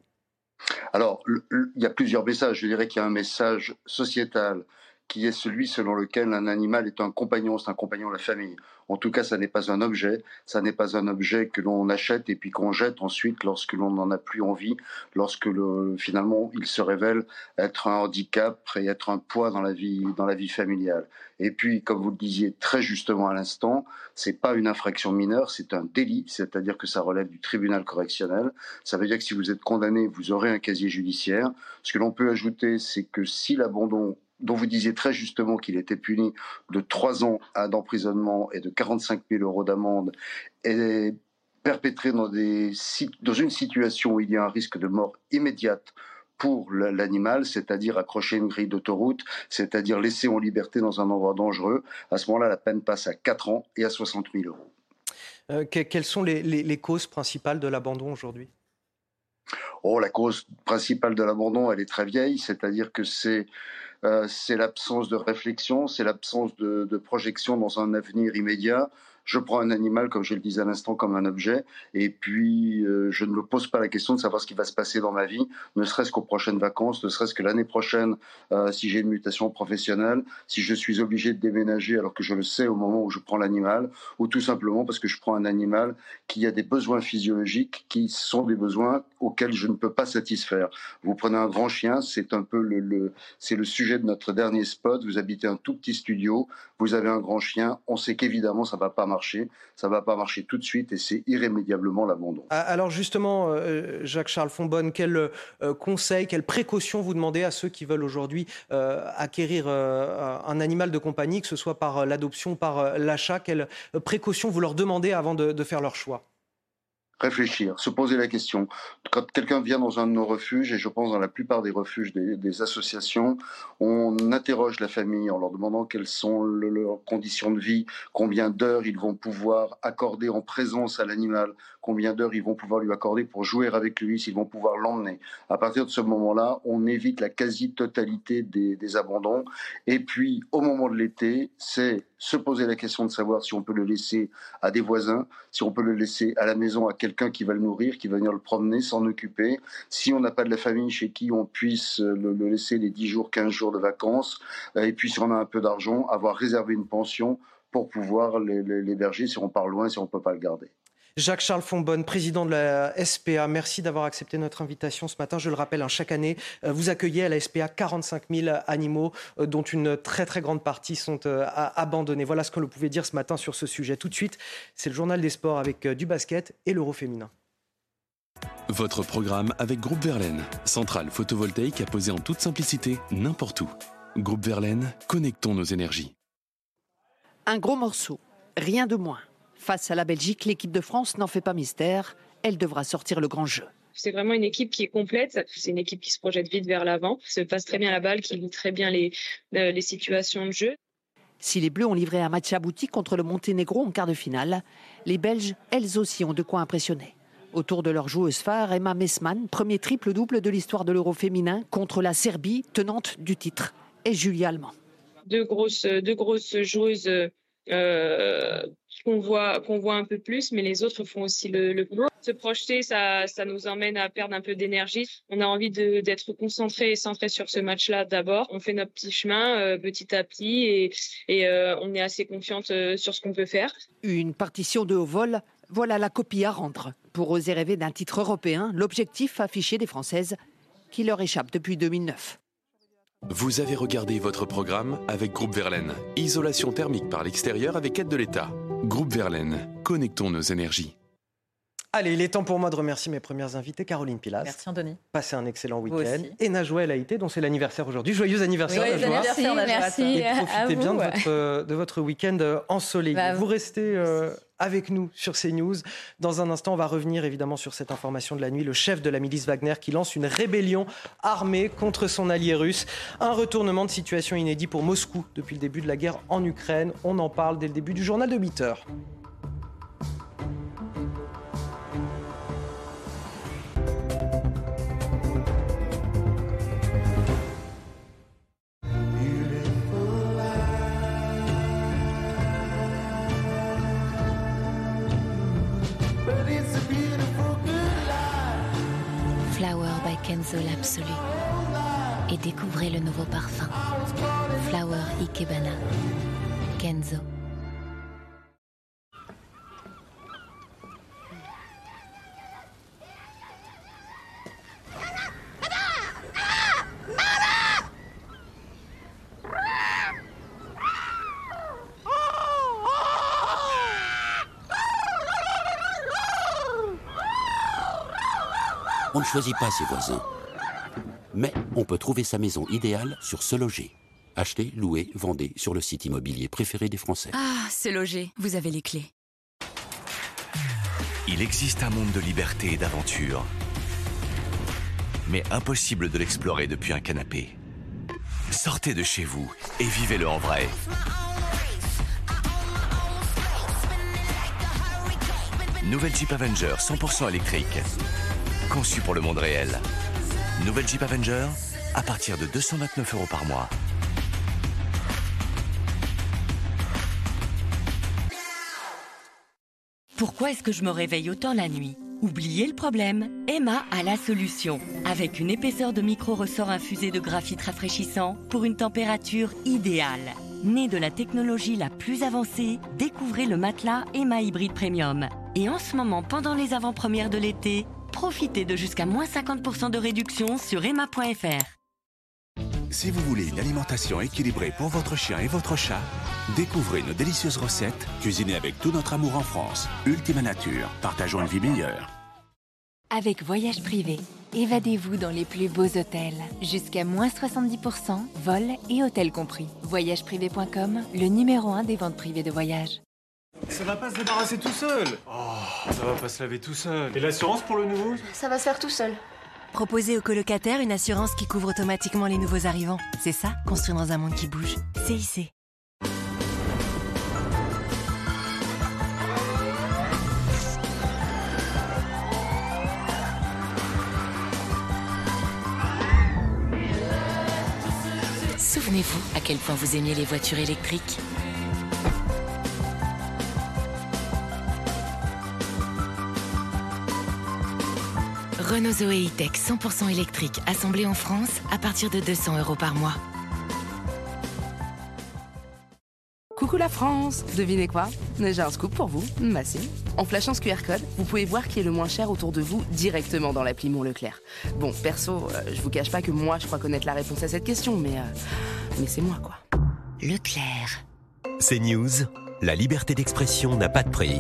S45: Alors, il y a plusieurs messages. Je dirais qu'il y a un message sociétal qui est celui selon lequel un animal est un compagnon, c'est un compagnon de la famille. En tout cas, ça n'est pas un objet, ça n'est pas un objet que l'on achète et puis qu'on jette ensuite lorsque l'on n'en a plus envie, lorsque le, finalement il se révèle être un handicap et être un poids dans la vie, dans la vie familiale. Et puis, comme vous le disiez très justement à l'instant, c'est pas une infraction mineure, c'est un délit, c'est-à-dire que ça relève du tribunal correctionnel. Ça veut dire que si vous êtes condamné, vous aurez un casier judiciaire. Ce que l'on peut ajouter, c'est que si l'abandon dont vous disiez très justement qu'il était puni de trois ans d'emprisonnement et de 45 000 euros d'amende, est perpétré dans, des, dans une situation où il y a un risque de mort immédiate pour l'animal, c'est-à-dire accrocher une grille d'autoroute, c'est-à-dire laisser en liberté dans un endroit dangereux, à ce moment-là, la peine passe à 4 ans et à 60 000 euros.
S1: Euh, quelles sont les causes principales de l'abandon aujourd'hui?
S45: Oh, la cause principale de l'abandon, elle est très vieille, c'est-à-dire que c'est c'est l'absence de réflexion, c'est l'absence de, de, projection dans un avenir immédiat, je prends un animal, comme je le disais à l'instant, comme un objet, et puis euh, je ne me pose pas la question de savoir ce qui va se passer dans ma vie, ne serait-ce qu'aux prochaines vacances, ne serait-ce que l'année prochaine, euh, si j'ai une mutation professionnelle, si je suis obligé de déménager alors que je le sais au moment où je prends l'animal, ou tout simplement parce que je prends un animal qui a des besoins physiologiques qui sont des besoins auxquels je ne peux pas satisfaire. Vous prenez un grand chien, c'est un peu le, c'est le sujet de notre dernier spot. Vous habitez un tout petit studio, vous avez un grand chien, on sait qu'évidemment ça va pas marcher, ça va pas marcher tout de suite et c'est irrémédiablement l'abandon.
S1: Ah, alors justement, euh, Jacques-Charles Fonbonne, quel euh, conseil, quelle précaution vous demandez à ceux qui veulent aujourd'hui euh, acquérir un animal de compagnie, que ce soit par l'adoption par l'achat? Quelle précaution vous leur demandez avant de faire leur choix?
S45: Réfléchir, se poser la question. Quand quelqu'un vient dans un de nos refuges, et je pense dans la plupart des refuges des, associations, on interroge la famille en leur demandant quelles sont leurs conditions de vie, combien d'heures ils vont pouvoir accorder en présence à l'animal, combien d'heures ils vont pouvoir lui accorder pour jouer avec lui, s'ils vont pouvoir l'emmener. À partir de ce moment-là, on évite la quasi-totalité des, abandons. Et puis, au moment de l'été, c'est se poser la question de savoir si on peut le laisser à des voisins, si on peut le laisser à la maison à quelqu'un qui va le nourrir, qui va venir le promener, s'en occuper, si on n'a pas de la famille chez qui on puisse le, laisser les 10 jours, 15 jours de vacances, euh, et puis si on a un peu d'argent, avoir réservé une pension pour pouvoir l'héberger si on part loin, si on ne peut pas le garder.
S1: Jacques-Charles Fonbonne, président de la SPA, merci d'avoir accepté notre invitation ce matin. Je le rappelle, hein, chaque année, euh, vous accueillez à la SPA 45 000 animaux, euh, dont une très très grande partie sont euh, abandonnés. Voilà ce que l'on pouvait dire ce matin sur ce sujet. Tout de suite, c'est le journal des sports avec du basket et l'euro féminin.
S46: Votre programme avec Groupe Verlaine, centrale photovoltaïque à poser en toute simplicité n'importe où. Groupe Verlaine, connectons nos énergies.
S47: Un gros morceau, rien de moins. Face à la Belgique, l'équipe de France n'en fait pas mystère. Elle devra sortir le grand jeu.
S48: C'est vraiment une équipe qui est complète. C'est une équipe qui se projette vite vers l'avant, se passe très bien la balle, qui lit très bien les, euh, les situations de jeu.
S47: Si les Bleus ont livré un match abouti contre le Monténégro en quart de finale, les Belges, elles aussi, ont de quoi impressionner. Autour de leur joueuse phare, Emma Messman, premier triple-double de l'histoire de l'Euro féminin contre la Serbie, tenante du titre, et Julie Allemand.
S48: Deux grosses, deux grosses joueuses euh, qu'on voit, qu'on voit un peu plus, mais les autres font aussi le, le boulot. Se projeter, ça, ça nous emmène à perdre un peu d'énergie. On a envie d'être concentré et centré sur ce match-là d'abord. On fait notre petit chemin euh, petit à petit et, et euh, on est assez confiante euh, sur ce qu'on peut faire.
S47: Une partition de haut vol, voilà la copie à rendre. Pour oser rêver d'un titre européen, l'objectif affiché des Françaises qui leur échappe depuis 2009.
S46: Vous avez regardé votre programme avec Groupe Verlaine. Isolation thermique par l'extérieur avec aide de l'État. Groupe Verlaine, connectons nos énergies.
S1: Allez, il est temps pour moi de remercier mes premières invitées, Caroline Pilas.
S49: Merci Anthony.
S1: Passez un excellent week-end. Et Najwa El Haïté, dont c'est l'anniversaire aujourd'hui. Joyeux anniversaire,
S50: oui, Merci, merci.
S1: Et profitez bien de votre, de votre week-end ensoleillé. Bah, vous restez euh, avec nous sur CNews. Dans un instant, on va revenir évidemment sur cette information de la nuit. Le chef de la milice Wagner qui lance une rébellion armée contre son allié russe. Un retournement de situation inédit pour Moscou depuis le début de la guerre en Ukraine. On en parle dès le début du journal de 8 heures.
S38: Kenzo l'absolu et découvrez le nouveau parfum. Flower
S32: Ikebana. Kenzo.
S34: Choisit pas ses voisins. Mais on peut trouver sa maison idéale sur Se Loger. Achetez, louez, vendez sur le site immobilier préféré des Français.
S3: Ah, c'est logé. Vous avez les clés.
S51: Il existe un monde de liberté et d'aventure. Mais impossible de l'explorer depuis un canapé. Sortez de chez vous et vivez-le en vrai. Nouvelle Jeep Avenger 100% électrique. Conçu pour le monde réel. Nouvelle Jeep Avenger à partir de 229 euros par mois.
S31: Pourquoi est-ce que je me réveille autant la nuit? Oubliez le problème, Emma a la solution. Avec une épaisseur de micro-ressort infusé de graphite rafraîchissant pour une température idéale. Né de la technologie la plus avancée, découvrez le matelas Emma Hybrid Premium. Et en ce moment, pendant les avant-premières de l'été, profitez de jusqu'à moins 50% de réduction sur emma.fr.
S51: Si vous voulez une alimentation équilibrée pour votre chien et votre chat, découvrez nos délicieuses recettes cuisinées avec tout notre amour en France. Ultima Nature, partageons une vie meilleure.
S32: Avec Voyage Privé, évadez-vous dans les plus beaux hôtels. Jusqu'à moins 70%, vol et hôtel compris. Voyageprivé.com, le numéro 1 des ventes privées de voyage.
S52: Ça va pas se débarrasser tout seul. Oh, ça va pas se laver tout seul. Et l'assurance pour le nouveau?
S53: Ça va se faire tout seul.
S3: Proposez aux colocataires une assurance qui couvre automatiquement les nouveaux arrivants. C'est ça, construire dans un monde qui bouge. CIC. Souvenez-vous à quel point vous aimiez les voitures électriques? Renault Zoé E-Tech 100% électrique assemblé en France à partir de 200 euros par mois.
S54: Coucou la France Devinez quoi? J'ai un scoop pour vous, bah si. En flashant ce QR code, vous pouvez voir qui est le moins cher autour de vous directement dans l'appli Mon Leclerc. Bon, perso, euh, je vous cache pas que moi je crois connaître la réponse à cette question, mais, euh, mais c'est moi quoi.
S3: Leclerc.
S55: C'est News. La liberté d'expression n'a pas de prix.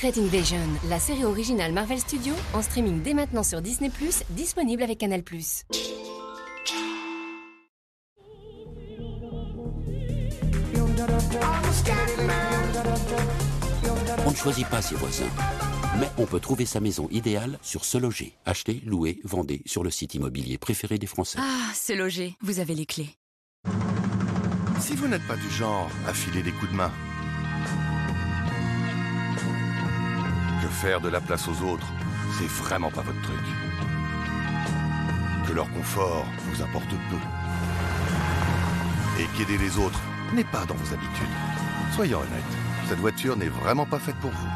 S32: Secret Invasion, la série originale Marvel Studios, en streaming dès maintenant sur Disney+, disponible avec Canal+.
S34: On ne choisit pas ses voisins. Mais on peut trouver sa maison idéale sur Se Loger. Achetez, louez, vendez sur le site immobilier préféré des Français.
S3: Ah, c'est logé. Vous avez les clés.
S56: Si vous n'êtes pas du genre à filer des coups de main, faire de la place aux autres, c'est vraiment pas votre truc. Que leur confort vous importe peu. Et qu'aider les autres n'est pas dans vos habitudes. Soyons honnêtes, cette voiture n'est vraiment pas faite pour vous.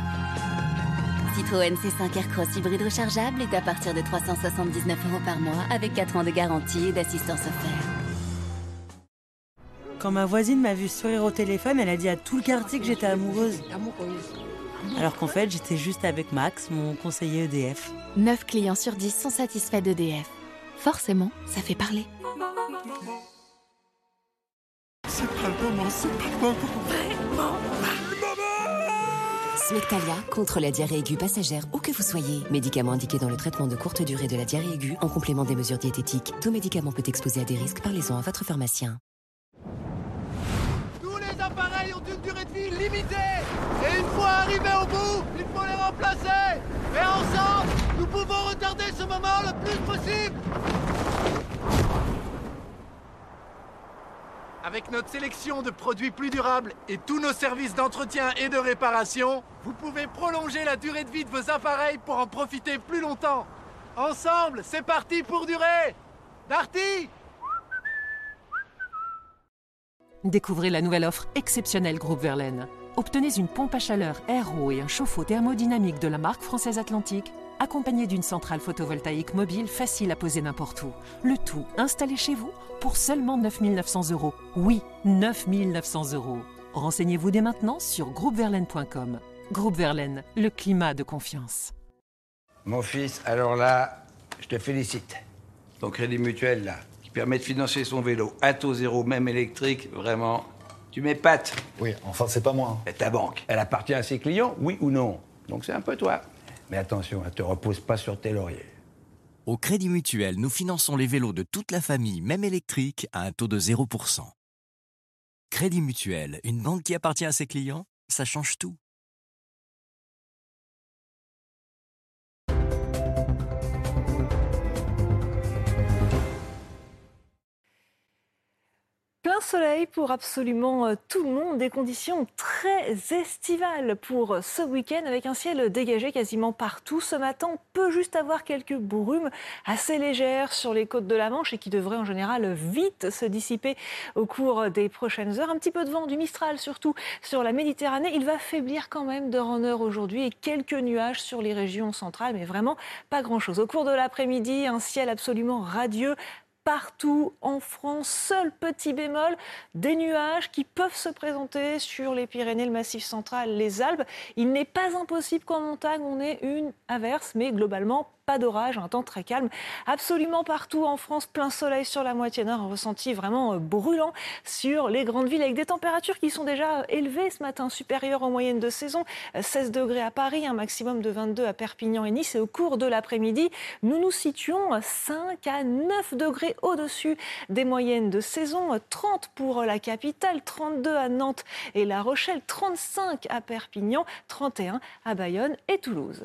S32: Citroën C5 Aircross hybride rechargeable est à partir de 379 euros par mois avec 4 ans de garantie et d'assistance offerte.
S26: Quand ma voisine m'a vu sourire au téléphone, elle a dit à tout le quartier que j'étais amoureuse. Alors qu'en fait, j'étais juste avec Max, mon conseiller EDF.
S32: 9 clients sur 10 sont satisfaits d'EDF. Forcément, ça fait parler.
S56: C'est pas le moment, c'est pas le moment.
S32: Vraiment Smectalia contre la diarrhée aiguë passagère où que vous soyez. Médicament indiqué dans le traitement de courte durée de la diarrhée aiguë en complément des mesures diététiques. Tout médicament peut exposer à des risques. Parlez-en à votre pharmacien.
S41: Les appareils ont une durée de vie limitée. Et une fois arrivés au bout, il faut les remplacer. Et ensemble, nous pouvons retarder ce moment le plus possible. Avec notre sélection de produits plus durables et tous nos services d'entretien et de réparation, vous pouvez prolonger la durée de vie de vos appareils pour en profiter plus longtemps. Ensemble, c'est parti pour durer. Darty
S37: Découvrez la nouvelle offre exceptionnelle Groupe Verlaine. Obtenez une pompe à chaleur RO et un chauffe-eau thermodynamique de la marque française Atlantique, accompagné d'une centrale photovoltaïque mobile facile à poser n'importe où. Le tout installé chez vous pour seulement 9 900 euros. Oui, 9 900 euros. Renseignez-vous dès maintenant sur groupeverlaine.com. Groupe Verlaine, le climat de confiance.
S51: Mon fils, alors là, je te félicite. Ton crédit mutuel, là, permet de financer son vélo à taux zéro, même électrique, vraiment, tu m'épates.
S57: Oui, enfin, c'est pas moi.
S51: Et ta banque, elle appartient à ses clients, oui ou non Donc c'est un peu toi. Mais attention, ne te repose pas sur tes lauriers.
S58: Au Crédit Mutuel, nous finançons les vélos de toute la famille, même électriques, à un taux de 0%. Crédit Mutuel, une banque qui appartient à ses clients, ça change tout.
S6: Plein soleil pour absolument euh, tout le monde, des conditions très estivales pour euh, ce week-end avec un ciel dégagé quasiment partout. Ce matin, on peut juste avoir quelques brumes assez légères sur les côtes de la Manche et qui devraient en général vite se dissiper au cours des prochaines heures. Un petit peu de vent, du Mistral surtout sur la Méditerranée. Il va faiblir quand même d'heure en heure aujourd'hui et quelques nuages sur les régions centrales, mais vraiment pas grand-chose. Au cours de l'après-midi, un ciel absolument radieux partout en France. Seul petit bémol, des nuages qui peuvent se présenter sur les Pyrénées, le Massif central, les Alpes. Il n'est pas impossible qu'en montagne, on ait une averse, mais globalement, pas d'orage, un temps très calme. Absolument partout en France, plein soleil sur la moitié nord, un ressenti vraiment euh, brûlant sur les grandes villes avec des températures qui sont déjà élevées ce matin, supérieures aux moyennes de saison. 16 euh, degrés à Paris, un maximum de 22 à Perpignan et Nice. Et au cours de l'après-midi, nous nous situons 5 à 9 degrés au-dessus des moyennes de saison. 30 pour la capitale, 32 à Nantes et La Rochelle, 35 à Perpignan, 31 à Bayonne et Toulouse.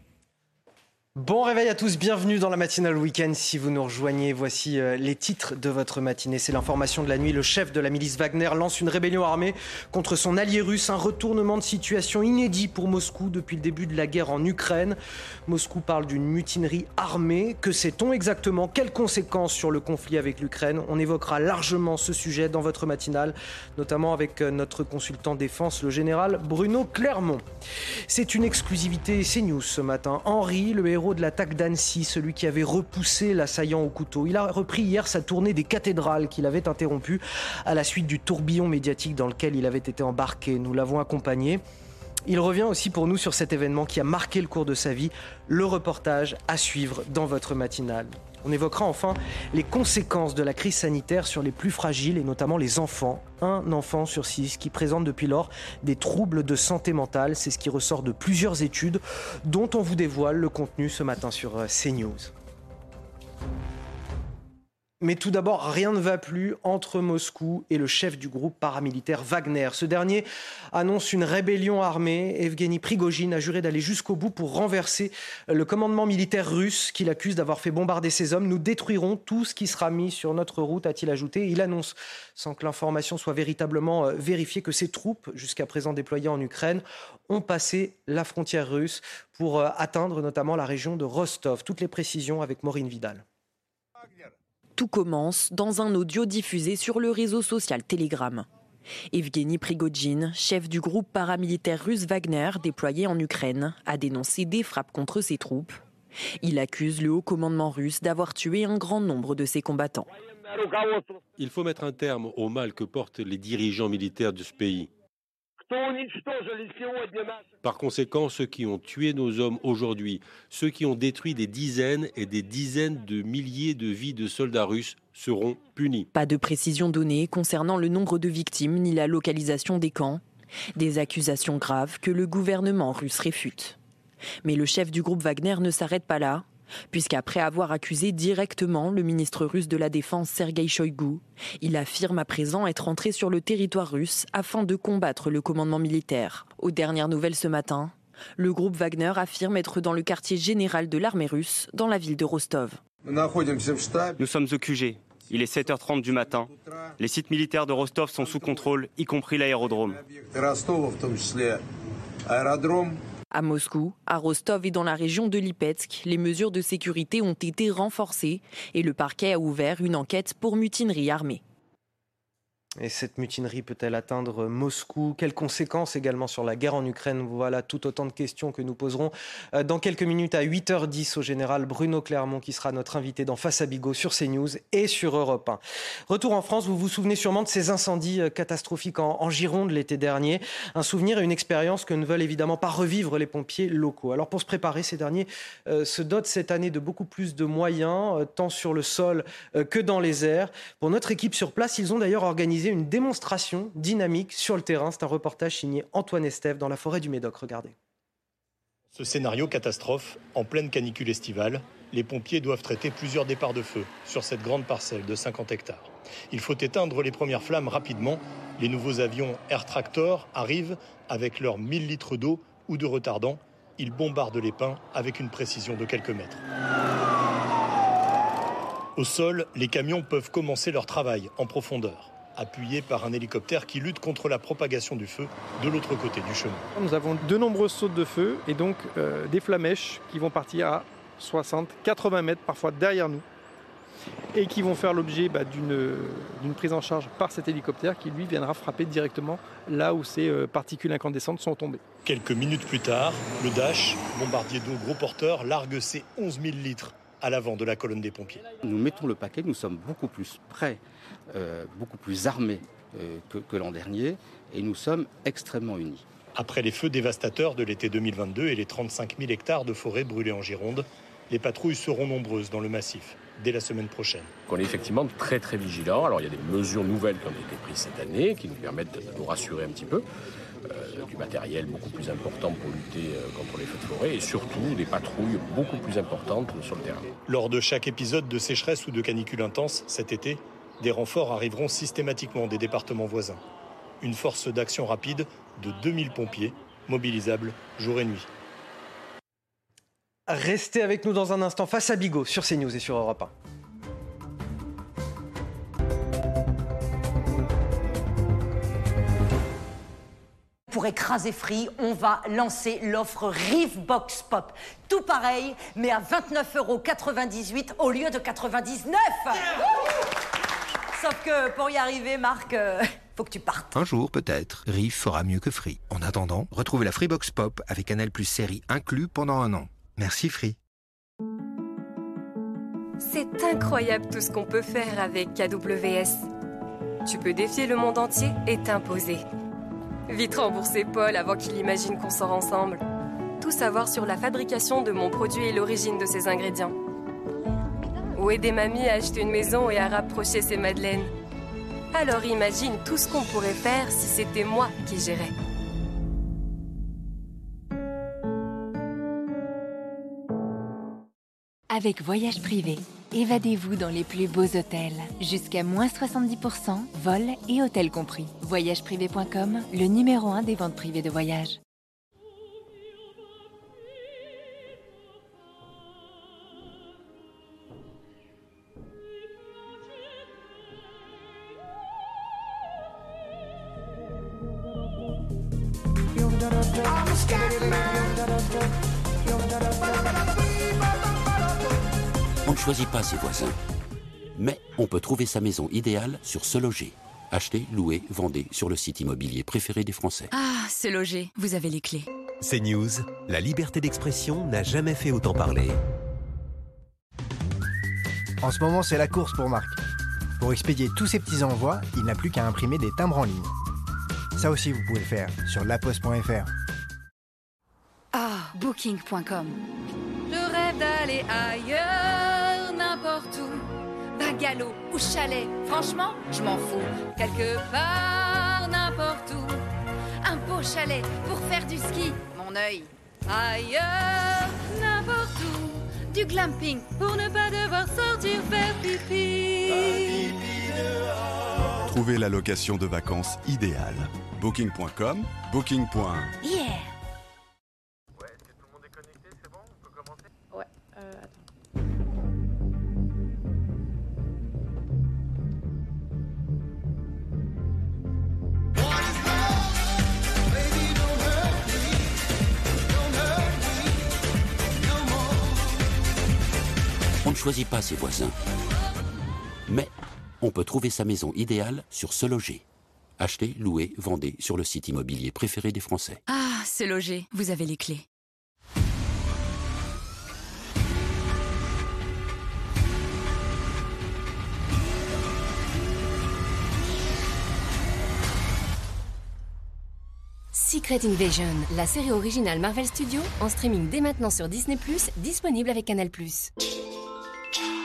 S1: Bon réveil à tous, bienvenue dans la matinale week-end. Si vous nous rejoignez, voici euh, les titres de votre matinée. C'est l'information de la nuit. Le chef de la milice Wagner lance une rébellion armée contre son allié russe. Un retournement de situation inédit pour Moscou depuis le début de la guerre en Ukraine. Moscou parle d'une mutinerie armée. Que sait-on exactement? Quelles conséquences sur le conflit avec l'Ukraine? On évoquera largement ce sujet dans votre matinale, notamment avec euh, notre consultant défense, le général Bruno Clermont. C'est une exclusivité CNews ce matin. Henri, le héros de l'attaque d'Annecy, celui qui avait repoussé l'assaillant au couteau. Il a repris hier sa tournée des cathédrales qu'il avait interrompue à la suite du tourbillon médiatique dans lequel il avait été embarqué. Nous l'avons accompagné. Il revient aussi pour nous sur cet événement qui a marqué le cours de sa vie, le reportage à suivre dans votre matinale. On évoquera enfin les conséquences de la crise sanitaire sur les plus fragiles et notamment les enfants. Un enfant sur six qui présente depuis lors des troubles de santé mentale. C'est ce qui ressort de plusieurs études dont on vous dévoile le contenu ce matin sur euh, CNews. Mais tout d'abord, rien ne va plus entre Moscou et le chef du groupe paramilitaire Wagner. Ce dernier annonce une rébellion armée. Evgeny Prigogine a juré d'aller jusqu'au bout pour renverser le commandement militaire russe qu'il accuse d'avoir fait bombarder ses hommes. Nous détruirons tout ce qui sera mis sur notre route, a-t-il ajouté. Il annonce, sans que l'information soit véritablement euh, vérifiée, que ses troupes, jusqu'à présent déployées en Ukraine, ont passé la frontière russe pour euh, atteindre notamment la région de Rostov. Toutes les précisions avec Maureen Vidal.
S7: Tout commence dans un audio diffusé sur le réseau social Telegram. Evgeny Prigogine, chef du groupe paramilitaire russe Wagner déployé en Ukraine, a dénoncé des frappes contre ses troupes. Il accuse le haut commandement russe d'avoir tué un grand nombre de ses combattants.
S8: Il faut mettre un terme au mal que portent les dirigeants militaires de ce pays. Par conséquent, ceux qui ont tué nos hommes aujourd'hui, ceux qui ont détruit des dizaines et des dizaines de milliers de vies de soldats russes seront punis.
S7: Pas de précision donnée concernant le nombre de victimes ni la localisation des camps. Des accusations graves que le gouvernement russe réfute. Mais le chef du groupe Wagner ne s'arrête pas là puisqu'après avoir accusé directement le ministre russe de la Défense Sergei Shoigu, il affirme à présent être entré sur le territoire russe afin de combattre le commandement militaire. Aux dernières nouvelles ce matin, le groupe Wagner affirme être dans le quartier général de l'armée russe, dans la ville de Rostov.
S26: Nous sommes au QG. Il est 7h30 du matin. Les sites militaires de Rostov sont sous contrôle, y compris l'aérodrome.
S59: À Moscou, à Rostov et dans la région de Lipetsk, les mesures de sécurité ont été renforcées et le parquet a ouvert une enquête pour mutinerie armée.
S1: Et cette mutinerie peut-elle atteindre Moscou? Quelles conséquences également sur la guerre en Ukraine? Voilà tout autant de questions que nous poserons euh, dans quelques minutes à 8h10 au général Bruno Clermont qui sera notre invité dans Face à Bigot sur CNews et sur Europe 1. Retour en France, vous vous souvenez sûrement de ces incendies euh, catastrophiques en, Gironde l'été dernier. Un souvenir et une expérience que ne veulent évidemment pas revivre les pompiers locaux. Alors pour se préparer, ces derniers euh, se dotent cette année de beaucoup plus de moyens, tant sur le sol que dans les airs. Pour notre équipe sur place, ils ont d'ailleurs organisé une démonstration dynamique sur le terrain. C'est un reportage signé Antoine Estève dans la forêt du Médoc. Regardez.
S16: Ce scénario catastrophe, en pleine canicule estivale, les pompiers doivent traiter plusieurs départs de feu sur cette grande parcelle de 50 hectares. Il faut éteindre les premières flammes rapidement. Les nouveaux avions Air Tractor arrivent avec leurs 1000 litres d'eau ou de retardant. Ils bombardent les pins avec une précision de quelques mètres. Au sol, les camions peuvent commencer leur travail en profondeur appuyé par un hélicoptère qui lutte contre la propagation du feu de l'autre côté du chemin.
S17: Nous avons de nombreuses sautes de feu et donc euh, des flamèches qui vont partir à 60, 80 mètres parfois derrière nous et qui vont faire l'objet bah, d'une prise en charge par cet hélicoptère qui lui viendra frapper directement là où ces euh, particules incandescentes sont tombées.
S16: Quelques minutes plus tard, le Dash, bombardier d'eau gros porteur, largue ses 11 000 litres à l'avant de la colonne des pompiers.
S60: Nous mettons le paquet, nous sommes beaucoup plus prêts beaucoup plus armés euh, que, l'an dernier et nous sommes extrêmement unis.
S16: Après les feux dévastateurs de l'été 2022 et les 35 000 hectares de forêt brûlés en Gironde, les patrouilles seront nombreuses dans le massif dès la semaine prochaine.
S19: On est effectivement très très vigilants. Alors il y a des mesures nouvelles qui ont été prises cette année qui nous permettent de nous rassurer un petit peu. Euh, du matériel beaucoup plus important pour lutter contre les feux de forêt et surtout des patrouilles beaucoup plus importantes sur le terrain.
S16: Lors de chaque épisode de sécheresse ou de canicule intense cet été, des renforts arriveront systématiquement des départements voisins. Une force d'action rapide de 2000 pompiers, mobilisables jour et nuit.
S1: Restez avec nous dans un instant face à Bigot sur CNews et sur Europe 1.
S61: Pour écraser Free, on va lancer l'offre Rive Box Pop. Tout pareil, mais à 29,98€ au lieu de 99 Sauf que pour y arriver, Marc, euh, faut que tu partes.
S62: Un jour, peut-être, Riff fera mieux que Free. En attendant, retrouvez la Freebox Pop avec Canal Plus série inclus pendant un an. Merci Free.
S53: C'est incroyable tout ce qu'on peut faire avec KWS. Tu peux défier le monde entier et t'imposer. Vite rembourser Paul avant qu'il imagine qu'on sort ensemble. Tout savoir sur la fabrication de mon produit et l'origine de ses ingrédients ou aider mamie à acheter une maison et à rapprocher ses madeleines. Alors imagine tout ce qu'on pourrait faire si c'était moi qui gérais.
S32: Avec Voyage Privé, évadez-vous dans les plus beaux hôtels. Jusqu'à moins 70%, vol et hôtel compris. Voyageprivé.com, le numéro 1 des ventes privées de voyage.
S34: Choisit pas ses voisins, mais on peut trouver sa maison idéale sur Se Loger. Acheter, louer, vendez sur le site immobilier préféré des Français.
S31: Ah, Se Loger, vous avez les clés.
S63: C'est News, la liberté d'expression n'a jamais fait autant parler.
S64: En ce moment, c'est la course pour Marc. Pour expédier tous ses petits envois, il n'a plus qu'à imprimer des timbres en ligne. Ça aussi, vous pouvez le faire sur laposte.fr.
S31: Ah, booking.com.
S53: Je rêve d'aller ailleurs, Bagalo ou chalet, franchement, je m'en fous. Quelque part, n'importe où. Un beau chalet pour faire du ski, mon œil. Ailleurs, n'importe où. Du glamping pour ne pas devoir sortir faire pipi.
S51: Trouvez la location de vacances idéale. Booking.com, booking.
S64: Yeah.
S34: Choisit pas ses voisins. Mais on peut trouver sa maison idéale sur Se Loger. Achetez, louez, vendez sur le site immobilier préféré des Français.
S3: Ah, Se Loger, vous avez les clés.
S32: Secret Invasion, la série originale Marvel Studios, en streaming dès maintenant sur Disney+, disponible avec Canal+. guitar.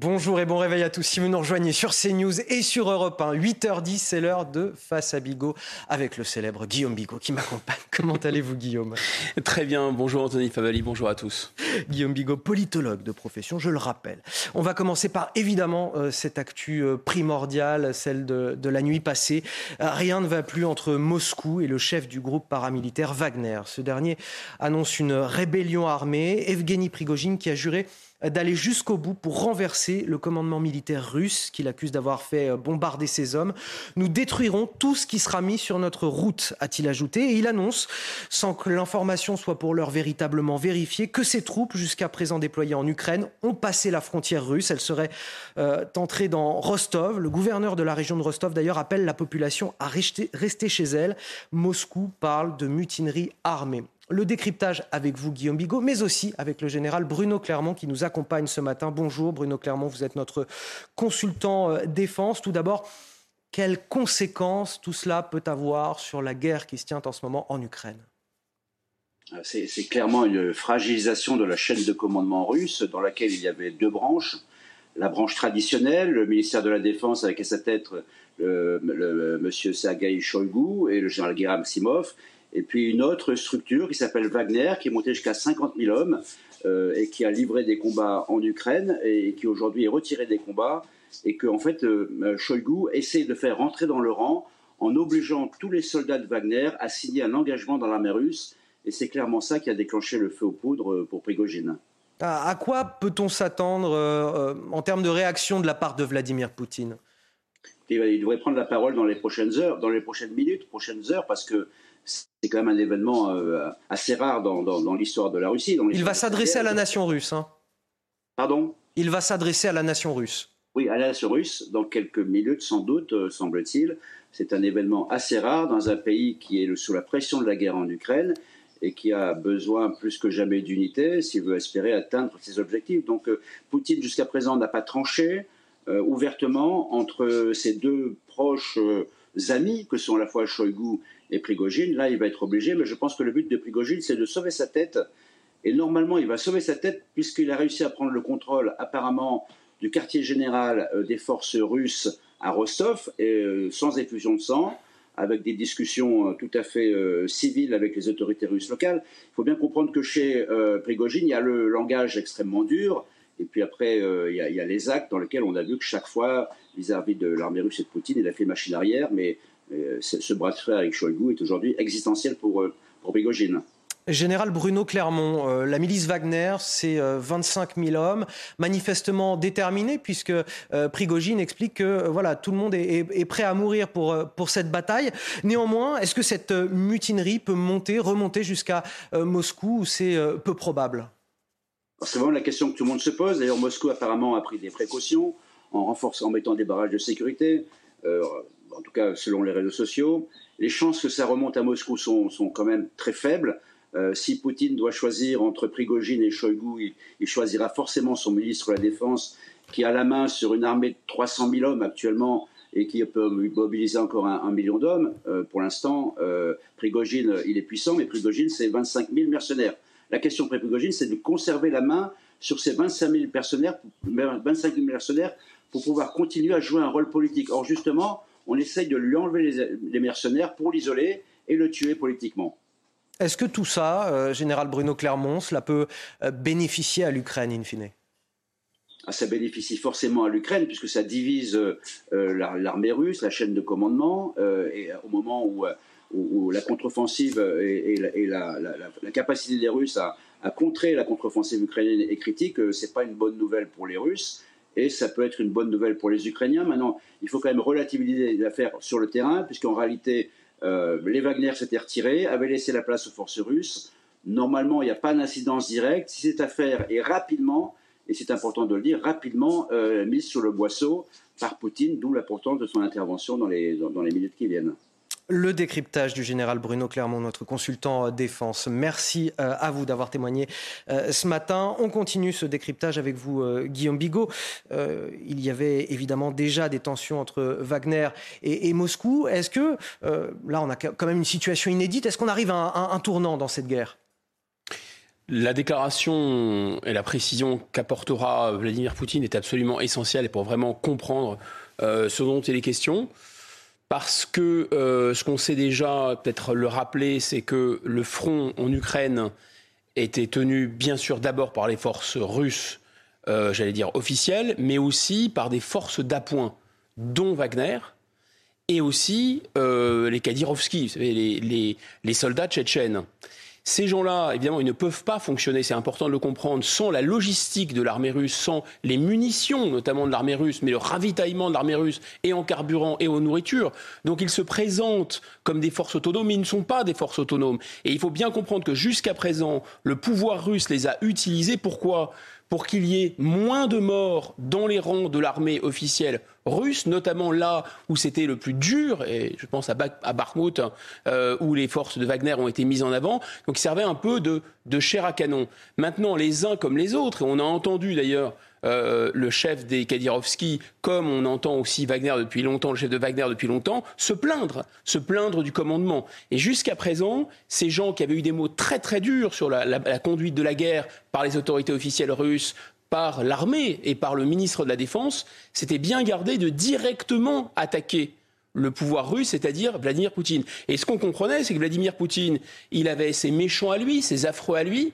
S1: Bonjour et bon réveil à tous. Si vous nous rejoignez sur CNews et sur Europe 1, 8h10, c'est l'heure de Face à Bigot avec le célèbre Guillaume Bigot qui m'accompagne. Comment allez-vous, Guillaume?
S65: Très bien. Bonjour Anthony Favali. Bonjour à tous.
S1: Guillaume Bigot, politologue de profession, je le rappelle. On va commencer par évidemment euh, cette actu euh, primordiale, celle de, de, la nuit passée. Euh, rien ne va plus entre Moscou et le chef du groupe paramilitaire Wagner. Ce dernier annonce une rébellion armée. Evgeny Prigogine qui a juré d'aller jusqu'au bout pour renverser le commandement militaire russe qu'il accuse d'avoir fait bombarder ses hommes. Nous détruirons tout ce qui sera mis sur notre route, a-t-il ajouté. Et il annonce, sans que l'information soit pour l'heure véritablement vérifiée, que ses troupes, jusqu'à présent déployées en Ukraine, ont passé la frontière russe. Elles seraient euh, entrées dans Rostov. Le gouverneur de la région de Rostov, d'ailleurs, appelle la population à rester, rester chez elle. Moscou parle de mutinerie armée le décryptage avec vous, Guillaume Bigot, mais aussi avec le général Bruno Clermont qui nous accompagne ce matin. Bonjour Bruno Clermont, vous êtes notre consultant euh, défense. Tout d'abord, quelles conséquences tout cela peut avoir sur la guerre qui se tient en ce moment en Ukraine?
S9: C'est clairement une fragilisation de la chaîne de commandement russe dans laquelle il y avait deux branches. La branche traditionnelle, le ministère de la Défense avec à sa tête le, monsieur Sergei Shoigu et le général Gerasimov, et puis une autre structure qui s'appelle Wagner, qui est montée jusqu'à 50 000 hommes euh, et qui a livré des combats en Ukraine et, qui aujourd'hui est retiré des combats et que en fait euh, Shoigu essaie de faire rentrer dans le rang en obligeant tous les soldats de Wagner à signer un engagement dans l'armée russe et c'est clairement ça qui a déclenché le feu aux poudres pour Prigogine.
S1: À quoi peut-on s'attendre euh, en termes de réaction de la part de Vladimir Poutine?
S9: Il devrait prendre la parole dans les prochaines heures, dans les prochaines minutes, prochaines heures, parce que c'est quand même un événement euh, assez rare dans, dans, dans l'histoire de la Russie.
S1: Il va s'adresser à la nation russe. Hein.
S9: Pardon?
S1: Il va s'adresser à la nation russe.
S9: Oui, à la nation russe, dans quelques minutes sans doute, euh, semble-t-il. C'est un événement assez rare dans un pays qui est sous la pression de la guerre en Ukraine et qui a besoin plus que jamais d'unité s'il veut espérer atteindre ses objectifs. Donc euh, Poutine, jusqu'à présent, n'a pas tranché ouvertement entre ses deux proches amis, que sont à la fois Shoigu et Prigogine. Là, il va être obligé, mais je pense que le but de Prigogine, c'est de sauver sa tête. Et normalement, il va sauver sa tête puisqu'il a réussi à prendre le contrôle, apparemment, du quartier général des forces russes à Rostov, et, sans effusion de sang avec des discussions tout à fait civiles avec les autorités russes locales. Il faut bien comprendre que chez euh, Prigogine, il y a le langage extrêmement dur, et puis après, euh, il, y a, les actes dans lesquels on a vu que chaque fois, vis-à-vis -vis de l'armée russe et de Poutine, il a fait machine arrière, mais euh, ce bras de fer avec Shoigu est aujourd'hui existentiel pour, pour Prigogine.
S1: Général Bruno Clermont, euh, la milice Wagner, c'est euh, 25 000 hommes, manifestement déterminés, puisque euh, Prigogine explique que voilà, tout le monde est, est, est, prêt à mourir pour, pour cette bataille. Néanmoins, est-ce que cette mutinerie peut monter, remonter jusqu'à Moscou, ou c'est peu probable?
S9: C'est vraiment la question que tout le monde se pose. D'ailleurs, Moscou apparemment a pris des précautions en renforçant, en mettant des barrages de sécurité, en tout cas selon les réseaux sociaux. Les chances que ça remonte à Moscou sont, sont quand même très faibles. Euh, si Poutine doit choisir entre Prigogine et Shoigu, il, choisira forcément son ministre de la Défense qui a la main sur une armée de 300 000 hommes actuellement et qui peut mobiliser encore un, million d'hommes. Euh, pour l'instant, euh, Prigogine, il est puissant, mais Prigogine, c'est 25 000 mercenaires. La question pour Prigogine, c'est de conserver la main sur ces 25 000, mercenaires, 25 000 mercenaires pour pouvoir continuer à jouer un rôle politique. Or, justement, on essaye de lui enlever les, les mercenaires pour l'isoler et le tuer politiquement.
S1: Est-ce que tout ça, euh, général Bruno Clermont, cela peut euh, bénéficier à l'Ukraine in fine?
S9: Ah, ça bénéficie forcément à l'Ukraine puisque ça divise euh, l'armée russe, la chaîne de commandement, et au moment où, où, où la contre-offensive et, et, la, et la, la, la, capacité des Russes à,
S66: à contrer la contre-offensive ukrainienne est critique, ce n'est pas une bonne nouvelle pour les Russes et ça peut être une bonne nouvelle pour les Ukrainiens. Maintenant, il faut quand même relativiser l'affaire sur le terrain, puisqu'en réalité, les Wagner s'étaient retirés, avaient laissé la place aux forces russes. Normalement, il n'y a pas d'incidence directe. Si cette affaire est rapidement, et c'est important de le dire, rapidement mise sur le boisseau par Poutine, d'où l'importance de son intervention dans les minutes qui viennent.
S1: Le décryptage du général Bruno Clermont, notre consultant défense. Merci à vous d'avoir témoigné ce matin. On continue ce décryptage avec vous, Guillaume Bigot. Il y avait évidemment déjà des tensions entre Wagner et, Moscou. Est-ce que, là, on a quand même une situation inédite, est-ce qu'on arrive à un, un tournant dans cette guerre?
S65: La déclaration et la précision qu'apportera Vladimir Poutine est absolument essentielle pour vraiment comprendre ce dont il est question parce que euh, ce qu'on sait déjà, peut-être le rappeler, c'est que le front en Ukraine était tenu bien sûr d'abord par les forces russes, euh, j'allais dire officielles, mais aussi par des forces d'appoint, dont Wagner, et aussi euh, les Kadyrovski, les, les, les soldats tchétchènes. Ces gens-là, évidemment, ils ne peuvent pas fonctionner, c'est important de le comprendre, sans la logistique de l'armée russe, sans les munitions notamment de l'armée russe, mais le ravitaillement de l'armée russe et en carburant et en nourriture. Donc ils se présentent comme des forces autonomes, mais ils ne sont pas des forces autonomes. Et il faut bien comprendre que jusqu'à présent, le pouvoir russe les a utilisés. Pourquoi? Pour qu'il y ait moins de morts dans les rangs de l'armée officielle russe, notamment là où c'était le plus dur, et je pense à, à euh, où les forces de Wagner ont été mises en avant. Donc servait un peu de, de chair à canon. Maintenant, les uns comme les autres, et on a entendu d'ailleurs euh, le chef des Kadyrovski, comme on entend aussi Wagner depuis longtemps, le chef de Wagner depuis longtemps, se plaindre, se plaindre du commandement. Et jusqu'à présent, ces gens qui avaient eu des mots très très durs sur la conduite de la guerre par les autorités officielles russes, par l'armée et par le ministre de la Défense, s'étaient bien gardés de directement attaquer le pouvoir russe, c'est-à-dire Vladimir Poutine. Et ce qu'on comprenait, c'est que Vladimir Poutine, il avait ses méchants à lui, ses affreux à lui,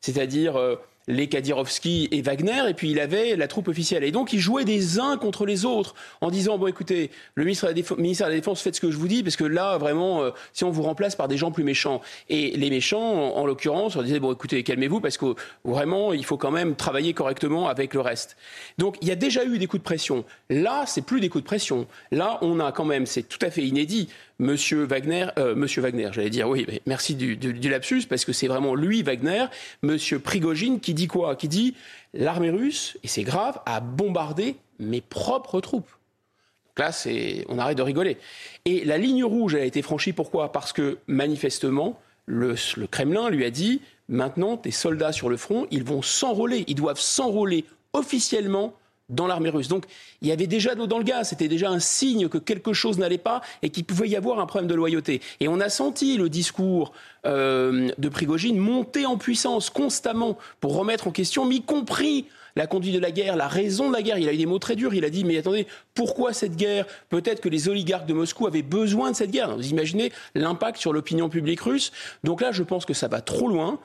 S65: c'est-à-dire euh, les Kadyrovski et Wagner, et puis il avait la troupe officielle. Et donc, ils jouaient des uns contre les autres, en disant, bon, écoutez, le ministre de la Défense, ministère de la Défense, faites ce que je vous dis, parce que là, vraiment, euh, si on vous remplace par des gens plus méchants. Et les méchants, en, en l'occurrence, on disait, bon, écoutez, calmez-vous, parce que vraiment, il faut quand même travailler correctement avec le reste. Donc, il y a déjà eu des coups de pression. Là, c'est plus des coups de pression. Là, on a quand même, c'est tout à fait inédit, Monsieur Wagner, euh, Monsieur Wagner, j'allais dire, oui, mais merci du, lapsus, parce que c'est vraiment lui, Wagner, Monsieur Prigogine, qui dit quoi? Qui dit l'armée russe, et c'est grave, a bombardé mes propres troupes. Donc là, c'est, on arrête de rigoler. Et la ligne rouge a été franchie, pourquoi? Parce que manifestement, le, le Kremlin lui a dit, maintenant, tes soldats sur le front, ils vont s'enrôler, ils doivent s'enrôler officiellement dans l'armée russe. Donc il y avait déjà de l'eau dans le gaz, c'était déjà un signe que quelque chose n'allait pas et qu'il pouvait y avoir un problème de loyauté. Et on a senti le discours euh, de Prigogine monter en puissance constamment pour remettre en question, y compris la conduite de la guerre, la raison de la guerre. Il a eu des mots très durs. Il a dit, mais attendez, pourquoi cette guerre? Peut-être que les oligarques de Moscou avaient besoin de cette guerre. Vous imaginez l'impact sur l'opinion publique russe Donc là, je pense que ça va trop loin.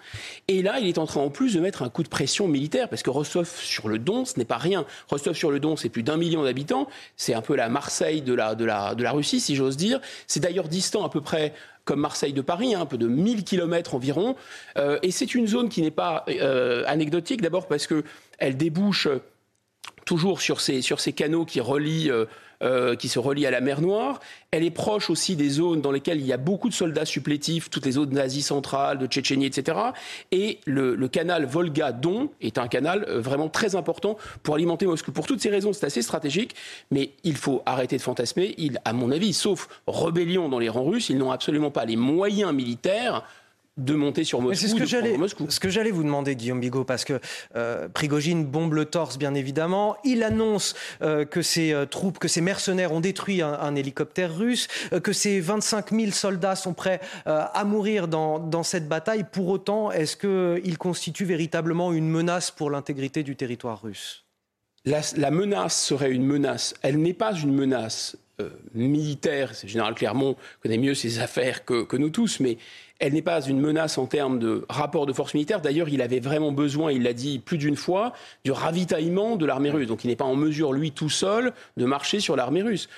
S65: Et là, il est en train en plus de mettre un coup de pression militaire, parce que Rostov sur le Don, ce n'est pas rien. Rostov sur le Don, c'est plus d'un million d'habitants. C'est un peu la Marseille de la, de la, de la Russie, si j'ose dire. C'est d'ailleurs distant à peu près comme Marseille de Paris, hein, un peu de 1000 km environ. Euh, et c'est une zone qui n'est pas euh, anecdotique, d'abord parce qu'elle débouche toujours sur ces, sur ces canaux qui relient euh, qui se relient à la mer Noire. Elle est proche aussi des zones dans lesquelles il y a beaucoup de soldats supplétifs, toutes les zones d'Asie centrale, de Tchétchénie, etc. Et le, canal Volga-Don est un canal euh, vraiment très important pour alimenter Moscou. Pour toutes ces raisons, c'est assez stratégique, mais il faut arrêter de fantasmer. À mon avis, sauf rébellion dans les rangs russes, ils n'ont absolument pas les moyens militaires de monter sur Moscou.
S1: C'est ce que j'allais, ce que j'allais vous demander, Guillaume Bigot, parce que euh, Prigogine bombe le torse, bien évidemment. Il annonce euh, que ses euh, troupes, que ses mercenaires ont détruit un, un hélicoptère russe, euh, que ses 25 000 soldats sont prêts euh, à mourir dans, dans, cette bataille. Pour autant, est-ce qu'il constitue véritablement une menace pour l'intégrité du territoire russe?
S65: La, la menace serait une menace. Elle n'est pas une menace militaire. C'est général Clermont connaît mieux ses affaires que, que nous tous, mais elle n'est pas une menace en termes de rapport de force militaire. D'ailleurs, il avait vraiment besoin, il l'a dit plus d'une fois, du ravitaillement de l'armée russe. Donc il n'est pas en mesure, lui tout seul, de marcher sur l'armée russe.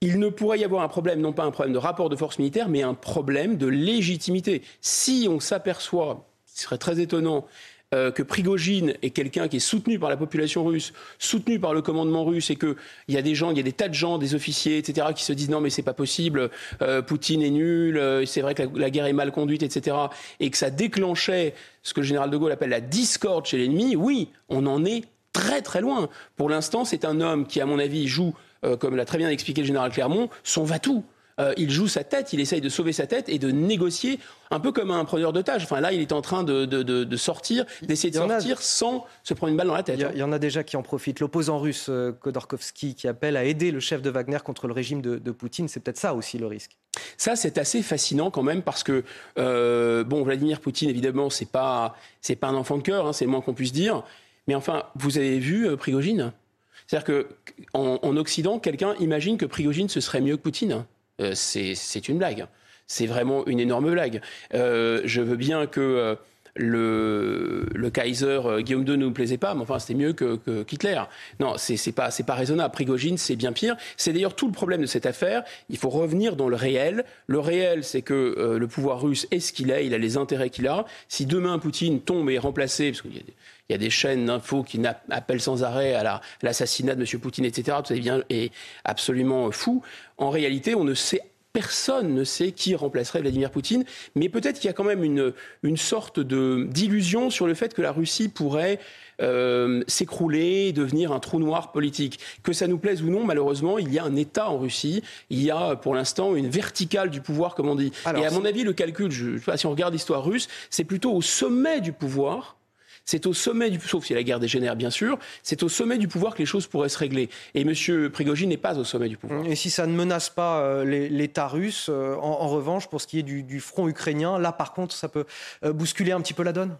S65: Il ne pourrait y avoir un problème, non pas un problème de rapport de force militaire, mais un problème de légitimité. Si on s'aperçoit serait très étonnant euh, que Prigogine est quelqu'un qui est soutenu par la population russe, soutenu par le commandement russe, et qu'il y a des gens, il y a des tas de gens, des officiers, etc., qui se disent non mais c'est pas possible, euh, Poutine est nul, euh, c'est vrai que la, guerre est mal conduite, etc., et que ça déclenchait ce que le général de Gaulle appelle la discorde chez l'ennemi, oui, on en est très très loin. Pour l'instant, c'est un homme qui, à mon avis, joue, comme l'a très bien expliqué le général Clermont, son va-tout. Euh, il joue sa tête, il essaye de sauver sa tête et de négocier un peu comme un preneur d'otages. Enfin là, il est en train de, de, de, sortir, d'essayer de sortir sans se prendre une balle dans la tête.
S1: Il y, en a déjà qui en profitent. L'opposant russe euh, Khodorkovsky qui appelle à aider le chef de Wagner contre le régime de, Poutine, c'est peut-être ça aussi le risque.
S65: Ça, c'est assez fascinant quand même parce que euh, bon, Vladimir Poutine, évidemment, c'est pas c'est pas un enfant de cœur, hein, c'est le moins qu'on puisse dire. Mais enfin, vous avez vu euh, Prigogine? C'est-à-dire qu'en en Occident, quelqu'un imagine que Prigogine ce serait mieux que Poutine. Euh, c'est une blague. C'est vraiment une énorme blague. Euh, je veux bien que euh, le, Kaiser Guillaume II ne nous plaisait pas, mais enfin c'était mieux que, qu'Hitler. Non, c'est, pas pas raisonnable. Prigogine, c'est bien pire. C'est d'ailleurs tout le problème de cette affaire. Il faut revenir dans le réel. Le réel, c'est que le pouvoir russe est ce qu'il est, il a les intérêts qu'il a. Si demain Poutine tombe et est remplacé, parce qu'il y a des, il y a des chaînes d'infos qui appellent sans arrêt à l'assassinat de M. Poutine, etc. Tout ça est absolument fou. En réalité, on ne sait personne ne sait qui remplacerait Vladimir Poutine, mais peut-être qu'il y a quand même une, une sorte d'illusion sur le fait que la Russie pourrait euh, s'écrouler, devenir un trou noir politique. Que ça nous plaise ou non, malheureusement, il y a un État en Russie, il y a pour l'instant une verticale du pouvoir, comme on dit. Et à mon avis, le calcul, je si on regarde l'histoire russe, c'est plutôt au sommet du pouvoir c'est au sommet du sauf si la guerre dégénère bien sûr, c'est au sommet du pouvoir que les choses pourraient se régler. Et M. Prigogine n'est pas au sommet du pouvoir.
S1: Et si ça ne menace pas euh, l'État russe, euh, en, revanche, pour ce qui est du, front ukrainien, là par contre, ça peut euh, bousculer un petit peu la donne?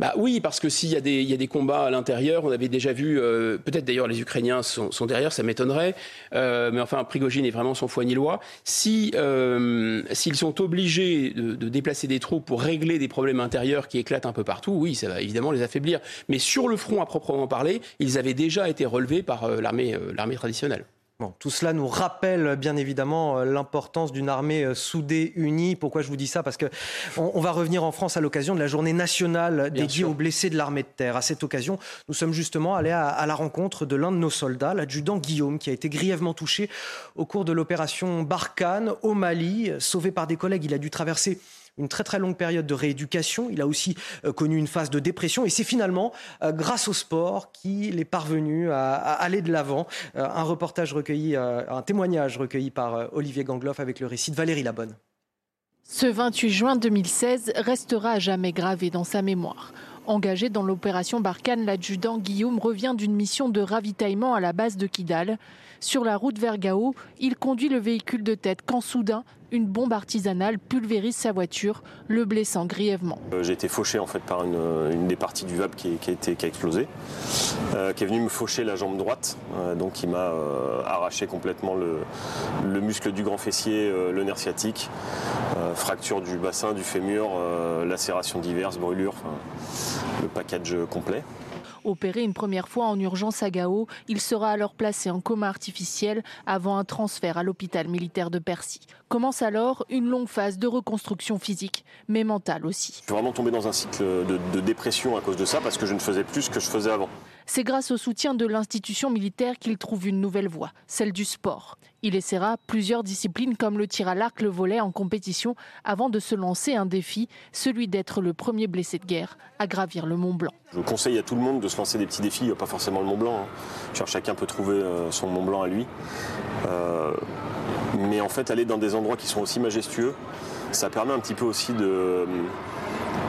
S65: Bah oui, parce que s'il y, a des, y a des combats à l'intérieur, on avait déjà vu, euh, peut-être d'ailleurs les Ukrainiens sont, sont derrière, ça m'étonnerait, euh, mais enfin Prigogine est vraiment son foignier-loi. Si, euh, s'ils sont obligés de, de, déplacer des troupes pour régler des problèmes intérieurs qui éclatent un peu partout, oui, ça va évidemment les affaiblir. Mais sur le front à proprement parler, ils avaient déjà été relevés par euh, l'armée, euh, l'armée traditionnelle
S1: tout cela nous rappelle bien évidemment euh, l'importance d'une armée euh, soudée, unie. Pourquoi je vous dis ça? Parce que on, va revenir en France à l'occasion de la journée nationale dédiée aux blessés de l'armée de terre. À cette occasion, nous sommes justement allés à, à la rencontre de l'un de nos soldats, l'adjudant Guillaume, qui a été grièvement touché au cours de l'opération Barkhane au Mali. Sauvé par des collègues, il a dû traverser une très très longue période de rééducation. Il a aussi euh, connu une phase de dépression et c'est finalement euh, grâce au sport qu'il est parvenu à, aller de l'avant. Euh, un reportage recueilli, un témoignage recueilli par Olivier Gangloff avec le récit de Valérie Labonne.
S11: Ce 28 juin 2016 restera à jamais gravé dans sa mémoire. Engagé dans l'opération Barkhane, l'adjudant Guillaume revient d'une mission de ravitaillement à la base de Kidal. Sur la route vers Gao, il conduit le véhicule de tête quand soudain, une bombe artisanale pulvérise sa voiture, le blessant grièvement.
S67: Euh, j'ai été fauché en fait par une, des parties du VAB qui, a, explosé, euh, qui est venu me faucher la jambe droite, euh, donc qui m'a arraché complètement le, le, muscle du grand fessier, le nerf sciatique, fracture du bassin, du fémur, lacération diverses, brûlures, le package complet.
S11: Opéré une première fois en urgence à Gao, il sera alors placé en coma artificiel avant un transfert à l'hôpital militaire de Percy. Commence alors une longue phase de reconstruction physique, mais mentale aussi.
S67: Je suis vraiment tombé dans un cycle de, dépression à cause de ça parce que je ne faisais plus ce que je faisais avant.
S11: C'est grâce au soutien de l'institution militaire qu'il trouve une nouvelle voie, celle du sport. Il essaiera plusieurs disciplines comme le tir à l'arc, le volet en compétition avant de se lancer un défi, celui d'être le premier blessé de guerre à gravir le Mont Blanc.
S67: Je conseille à tout le monde de se lancer des petits défis, pas forcément le Mont Blanc. Hein. Chacun peut trouver euh, son Mont Blanc à lui. Euh, mais en fait, aller dans des endroits qui sont aussi majestueux, ça permet un petit peu aussi de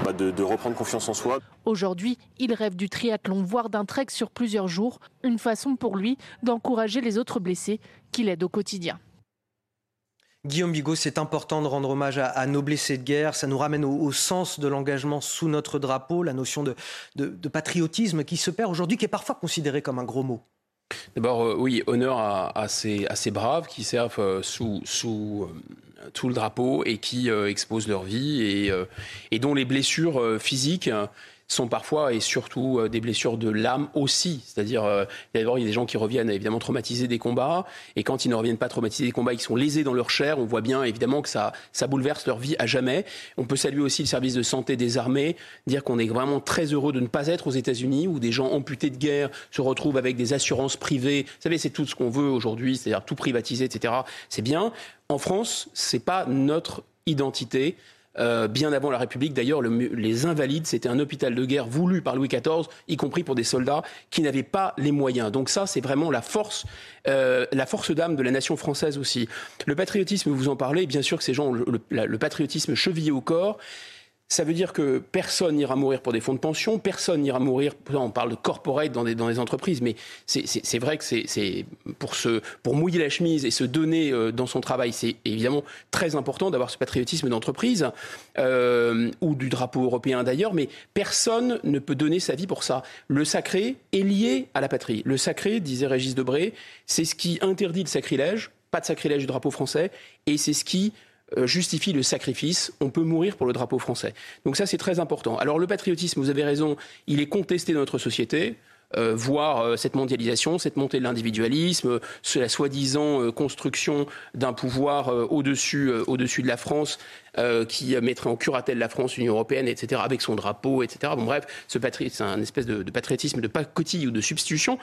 S67: bah, de, reprendre confiance en soi.
S11: Aujourd'hui, il rêve du triathlon, voire d'un trek sur plusieurs jours, une façon pour lui d'encourager les autres blessés qu'il aide au quotidien.
S1: Guillaume Bigot, c'est important de rendre hommage à, nos blessés de guerre. Ça nous ramène au, sens de l'engagement sous notre drapeau, la notion de, patriotisme qui se perd aujourd'hui, qui est parfois considéré comme un gros mot.
S65: D'abord, euh, oui, honneur à, ces, braves qui servent euh, sous, sous euh, tout le drapeau et qui euh, exposent leur vie et, euh, et dont les blessures euh, physiques sont parfois et surtout euh, des blessures de l'âme aussi. C'est-à-dire, euh, d'abord, il y a des gens qui reviennent évidemment traumatisés des combats, et quand ils ne reviennent pas traumatisés des combats, ils sont lésés dans leur chair, on voit bien évidemment que ça, ça bouleverse leur vie à jamais. On peut saluer aussi le service de santé des armées, dire qu'on est vraiment très heureux de ne pas être aux États-Unis, où des gens amputés de guerre se retrouvent avec des assurances privées. Vous savez, c'est tout ce qu'on veut aujourd'hui, c'est-à-dire tout privatiser, etc. C'est bien. En France, c'est pas notre identité. Euh, bien avant la République. D'ailleurs, les Invalides, c'était un hôpital de guerre voulu par Louis XIV, y compris pour des soldats qui n'avaient pas les moyens. Donc ça, c'est vraiment la force, euh, la force d'âme de la nation française aussi. Le patriotisme, vous en parlez, bien sûr que ces gens ont le, le patriotisme chevillé au corps. Ça veut dire que personne n'ira mourir pour des fonds de pension, personne n'ira mourir, on parle de corporate dans des, des entreprises, mais c'est vrai que c'est pour, mouiller la chemise et se donner euh, dans son travail, c'est évidemment très important d'avoir ce patriotisme d'entreprise, euh, ou du drapeau européen d'ailleurs, mais personne ne peut donner sa vie pour ça. Le sacré est lié à la patrie. Le sacré, disait Régis Debray, c'est ce qui interdit le sacrilège, pas de sacrilège du drapeau français, et c'est ce qui justifie le sacrifice. On peut mourir pour le drapeau français. Donc ça, c'est très important. Alors le patriotisme, vous avez raison, il est contesté dans notre société. Euh, voir euh, cette mondialisation, cette montée de l'individualisme, la soi-disant euh, construction d'un pouvoir au-dessus au-dessus de la France qui mettrait en curatelle la France, l'Union européenne, etc., avec son drapeau, etc. Bon, bref, ce c'est un espèce de, de, patriotisme de pacotille ou de substitution.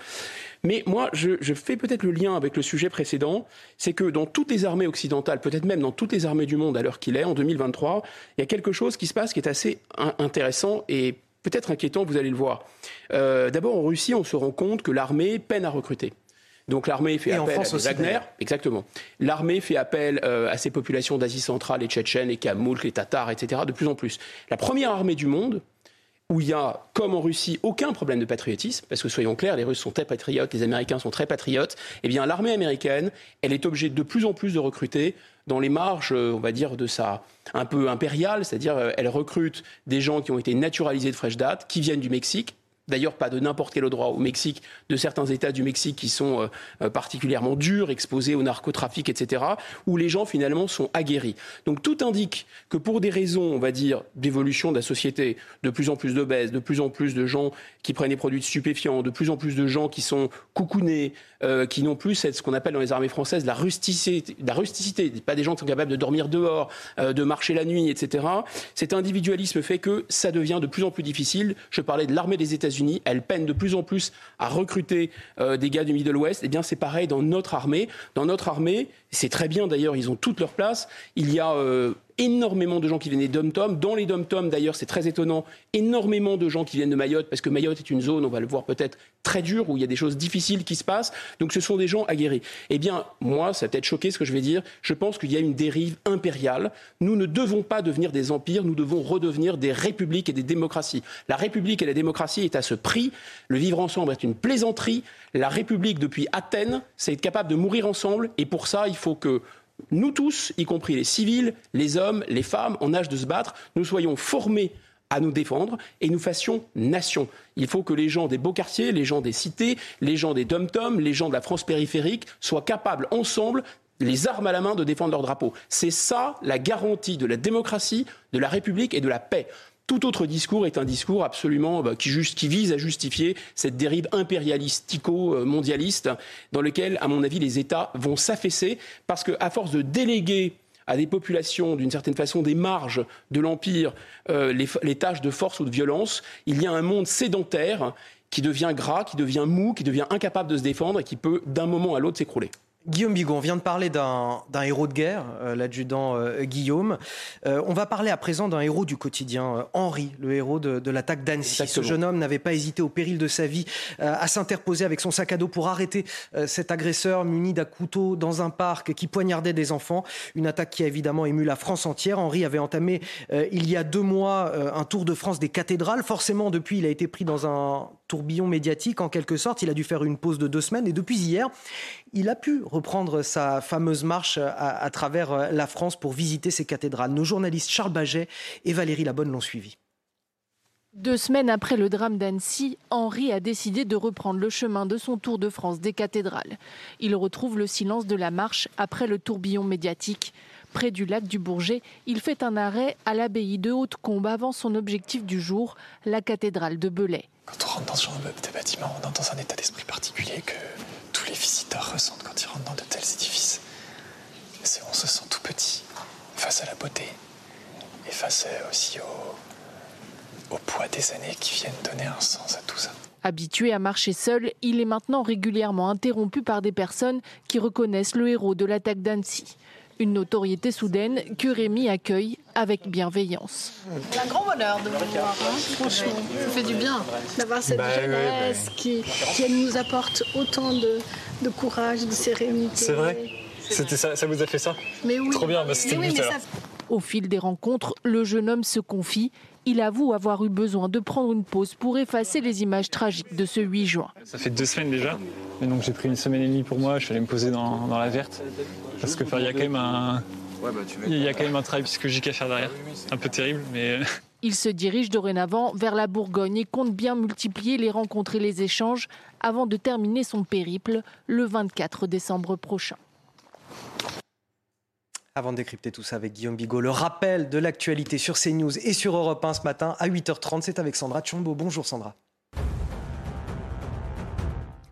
S65: Mais moi, je, je fais peut-être le lien avec le sujet précédent, c'est que dans toutes les armées occidentales, peut-être même dans toutes les armées du monde à l'heure qu'il est, en 2023, il y a quelque chose qui se passe qui est assez intéressant et peut-être inquiétant, vous allez le voir. Euh, d'abord, en Russie, on se rend compte que l'armée peine à recruter. Donc l'armée fait appel à Wagner, exactement. L'armée fait appel euh, à ces populations d'Asie centrale, les Tchétchènes, les Kamouks, les Tatars, etc. de plus en plus. La première armée du monde, où il y a, comme en Russie, aucun problème de patriotisme, parce que soyons clairs, les Russes sont très patriotes, les Américains sont très patriotes, eh bien l'armée américaine, elle est obligée de plus en plus de recruter dans les marges, euh, on va dire, de sa un peu impériale, c'est-à-dire euh, elle recrute des gens qui ont été naturalisés de fraîche date, qui viennent du Mexique, D'ailleurs, pas de n'importe quel droit au Mexique, de certains États du Mexique qui sont euh, euh, particulièrement durs, exposés au narcotrafic, etc., où les gens finalement sont aguerris. Donc tout indique que pour des raisons, on va dire, d'évolution de la société, de plus en plus d'obèses, de plus en plus de gens qui prennent des produits stupéfiants, de plus en plus de gens qui sont coucounés, euh, qui n'ont plus ce qu'on appelle dans les armées françaises la rusticité, pas des gens qui sont capables de dormir dehors, de marcher la nuit, etc. Cet individualisme fait que ça devient de plus en plus difficile. Je parlais de l'armée des États-Unis elle peine de plus en plus à recruter euh, des gars du Middle West. Eh bien, c'est pareil dans notre armée. Dans notre armée, c'est très bien d'ailleurs, ils ont toute leur place. Il y a euh, énormément de gens qui viennent des dom-tom. Dans les dom-tom, d'ailleurs, c'est très étonnant, énormément de gens qui viennent de Mayotte, parce que Mayotte est une zone, on va le voir peut-être, très dure, où il y a des choses difficiles qui se passent. Donc ce sont des gens aguerris. Eh bien, moi, ça va peut-être choquer ce que je vais dire, je pense qu'il y a une dérive impériale. Nous ne devons pas devenir des empires, nous devons redevenir des républiques et des démocraties. La république et la démocratie est à ce prix. Le vivre ensemble est une plaisanterie. La république, depuis Athènes, c'est être capable de mourir ensemble. Et pour ça, il faut que nous tous, y compris les civils, les hommes, les femmes en âge de se battre, nous soyons formés à nous défendre et nous fassions nation. Il faut que les gens des beaux quartiers, les gens des cités, les gens des dom-toms, les gens de la France périphérique soient capables ensemble les armes à la main de défendre leur drapeau. C'est ça la garantie de la démocratie, de la République et de la paix. Tout autre discours est un discours absolument bah, qui, vise à justifier cette dérive impérialistico-mondialiste dans lequel, à mon avis, les États vont s'affaisser parce qu'à force de déléguer à des populations, d'une certaine façon, des marges de l'Empire, euh, les, les, tâches de force ou de violence, il y a un monde sédentaire qui devient gras, qui devient mou, qui devient incapable de se défendre et qui peut, d'un moment à l'autre, s'écrouler.
S1: Guillaume Bigot, on vient de parler d'un héros de guerre, euh, l'adjudant euh, Guillaume. Euh, on va parler à présent d'un héros du quotidien, Henri, le héros de, l'attaque d'Annecy. Ce jeune homme n'avait pas hésité au péril de sa vie à s'interposer avec son sac à dos pour arrêter cet agresseur muni d'un couteau dans un parc qui poignardait des enfants. Une attaque qui a évidemment ému la France entière. Henri avait entamé il y a deux mois un tour de France des cathédrales. Forcément, depuis, il a été pris dans un tourbillon médiatique en quelque sorte. Il a dû faire une pause de deux semaines et depuis hier, il a pu reprendre sa fameuse marche à, travers euh, la France pour visiter ses cathédrales. Nos journalistes Charles Baget et Valérie Labonne l'ont suivi.
S11: Deux semaines après le drame d'Annecy, Henri a décidé de reprendre le chemin de son tour de France des cathédrales. Il retrouve le silence de la marche après le tourbillon médiatique. Près du lac du Bourget, il fait un arrêt à l'abbaye de Haute-Combe avant son objectif du jour, la cathédrale de Belay.
S68: Quand on rentre dans ce genre de bâtiment, on entre dans un état d'esprit particulier que les visiteurs ressentent quand ils rentrent dans de tels édifices. On se sent tout petit face à la beauté et face aussi au, au poids des années qui viennent donner un sens à tout ça.
S11: Habitué à marcher seul, il est maintenant régulièrement interrompu par des personnes qui reconnaissent le héros de l'attaque d'Annecy. Une notoriété soudaine que Rémi accueille avec bienveillance.
S69: C'est un grand bonheur de vous voir, hein, franchement. Ça fait du bien d'avoir cette
S68: Bah, ouais,
S69: jeunesse
S68: bah.
S69: qui, qui nous apporte autant de, de courage, de sérénité.
S68: C'est vrai? C'était ça, ça vous a fait ça?
S69: Mais oui.
S68: Trop bien, bah, c'était
S69: oui,
S11: Au fil des rencontres, le jeune homme se confie. Il avoue avoir eu besoin de prendre une pause pour effacer les images tragiques de ce 8 juin.
S68: Ça fait deux semaines déjà. Et donc j'ai pris une semaine et demie pour moi. Je suis allé me poser dans, dans la verte. Parce que il y a quand même un. Il y a quand même un travail psychologique à faire derrière. Un peu terrible, mais.
S11: Il se dirige dorénavant vers la Bourgogne et compte bien multiplier les rencontres et les échanges avant de terminer son périple le 24 décembre prochain.
S1: Avant de décrypter tout ça avec Guillaume Bigot, le rappel de l'actualité sur CNews et sur Europe 1 ce matin à 8h30, c'est avec Sandra Tchombo. Bonjour Sandra.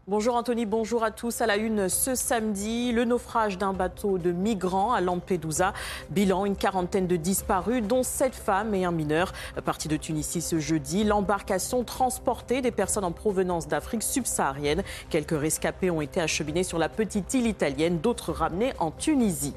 S15: Bonjour Anthony, bonjour à tous. À la une ce samedi, le naufrage d'un bateau de migrants à Lampedusa. Bilan, une quarantaine de disparus, dont sept femmes et un mineur. Parti de Tunisie ce jeudi, l'embarcation transportait des personnes en provenance d'Afrique subsaharienne. Quelques rescapés ont été acheminés sur la petite île italienne, d'autres ramenés en Tunisie.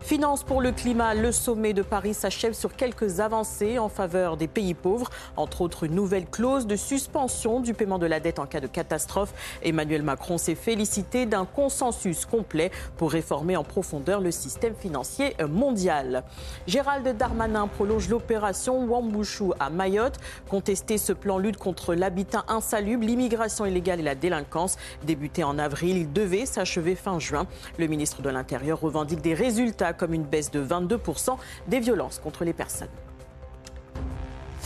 S15: Finance pour le climat, le sommet de Paris s'achève sur quelques avancées en faveur des pays pauvres, entre autres une nouvelle clause de suspension du paiement de la dette en cas de catastrophe. Emmanuel Macron s'est félicité d'un consensus complet pour réformer en profondeur le système financier mondial. Gérald Darmanin prolonge l'opération Wambushu à Mayotte. Contester ce plan lutte contre l'habitat insalubre, l'immigration illégale et la délinquance. Débuté en avril, il devait s'achever fin juin. Le ministre de l'Intérieur revendique des résultats comme une baisse de 22% des violences contre les personnes.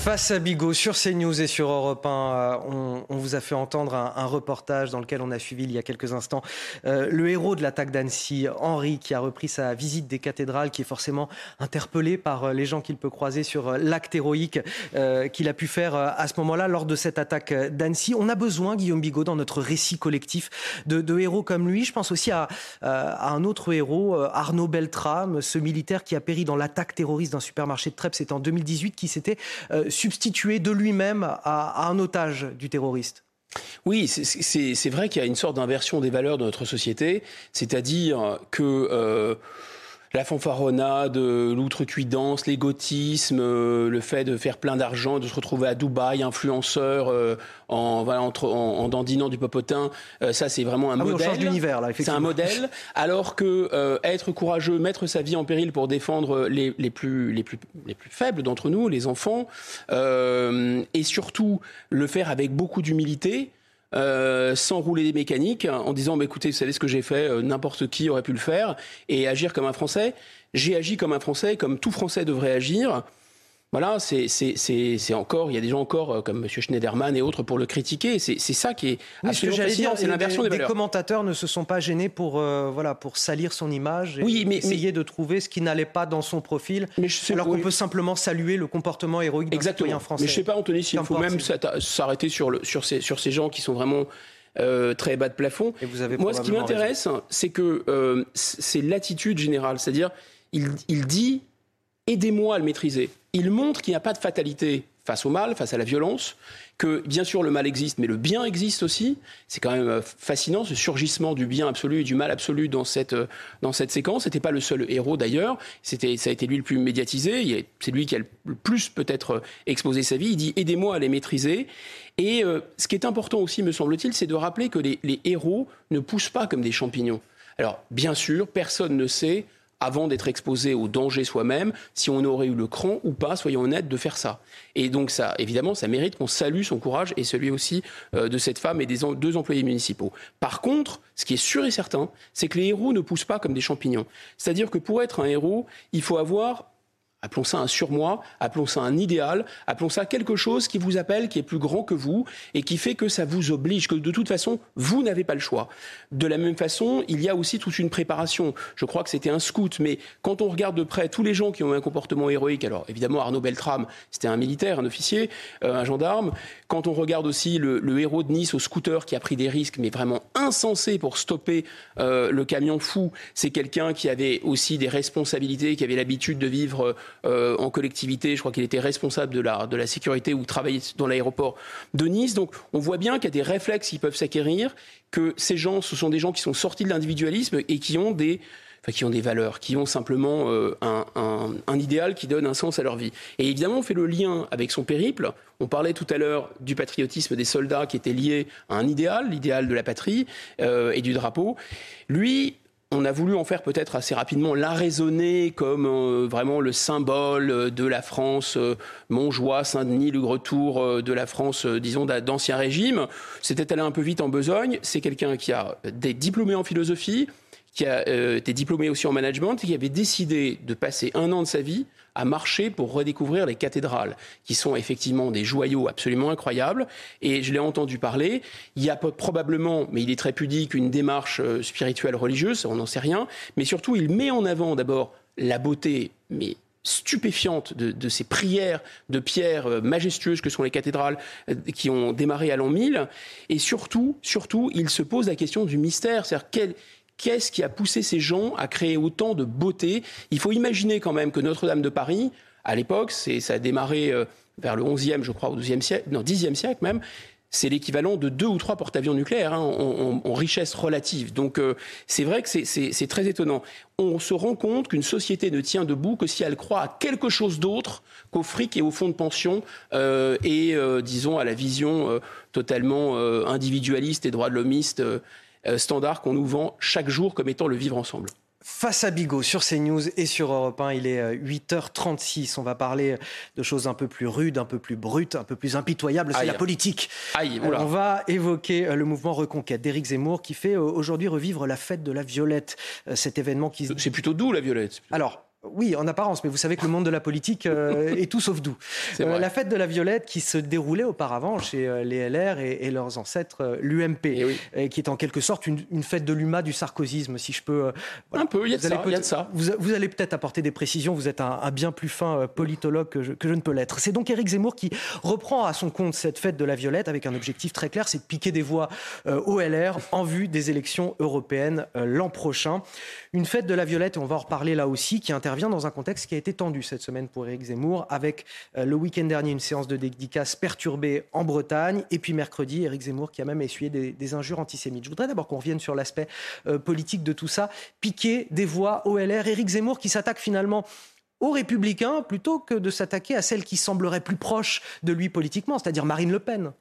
S1: Face à Bigot sur CNews et sur Europe 1, euh, on, vous a fait entendre un, reportage dans lequel on a suivi il y a quelques instants euh, le héros de l'attaque d'Annecy, Henri, qui a repris sa visite des cathédrales, qui est forcément interpellé par euh, les gens qu'il peut croiser sur l'acte héroïque qu'il a pu faire à ce moment-là lors de cette attaque d'Annecy. On a besoin, Guillaume Bigot, dans notre récit collectif, de, héros comme lui. Je pense aussi à, un autre héros, Arnaud Beltrame, ce militaire qui a péri dans l'attaque terroriste d'un supermarché de Trèbes, c'était en 2018, qui s'était substitué de lui-même à, un otage du terroriste.
S65: Oui, c'est vrai qu'il y a une sorte d'inversion des valeurs de notre société, c'est-à-dire que euh, la fanfaronnade, euh, l'outrecuidance, l'égotisme, euh, le fait de faire plein d'argent, de se retrouver à Dubaï, influenceur, euh, en, voilà, entre- en, en dandinant du popotin, euh, ça c'est vraiment un
S1: Ah oui,
S65: modèle.
S1: change d'univers, là,
S65: C'est un modèle, alors que euh, être courageux, mettre sa vie en péril pour défendre les, les plus, les, plus, les plus faibles d'entre nous, les enfants, euh, et surtout le faire avec beaucoup d'humilité, euh, sans rouler des mécaniques, en disant bah, écoutez, vous savez ce que j'ai fait, euh, n'importe qui aurait pu le faire, et agir comme un Français. J'ai agi comme un Français, comme tout Français devrait agir. Voilà, c'est c'est- c'est- c'est encore, il y a des gens encore euh, comme M. Schneiderman et autres pour le critiquer. C'est c'est ça qui est
S1: Oui, ce que
S65: fascinant,
S1: dire,
S65: c'est l'inversion
S1: des,
S65: des
S1: des
S65: valeurs.
S1: commentateurs ne se sont pas gênés pour, euh, voilà, pour salir son image et
S65: Oui, mais-
S1: essayer de trouver ce qui n'allait pas dans son profil, alors qu'on peut simplement saluer le comportement héroïque d'un citoyen français.
S65: Mais je sais pas, Anthony, s'il faut même s'arrêter sur, le, sur, ces, sur ces gens qui sont vraiment euh, très bas de plafond. Moi, ce qui m'intéresse, c'est que euh, c'est l'attitude générale. C'est-à-dire, il, il dit aidez-moi à le maîtriser. Il montre qu'il n'y a pas de fatalité face au mal, face à la violence, que bien sûr le mal existe, mais le bien existe aussi. C'est quand même euh, fascinant ce surgissement du bien absolu et du mal absolu dans cette, euh, dans cette séquence. Pas le seul héros d'ailleurs. C'était, ça a été lui le plus médiatisé. C'est lui qui a le plus peut-être euh, exposé sa vie. Il dit aidez-moi à les maîtriser. Et ce qui est important aussi, me semble-t-il, c'est de rappeler que les héros ne poussent pas comme des champignons. Alors, bien sûr, personne ne sait, avant d'être exposé au danger soi-même, si on aurait eu le cran ou pas, soyons honnêtes, de faire ça. Et donc, ça, évidemment, ça mérite qu'on salue son courage et celui aussi euh, de cette femme et des deux employés municipaux. Par contre, ce qui est sûr et certain, c'est que les héros ne poussent pas comme des champignons. C'est-à-dire que pour être un héros, il faut avoir Appelons ça un surmoi, appelons ça un idéal, appelons ça quelque chose qui vous appelle, qui est plus grand que vous et qui fait que ça vous oblige, que de toute façon, vous n'avez pas le choix. De la même façon, il y a aussi toute une préparation. Je crois que c'était un scout, mais quand on regarde de près tous les gens qui ont un comportement héroïque, alors évidemment Arnaud Beltrame, c'était un militaire, un officier, euh, un gendarme. Quand on regarde aussi le, héros de Nice au scooter qui a pris des risques, mais vraiment insensés pour stopper euh, le camion fou, c'est quelqu'un qui avait aussi des responsabilités, qui avait l'habitude de vivre euh, en collectivité. Je crois qu'il était responsable de la, de la sécurité ou travaillait dans l'aéroport de Nice. Donc on voit bien qu'il y a des réflexes qui peuvent s'acquérir, que ces gens, ce sont des gens qui sont sortis de l'individualisme et qui ont des Enfin, qui ont des valeurs, qui ont simplement euh, un, un, un, idéal qui donne un sens à leur vie. Et évidemment, on fait le lien avec son périple. On parlait tout à l'heure du patriotisme des soldats qui était lié à un idéal, l'idéal de la patrie euh, et du drapeau. Lui, on a voulu en faire peut-être assez rapidement l'arraisonner comme euh, vraiment le symbole de la France, euh, Montjoie, Saint-Denis, le retour euh, de la France, disons, d'ancien régime. C'était allé un peu vite en besogne. C'est quelqu'un qui a des diplômés en philosophie, qui a été diplômé aussi en management, et qui avait décidé de passer un an de sa vie à marcher pour redécouvrir les cathédrales, qui sont effectivement des joyaux absolument incroyables. Et je l'ai entendu parler. Il y a probablement, mais il est très pudique, une démarche euh, spirituelle religieuse, on n'en sait rien. Mais surtout, il met en avant d'abord la beauté, mais stupéfiante de, ces prières de pierre euh, majestueuses que sont les cathédrales euh, qui ont démarré à l'an 1000 et surtout surtout il se pose la question du mystère c'est-à-dire Qu'est-ce qui a poussé ces gens à créer autant de beauté? Il faut imaginer quand même que Notre-Dame de Paris, à l'époque, ça a démarré euh, vers le 11e, je crois, au 12e siècle, non, 10e siècle même, c'est l'équivalent de deux ou trois porte-avions nucléaires hein, en, richesse relative. Donc euh, c'est vrai que c'est très étonnant. On se rend compte qu'une société ne tient debout que si elle croit à quelque chose d'autre qu'au fric et au fonds de pension euh, et, disons, à la vision totalement individualiste et droit de l'homiste standard qu'on nous vend chaque jour comme étant le vivre ensemble.
S1: Face à Bigot sur CNews et sur Europe 1, il est 8h36. Euh, On va parler de choses un peu plus rudes, un peu plus brutes, un peu plus impitoyables. C'est la politique.
S65: Aïe,
S1: On va évoquer euh, le mouvement Reconquête d'Éric Zemmour qui fait aujourd'hui revivre la fête de la Violette. Cet événement qui.
S65: C'est plutôt doux la Violette.
S1: Alors, oui, en apparence, mais vous savez que le monde de la politique euh, est tout sauf doux. Euh, la fête de la Violette qui se déroulait auparavant chez euh, les LR et, leurs ancêtres, l'UMP,
S65: eh
S1: qui est en quelque sorte une, fête de l'UMA du sarkozysme, si je peux.
S65: Un peu, il y, a de ça.
S1: Vous, allez peut-être apporter des précisions, vous êtes un, bien plus fin politologue que je, que je ne peux l'être. C'est donc Éric Zemmour qui reprend à son compte cette fête de la Violette avec un objectif très clair, c'est de piquer des voix au LR en vue des élections européennes l'an prochain. Une fête de la Violette, et on va en reparler là aussi, qui intervient dans un contexte qui a été tendu cette semaine pour Éric Zemmour, avec euh, le week-end dernier une séance de dédicace perturbée en Bretagne, et puis mercredi, Éric Zemmour qui a même essuyé des, injures antisémites. Je voudrais d'abord qu'on revienne sur l'aspect euh, politique de tout ça. Piquer des voix au LR, Éric Zemmour qui s'attaque finalement aux républicains plutôt que de s'attaquer à celle qui semblerait plus proche de lui politiquement, c'est-à-dire Marine Le Pen.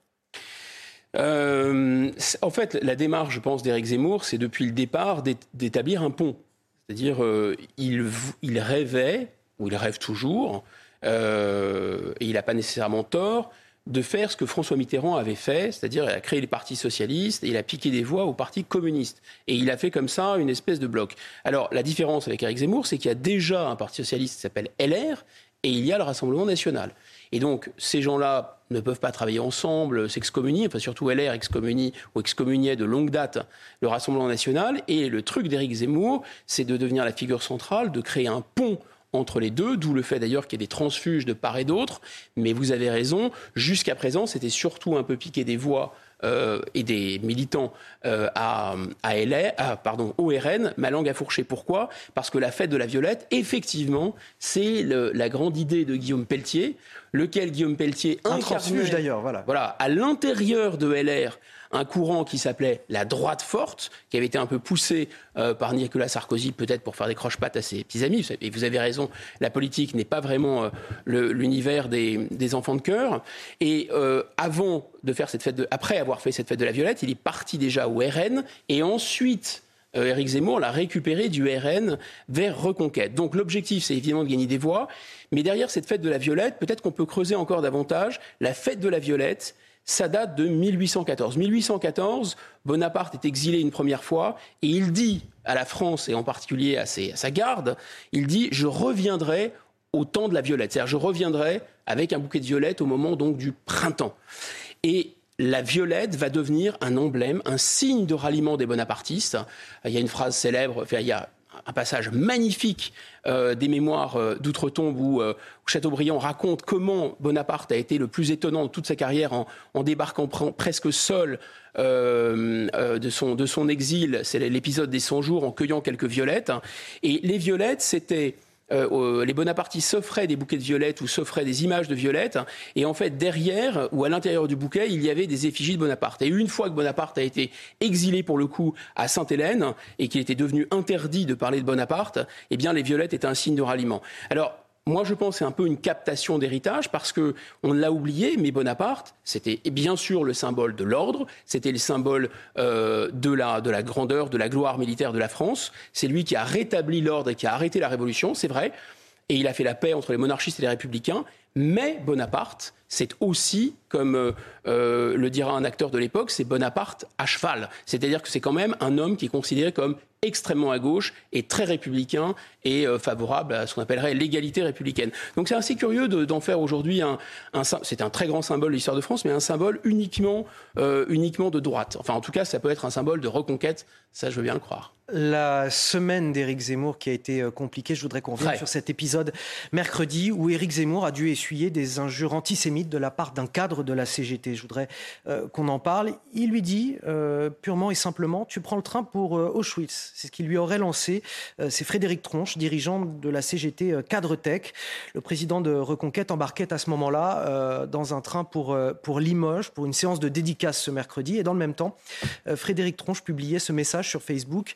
S65: Euh, en fait, la démarche, je pense, d'Éric Zemmour, c'est depuis le départ d'établir un pont. C'est-à-dire, euh, il, rêvait, ou il rêve toujours, euh, et il n'a pas nécessairement tort, de faire ce que François Mitterrand avait fait, c'est-à-dire il a créé les partis socialistes et il a piqué des voix au parti communiste. Et il a fait comme ça une espèce de bloc. Alors la différence avec Eric Zemmour, c'est qu'il y a déjà un parti socialiste qui s'appelle LR et il y a le Rassemblement national. Et donc, ces gens-là ne peuvent pas travailler ensemble, s'excommunient, enfin surtout LR excommunie ou excommuniait de longue date le Rassemblement national. Et le truc d'Éric Zemmour, c'est de devenir la figure centrale, de créer un pont entre les deux, d'où le fait d'ailleurs qu'il y ait des transfuges de part et d'autre. Mais vous avez raison, jusqu'à présent, c'était surtout un peu piqué des voix euh, et des militants euh, à, à, pardon, au RN, ma langue a fourché. Pourquoi? Parce que la fête de la Violette, effectivement, c'est la grande idée de Guillaume Pelletier, lequel Guillaume Pelletier
S1: un transfuge d'ailleurs, voilà.
S65: Voilà, à l'intérieur de LR un courant qui s'appelait la droite forte, qui avait été un peu poussé euh, par Nicolas Sarkozy, peut-être pour faire des croche-pattes à ses petits amis. Et vous avez raison, la politique n'est pas vraiment euh, l'univers des, enfants de cœur. Et euh, avant de faire cette fête, après avoir fait cette fête de la Violette, il est parti déjà au RN et ensuite. Éric Zemmour l'a récupéré du RN vers Reconquête. Donc l'objectif, c'est évidemment de gagner des voix. Mais derrière cette fête de la Violette, peut-être qu'on peut creuser encore davantage. La fête de la Violette, ça date de 1814. 1814, Bonaparte est exilé une première fois et il dit à la France et en particulier à, sa garde, il dit je reviendrai au temps de la violette. C'est-à-dire, je reviendrai avec un bouquet de violettes au moment donc du printemps. Et la violette va devenir un emblème, un signe de ralliement des bonapartistes. Il y a une phrase célèbre, il y a un passage magnifique euh, des mémoires euh, d'outre-tombe où, euh, Chateaubriand raconte comment Bonaparte a été le plus étonnant de toute sa carrière en, débarquant presque seul de, son, de son exil. C'est l'épisode des 100 jours en cueillant quelques violettes. Et les violettes, c'était euh, les bonapartistes s'offraient des bouquets de violettes ou s'offraient des images de violettes. Et en fait, derrière ou à l'intérieur du bouquet, il y avait des effigies de Bonaparte. Et une fois que Bonaparte a été exilé pour le coup à Sainte-Hélène et qu'il était devenu interdit de parler de Bonaparte, eh bien les violettes étaient un signe de ralliement. Alors moi, je pense c'est un peu une captation d'héritage parce que on l'a oublié, mais Bonaparte, c'était bien sûr le symbole de l'ordre, c'était le symbole euh, de, la, de la grandeur, de la gloire militaire de la France. C'est lui qui a rétabli l'ordre et qui a arrêté la révolution, c'est vrai. Et il a fait la paix entre les monarchistes et les républicains. Mais Bonaparte, c'est aussi, comme euh, euh, le dira un acteur de l'époque, c'est Bonaparte à cheval. C'est-à-dire que c'est quand même un homme qui est considéré comme extrêmement à gauche et très républicain et euh, favorable à ce qu'on appellerait l'égalité républicaine. Donc c'est assez curieux d'en faire aujourd'hui un, c'est un très grand symbole de l'histoire de France, mais un symbole uniquement, euh, uniquement de droite. Enfin, en tout cas, ça peut être un symbole de reconquête. Ça, je veux bien le croire.
S1: La semaine d'Éric Zemmour qui a été euh, compliquée, je voudrais qu'on revienne sur cet épisode mercredi où Éric Zemmour a dû essuyer des injures antisémites de la part d'un cadre de la CGT. Je voudrais qu'on en parle. Il lui dit purement et simplement, tu prends le train pour Auschwitz. C'est ce qu'il lui aurait lancé. C'est Frédéric Tronche dirigeant de la CGT euh, Cadre Tech. Le président de Reconquête embarquait à ce moment-là euh, dans un train pour, euh, pour Limoges pour une séance de dédicace ce mercredi. Et dans le même temps, Frédéric Tronche publiait ce message sur Facebook.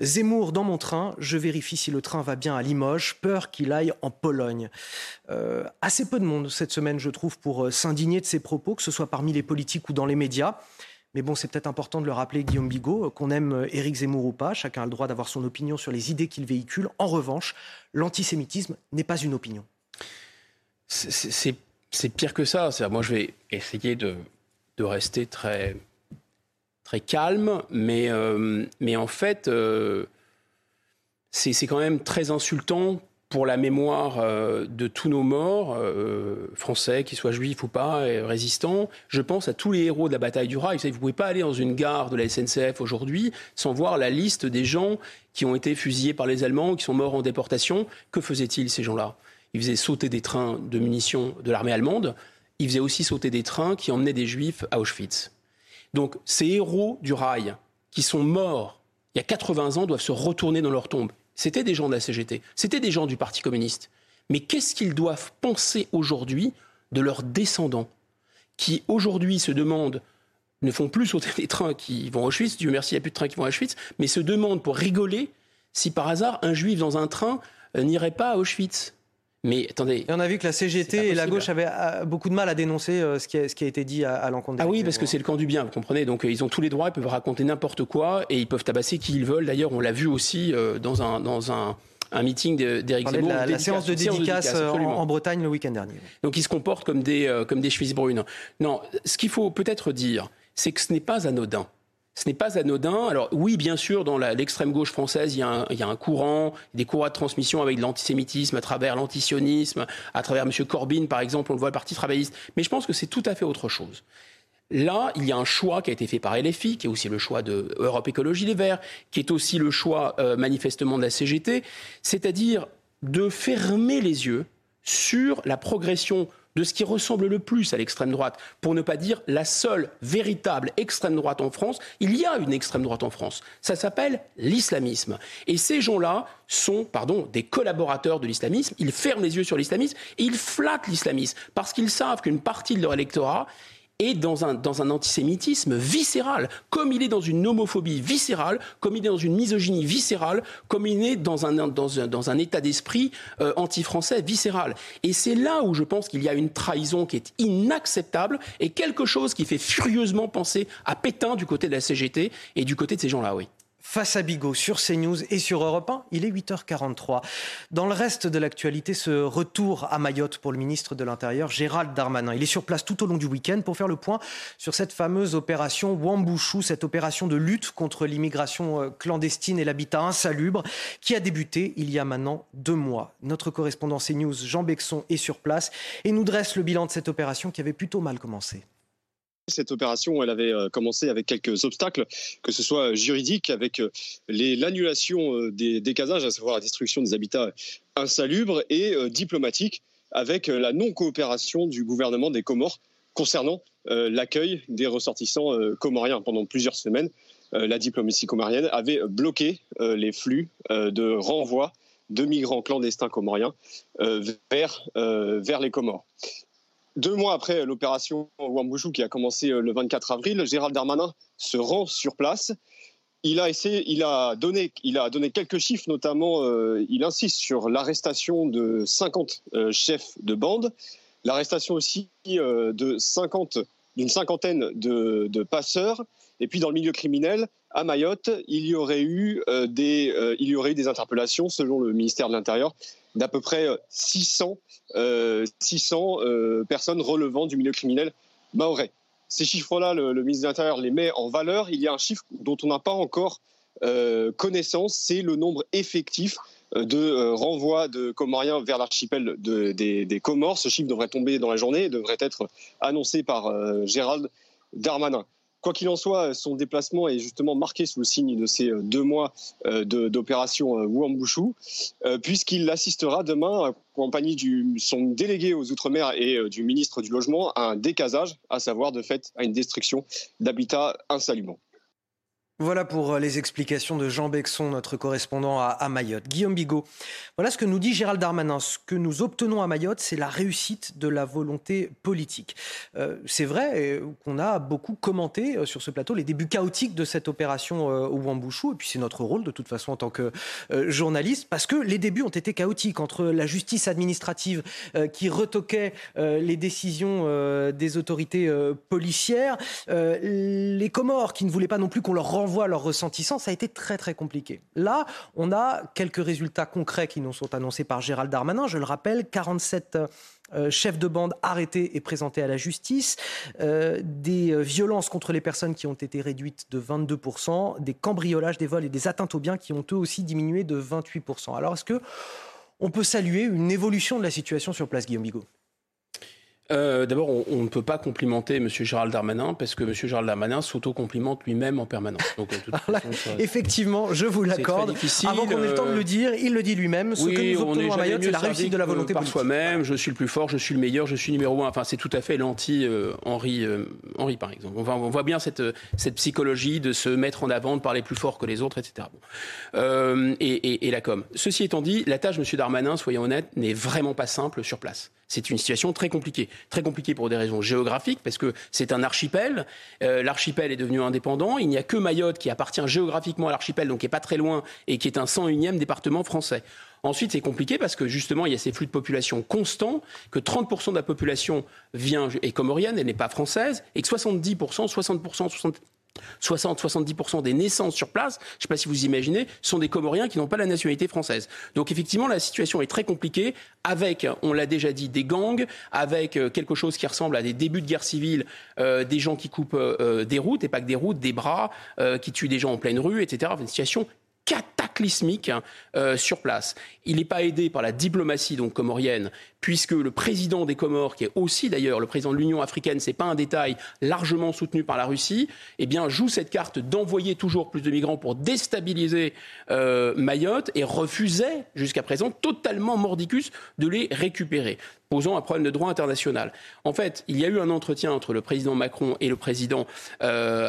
S1: Zemmour dans mon train, je vérifie si le train va bien à Limoges, peur qu'il aille en Pologne. assez peu de monde cette semaine, je trouve, pour s'indigner de ces propos, que ce soit parmi les politiques ou dans les médias. Mais bon, c'est peut-être important de le rappeler, Guillaume Bigot, qu'on aime euh, Éric Zemmour ou pas, chacun a le droit d'avoir son opinion sur les idées qu'il véhicule. En revanche, l'antisémitisme n'est pas une opinion.
S65: C'est pire que ça. Moi, je vais essayer de, rester très, très calme, mais, euh, mais en fait, euh, c'est quand même très insultant pour la mémoire euh, de tous nos morts, euh, français, qu'ils soient juifs ou pas, résistants, je pense à tous les héros de la bataille du Rail. Vous ne pouvez pas aller dans une gare de la SNCF aujourd'hui sans voir la liste des gens qui ont été fusillés par les Allemands, qui sont morts en déportation. Que faisaient-ils, ces gens-là? Ils faisaient sauter des trains de munitions de l'armée allemande. Ils faisaient aussi sauter des trains qui emmenaient des juifs à Auschwitz. Donc ces héros du rail qui sont morts il y a 80 ans doivent se retourner dans leur tombe c'était des gens de la CGT, c'était des gens du Parti communiste. Mais qu'est-ce qu'ils doivent penser aujourd'hui de leurs descendants qui aujourd'hui se demandent, ne font plus sauter des trains qui vont à Auschwitz, Dieu merci, il n'y a plus de trains qui vont à Auschwitz, mais se demandent pour rigoler si par hasard un juif dans un train euh, n'irait pas à Auschwitz. Mais attendez.
S1: Et on a vu que la CGT et la gauche avaient euh, beaucoup de mal à dénoncer euh, ce qui a, ce qui a été dit à, l'encontre.
S65: Ah oui, parce que c'est le camp du bien, vous comprenez. Donc euh, ils ont tous les droits, ils peuvent raconter n'importe quoi et ils peuvent tabasser qui ils veulent. D'ailleurs, on l'a vu aussi dans un dans un un meeting d'Éric Zemmour.
S1: La, la séance de dédicace, en, Bretagne le week-end dernier.
S65: Donc ils se comportent comme des, comme des chevilles brunes. Non, ce qu'il faut peut-être dire, c'est que ce n'est pas anodin ce n'est pas anodin. Alors oui, bien sûr, dans l'extrême gauche française, il y, a un, courant, des courants de transmission avec de l'antisémitisme à travers l'antisionisme, à travers M. Corbyn, par exemple, on le voit, le Parti travailliste. Mais je pense que c'est tout à fait autre chose. Là, il y a un choix qui a été fait par LFI, qui est aussi le choix de Europe Écologie Les Verts, qui est aussi le choix euh, manifestement de la CGT, c'est-à-dire de fermer les yeux sur la progression de ce qui ressemble le plus à l'extrême droite, pour ne pas dire la seule véritable extrême droite en France. Il y a une extrême droite en France. Ça s'appelle l'islamisme. Et ces gens-là sont, pardon, des collaborateurs de l'islamisme. Ils ferment les yeux sur l'islamisme et ils flattent l'islamisme parce qu'ils savent qu'une partie de leur électorat est dans un, dans un antisémitisme viscéral, comme il est dans une homophobie viscérale, comme il est dans une misogynie viscérale, comme il est dans un, dans un, dans un état d'esprit euh, anti-français viscéral. Et c'est là où je pense qu'il y a une trahison qui est inacceptable et quelque chose qui fait furieusement penser à Pétain du côté de la CGT et du côté de ces gens-là, oui.
S1: Face à Bigot sur CNews et sur Europe 1. Il est 8h43. Dans le reste de l'actualité, ce retour à Mayotte pour le ministre de l'Intérieur, Gérald Darmanin. Il est sur place tout au long du week-end pour faire le point sur cette fameuse opération Wambouchou, cette opération de lutte contre l'immigration euh, clandestine et l'habitat insalubre qui a débuté il y a maintenant deux mois. Notre correspondant CNews, Jean Bexon, est sur place et nous dresse le bilan de cette opération qui avait plutôt mal commencé.
S70: Cette opération, elle avait euh, commencé avec quelques obstacles, que ce soit juridique, avec euh, l'annulation euh, des, casages, à savoir la destruction des habitats insalubres, et diplomatique, avec la non-coopération du gouvernement des Comores concernant l'accueil des ressortissants comoriens. Pendant plusieurs semaines, la diplomatie comorienne avait bloqué les flux de renvoi de migrants clandestins comoriens vers les Comores. Deux mois après l'opération Wambouchou qui a commencé euh, le 24 avril, Gérald Darmanin se rend sur place. Il a, essayé, il a, donné, quelques chiffres, notamment euh, il insiste sur l'arrestation de 50 euh, chefs de bande, l'arrestation aussi de 50, d'une cinquantaine de, de, passeurs. Et puis dans le milieu criminel, à Mayotte, il y aurait eu, des, il y aurait eu des interpellations, selon le ministère de l'Intérieur, d'à peu près 600, euh, 600 euh, euh, personnes relevant du milieu criminel maorais. Ces chiffres-là, le, ministre de l'Intérieur les met en valeur. Il y a un chiffre dont on n'a pas encore connaissance, c'est le nombre effectif de renvois de Comoriens vers l'archipel des, des, Comores. Ce chiffre devrait tomber dans la journée et devrait être annoncé par Gérald Darmanin. Quoi qu'il en soit, son déplacement est justement marqué sous le signe de ces euh, deux mois euh, d'opération euh, Wuambushu, puisqu'il assistera demain, en compagnie de son délégué aux Outre-mer et du ministre du Logement, à un décasage, à savoir de fait à une destruction d'habitats insalubres.
S1: Voilà pour euh, les explications de Jean Bexon, notre correspondant à, Mayotte. Guillaume Bigot, voilà ce que nous dit Gérald Darmanin. Ce que nous obtenons à Mayotte, c'est la réussite de la volonté politique. Euh, c'est vrai qu'on a beaucoup commenté euh, sur ce plateau les débuts chaotiques de cette opération au Wambouchou, et puis c'est notre rôle de toute façon en tant que journaliste, parce que les débuts ont été chaotiques entre la justice administrative qui retoquait les décisions des autorités policières, les Comores qui ne voulaient pas non plus qu'on leur rende voit leurs ressentissants, ça a été très très compliqué. Là, on a quelques résultats concrets qui nous sont annoncés par Gérald Darmanin. Je le rappelle, 47 euh, chefs de bande arrêtés et présentés à la justice, euh, des euh, violences contre les personnes qui ont été réduites de 22%, des cambriolages, des vols et des atteintes aux biens qui ont eux aussi diminué de 28%. Alors est-ce que on peut saluer une évolution de la situation sur place, Guillaume Bigot?
S65: Euh, D'abord, on, on, ne peut pas complimenter M. Gérald Darmanin parce que M. Gérald Darmanin s'auto-complimente lui-même en permanence. Donc,
S1: là, effectivement, je vous l'accorde. Avant qu'on ait le temps de le dire, il le dit lui-même. Ce que nous obtenons à Mayotte, c'est la réussite de la volonté
S65: par soi-même. Je suis le plus fort, je suis le meilleur, je suis numéro un. Enfin, c'est tout à fait l'anti-Henri, euh, Henri, par exemple. On, va, on, voit bien cette, cette psychologie de se mettre en avant, de parler plus fort que les autres, etc. Bon. Euh, et, et, et la com. Ceci étant dit, la tâche, M. Darmanin, soyons honnêtes, n'est vraiment pas simple sur place. C'est une situation très compliquée. Très compliquée pour des raisons géographiques, parce que c'est un archipel. Euh, l'archipel est devenu indépendant. Il n'y a que Mayotte qui appartient géographiquement à l'archipel, donc qui est pas très loin, et qui est un 101e département français. Ensuite, c'est compliqué parce que justement, il y a ces flux de population constants, que 30% de la population vient est comorienne, elle n'est pas française, et que 70%, 60%, 60, 60-70% des naissances sur place, je ne sais pas si vous imaginez, sont des Comoriens qui n'ont pas la nationalité française. Donc effectivement, la situation est très compliquée, avec, on l'a déjà dit, des gangs, avec euh, quelque chose qui ressemble à des débuts de guerre civile, euh, des gens qui coupent euh, des routes, et pas que des routes, des bras, qui tuent des gens en pleine rue, etc. Une situation cataclysmique euh, sur place. Il n'est pas aidé par la diplomatie donc comorienne, puisque le président des Comores, qui est aussi d'ailleurs le président de l'Union africaine, c'est pas un détail, largement soutenu par la Russie, eh bien joue cette carte d'envoyer toujours plus de migrants pour déstabiliser euh, Mayotte et refusait jusqu'à présent totalement mordicus de les récupérer posant un problème de droit international. En fait, il y a eu un entretien entre le président Macron et le président euh,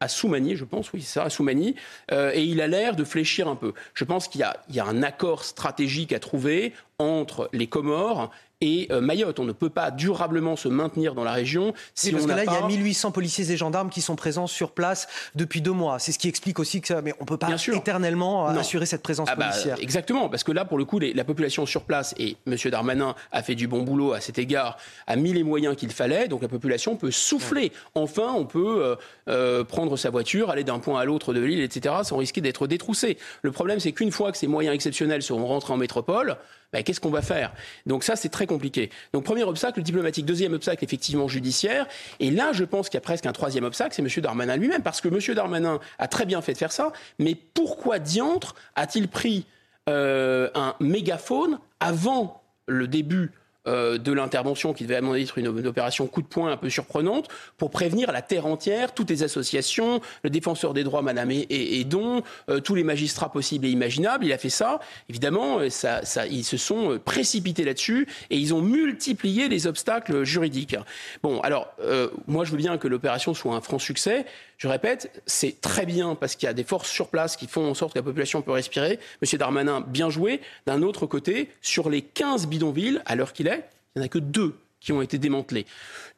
S65: Assou Soumani, je pense, oui, c'est ça, Soumani, euh, et il a l'air de fléchir un peu. Je pense qu'il y, a un accord stratégique à trouver entre les Comores et euh, Mayotte. On ne peut pas durablement se maintenir dans la région si
S1: oui, parce
S65: on
S1: que là,
S65: pas...
S1: il y a 1800 policiers et gendarmes qui sont présents sur place depuis deux mois. C'est ce qui explique aussi que ça, mais on peut pas éternellement
S65: Non.
S1: assurer cette présence
S65: Ah bah,
S1: policière.
S65: exactement, parce que là, pour le coup, les- la population sur place, et M. Darmanin a fait du bon boulot à cet égard, a mis les moyens qu'il fallait, donc la population peut souffler. Enfin, on peut euh, euh, prendre sa voiture, aller d'un point à l'autre de l'île, etc., sans risquer d'être détroussé. Le problème, c'est qu'une fois que ces moyens exceptionnels seront rentrés en métropole, ben, qu'est-ce qu'on va faire? Donc ça, c'est très compliqué. Donc premier obstacle diplomatique, deuxième obstacle effectivement judiciaire. Et là, je pense qu'il y a presque un troisième obstacle, c'est M. Darmanin lui-même, parce que M. Darmanin a très bien fait de faire ça. Mais pourquoi diantre a-t-il pris euh, un mégaphone avant le début euh, de l'intervention qui devait à mon avis être une, opération coup de poing un peu surprenante pour prévenir la terre entière, toutes les associations, le défenseur des droits, Madame et, Don, euh, tous les magistrats possibles et imaginables. Il a fait ça. Évidemment, euh, ils se sont euh, précipités là-dessus et ils ont multiplié les obstacles juridiques. Bon, alors moi je veux bien que l'opération soit un franc succès. Je répète, c'est très bien parce qu'il y a des forces sur place qui font en sorte que la population peut respirer. Monsieur Darmanin, bien joué. D'un autre côté, sur les 15 bidonvilles, à l'heure qu'il est, il n'y en a que deux qui ont été démantelés.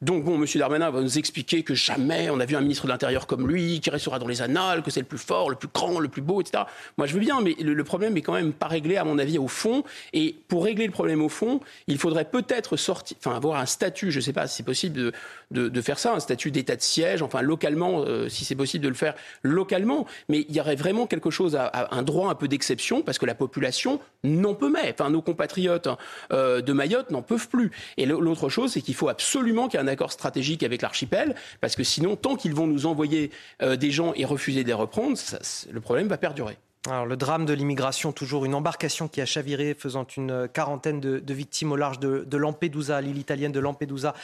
S65: Donc bon, M. Darmanin va nous expliquer que jamais on a vu un ministre de l'Intérieur comme lui, qui restera dans les annales, que c'est le plus fort, le plus grand, le plus beau, etc. Moi, je veux bien, mais le, problème est quand même pas réglé, à mon avis, au fond. Et pour régler le problème au fond, il faudrait peut-être sortir, enfin avoir un statut, je ne sais pas si c'est possible de, de, faire ça, un statut d'état de siège, enfin localement, euh, si c'est possible de le faire localement. Mais il y aurait vraiment quelque chose, un droit un peu d'exception, parce que la population n'en peut mais. Enfin, nos compatriotes euh, de Mayotte n'en peuvent plus. Et l'autre chose, c'est qu'il faut absolument qu'il y ait un accord stratégique avec l'archipel, parce que sinon, tant qu'ils vont nous envoyer euh, des gens et refuser de les reprendre, le problème va perdurer.
S1: Alors, le drame de l'immigration, toujours une embarcation qui a chaviré, faisant une quarantaine de, victimes au large de, de Lampedusa, l'île italienne de Lampedusa,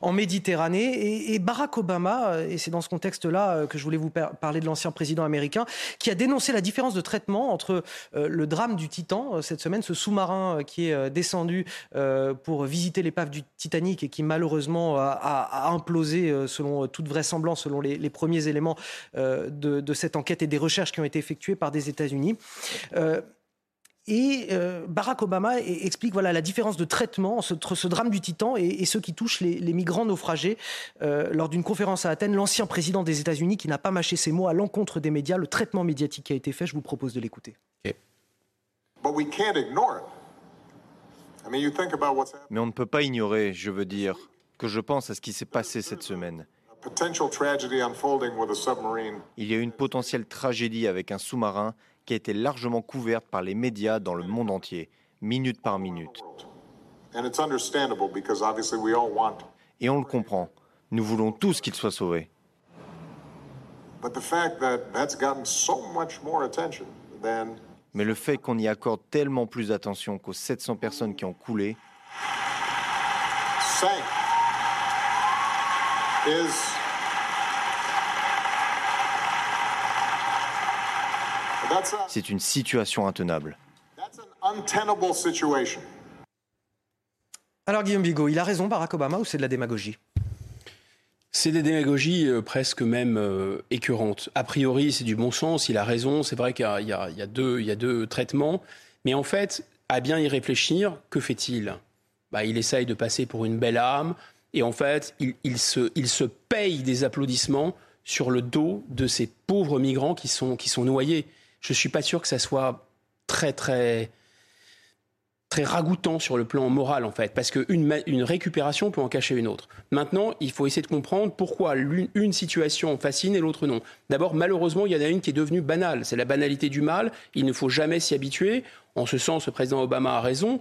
S1: en Méditerranée. Et, Barack Obama, et c'est dans ce contexte-là euh, que je voulais vous par- parler de l'ancien président américain, qui a dénoncé la différence de traitement entre euh, le drame du Titan, euh, cette semaine, ce sous-marin euh, qui est euh, descendu euh, pour visiter l'épave du Titanic et qui malheureusement a, a- implosé, euh, selon toute vraisemblance, selon les, premiers éléments euh, de, cette enquête et des recherches qui ont été effectuées par des États-Unis. Euh, et euh, Barack Obama e- explique voilà, la différence de traitement entre ce drame du Titan et, et ceux qui touchent les, les migrants naufragés. Euh, lors d'une conférence à Athènes, l'ancien président des États-Unis, qui n'a pas mâché ses mots à l'encontre des médias, le traitement médiatique qui a été fait, je vous propose de l'écouter.
S71: But we can't ignore it. I mean, you think about what's happened.
S72: Mais on ne peut pas ignorer, je veux dire, que je pense à ce qui s'est passé cette semaine. Il y a eu une potentielle tragédie avec un sous-marin qui a été largement couverte par les médias dans le monde entier, minute par minute. Et on le comprend. Nous voulons tous qu'il soit sauvé. Mais le fait qu'on y accorde tellement plus d'attention qu'aux 700 personnes qui ont coulé,
S71: is that's a,
S72: c'est une situation intenable.
S71: that's an untenable situation.
S1: Alors Guillaume Bigot, il a raison, Barack Obama, ou c'est de la démagogie?
S65: C'est des démagogies euh, presque même euh, écœurantes. A priori, c'est du bon sens, il a raison, c'est vrai qu'il y a, y deux, il y a deux traitements, mais en fait, à bien y réfléchir, que fait-il? Bah, Il essaye de passer pour une belle âme, et en fait, il, il se, il se paye des applaudissements sur le dos de ces pauvres migrants qui sont, qui sont noyés. Je ne suis pas sûr que ça soit très, très très ragoûtant sur le plan moral en fait, parce qu'une une récupération peut en cacher une autre. Maintenant, il faut essayer de comprendre pourquoi une situation fascine et l'autre non. D'abord, malheureusement, il y en a une qui est devenue banale. C'est la banalité du mal. Il ne faut jamais s'y habituer. En ce sens, le président Obama a raison.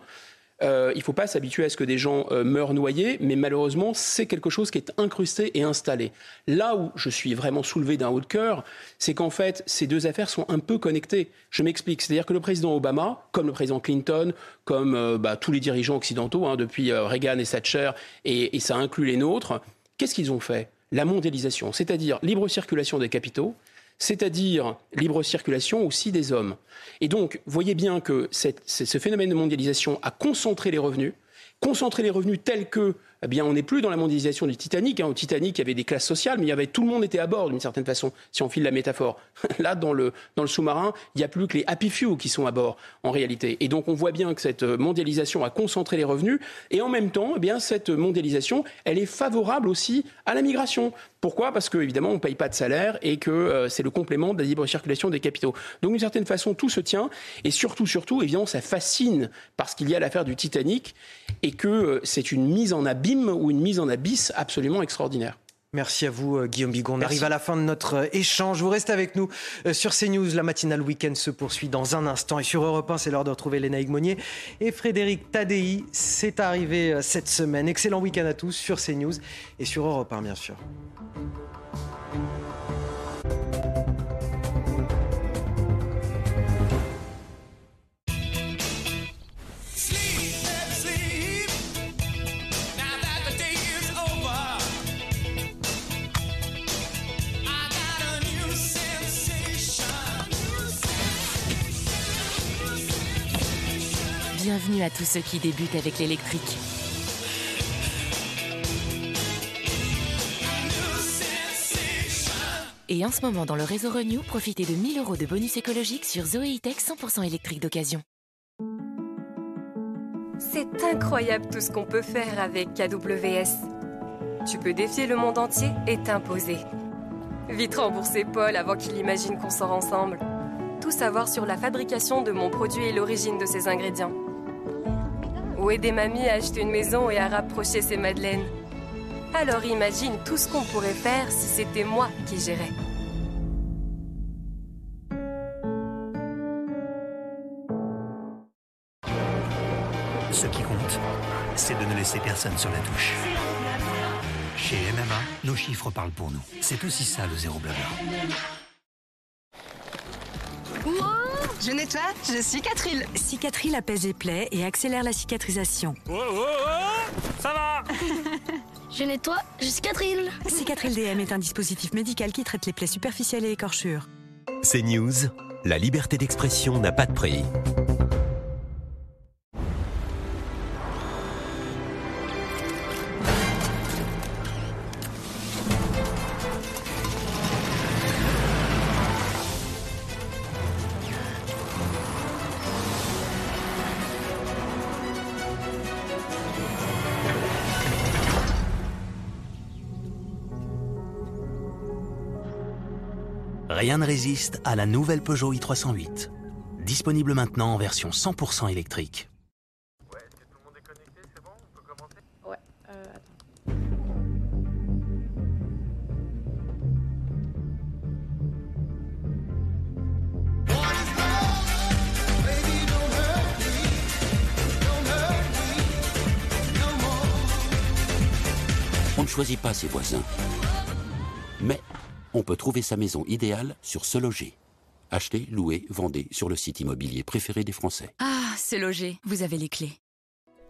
S65: Euh, il ne faut pas s'habituer à ce que des gens euh, meurent noyés, mais malheureusement, c'est quelque chose qui est incrusté et installé. Là où je suis vraiment soulevé d'un haut de cœur, c'est qu'en fait, ces deux affaires sont un peu connectées. Je m'explique. C'est-à-dire que le président Obama, comme le président Clinton, comme euh, bah, tous les dirigeants occidentaux, hein, depuis Reagan et Thatcher, et ça inclut les nôtres, qu'est-ce qu'ils ont fait? La mondialisation, c'est-à-dire libre circulation des capitaux, c'est-à-dire libre circulation aussi des hommes. Et donc, voyez bien que ce phénomène de mondialisation a concentré les revenus, concentré les revenus tels que eh bien, on n'est plus dans la mondialisation du Titanic. Hein. Au Titanic, il y avait des classes sociales, mais tout le monde était à bord d'une certaine façon, si on file la métaphore. Là, dans le, sous-marin, il n'y a plus que les happy few qui sont à bord, en réalité. Et donc, on voit bien que cette mondialisation a concentré les revenus, et en même temps, eh bien, cette mondialisation, elle est favorable aussi à la migration. Pourquoi? Parce qu'évidemment, on ne paye pas de salaire et que euh, c'est le complément de la libre circulation des capitaux. Donc, d'une certaine façon, tout se tient. Et surtout, surtout, évidemment, ça fascine parce qu'il y a l'affaire du Titanic et que euh, c'est une mise en abîme ou une mise en abysse absolument extraordinaire.
S1: Merci à vous, euh, Guillaume Bigon. On arrive à la fin de notre échange. Vous restez avec nous sur CNews. La matinale week-end se poursuit dans un instant. Et sur Europe 1, c'est l'heure de retrouver Léna Higmonier et Frédéric Tadei. C'est arrivé cette semaine. Excellent week-end à tous sur CNews et sur Europe 1, bien sûr.
S3: Bienvenue à tous ceux qui débutent avec l'électrique. Et en ce moment, dans le réseau Renew, profitez de 1000 euros de bonus écologique sur Zoé E-Tech 100% électrique d'occasion.
S53: C'est incroyable tout ce qu'on peut faire avec KWS. Tu peux défier le monde entier et t'imposer. Vite rembourser Paul avant qu'il imagine qu'on sort ensemble. Tout savoir sur la fabrication de mon produit et l'origine de ses ingrédients. Ou aider mamie à acheter une maison et à rapprocher ses madeleines. Alors imagine tout ce qu'on pourrait faire si c'était moi qui gérais.
S73: Ce qui compte, c'est de ne laisser personne sur la touche. Chez MMA, nos chiffres parlent pour nous. C'est aussi ça le zéro blabla.
S74: Je nettoie, je suis Cicatril.
S32: Cicatril apaise les plaies et accélère la cicatrisation.
S74: Oh, oh, oh, ça va
S75: Je nettoie, je Cicatril.
S32: Cicatril DM est un dispositif médical qui traite les plaies superficielles et écorchures.
S72: C'est News. La liberté d'expression n'a pas de prix.
S76: Rien ne résiste à la nouvelle Peugeot i308. Disponible maintenant en version 100% électrique.
S21: Euh,
S34: On ne choisit pas ses voisins. Mais on peut trouver sa maison idéale sur Se Loger. Achetez, louez, vendez sur le site immobilier préféré des Français.
S3: Ah, se loger, vous avez les clés.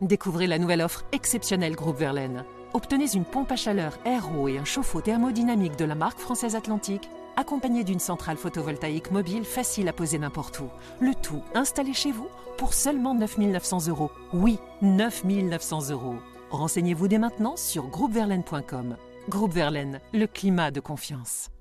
S37: Découvrez la nouvelle offre exceptionnelle Groupe Verlaine. Obtenez une pompe à chaleur RO et un chauffe-eau thermodynamique de la marque française Atlantique, accompagné d'une centrale photovoltaïque mobile facile à poser n'importe où. Le tout installé chez vous pour seulement 9 900 euros. Oui, 9 900 euros. Renseignez-vous dès maintenant sur groupeverlaine.com. Groupe Verlaine, le climat de confiance.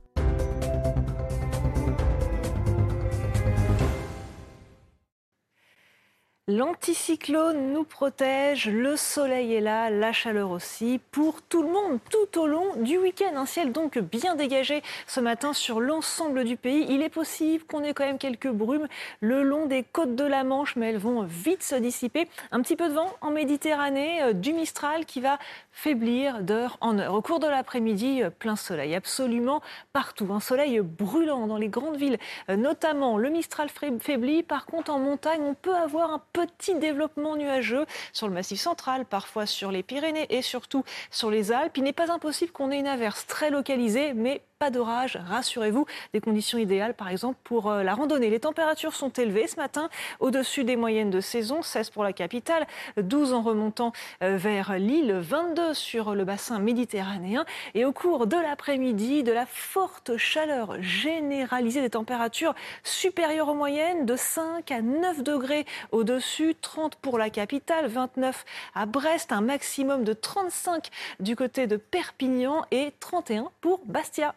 S6: L'anticyclone nous protège, le soleil est là, la chaleur aussi, pour tout le monde, tout au long du week-end. Un ciel donc bien dégagé ce matin sur l'ensemble du pays. Il est possible qu'on ait quand même quelques brumes le long des côtes de la Manche, mais elles vont vite se dissiper. Un petit peu de vent en Méditerranée, euh, du Mistral qui va faiblir d'heure en heure. Au cours de l'après-midi, euh, plein soleil absolument partout. Un soleil brûlant dans les grandes villes, euh, notamment le Mistral faiblit. Par contre, en montagne, on peut avoir un petit développement nuageux sur le massif central, parfois sur les Pyrénées et surtout sur les Alpes. Il n'est pas impossible qu'on ait une averse très localisée, mais pas d'orage, rassurez-vous. Des conditions idéales, par exemple, pour euh, la randonnée. Les températures sont élevées ce matin, au-dessus des moyennes de saison, 16 pour la capitale, 12 en remontant euh, vers l'île, 22 sur le bassin méditerranéen. Et au cours de l'après-midi, de la forte chaleur généralisée des températures supérieures aux moyennes, de 5 à 9 degrés au-dessus, 30 pour la capitale, 29 à Brest, un maximum de 35 du côté de Perpignan et 31 pour Bastia.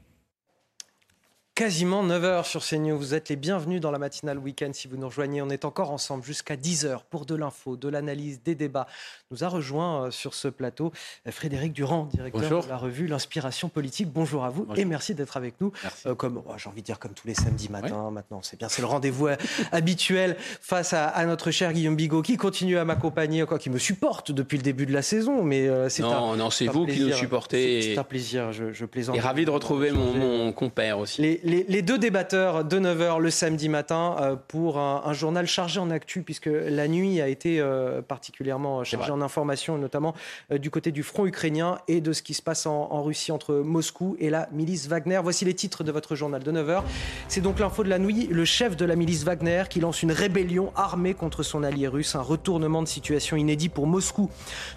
S1: quasiment 9h sur CNews. Vous êtes les bienvenus dans la matinale week-end si vous nous rejoignez. On est encore ensemble jusqu'à 10h pour de l'info, de l'analyse, des débats. Nous a rejoint euh, sur ce plateau euh, Frédéric Durand, directeur de la revue L'Inspiration politique. Bonjour à vous et merci d'être avec nous. Euh, comme oh, j'ai envie de dire comme tous les samedis matins maintenant, c'est bien, c'est le rendez-vous habituel face à, notre cher Guillaume Bigot qui continue à m'accompagner, quoi, qui me supporte depuis le début de la saison. Mais c'est
S65: non,
S1: un,
S65: non, c'est vous qui nous supportez.
S1: C'est un plaisir, je, je plaisante.
S65: Et ravi de retrouver mon, compère aussi.
S1: Les, les, deux débatteurs de 9h le samedi matin euh, pour un, journal chargé en actu, puisque la nuit a été euh, particulièrement chargée en informations, notamment euh, du côté du front ukrainien et de ce qui se passe en, Russie entre Moscou et la milice Wagner. Voici les titres de votre journal de 9h. C'est donc l'info de la nuit. Le chef de la milice Wagner qui lance une rébellion armée contre son allié russe, un retournement de situation inédit pour Moscou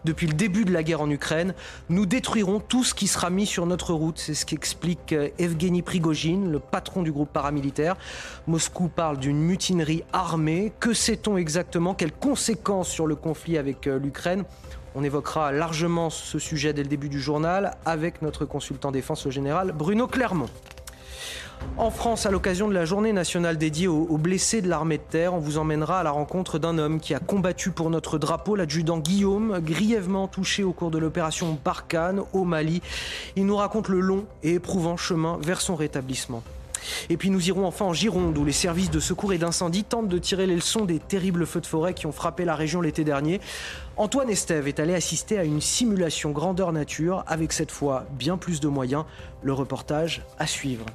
S1: depuis le début de la guerre en Ukraine. Nous détruirons tout ce qui sera mis sur notre route. C'est ce qu'explique Evgeny Prigogine, le patron du groupe paramilitaire. Moscou parle d'une mutinerie armée. Que sait-on exactement? Quelles conséquences sur le conflit avec euh, l'Ukraine? On évoquera largement ce sujet dès le début du journal avec notre consultant défense, le général Bruno Clermont. En France, à l'occasion de la journée nationale dédiée aux, blessés de l'armée de terre, on vous emmènera à la rencontre d'un homme qui a combattu pour notre drapeau, l'adjudant Guillaume, grièvement touché au cours de l'opération Barkhane au Mali. Il nous raconte le long et éprouvant chemin vers son rétablissement. Et puis nous irons enfin en Gironde, où les services de secours et d'incendie tentent de tirer les leçons des terribles feux de forêt qui ont frappé la région l'été dernier. Antoine Estève est allé assister à une simulation grandeur nature, avec cette fois bien plus de moyens. Le reportage à suivre.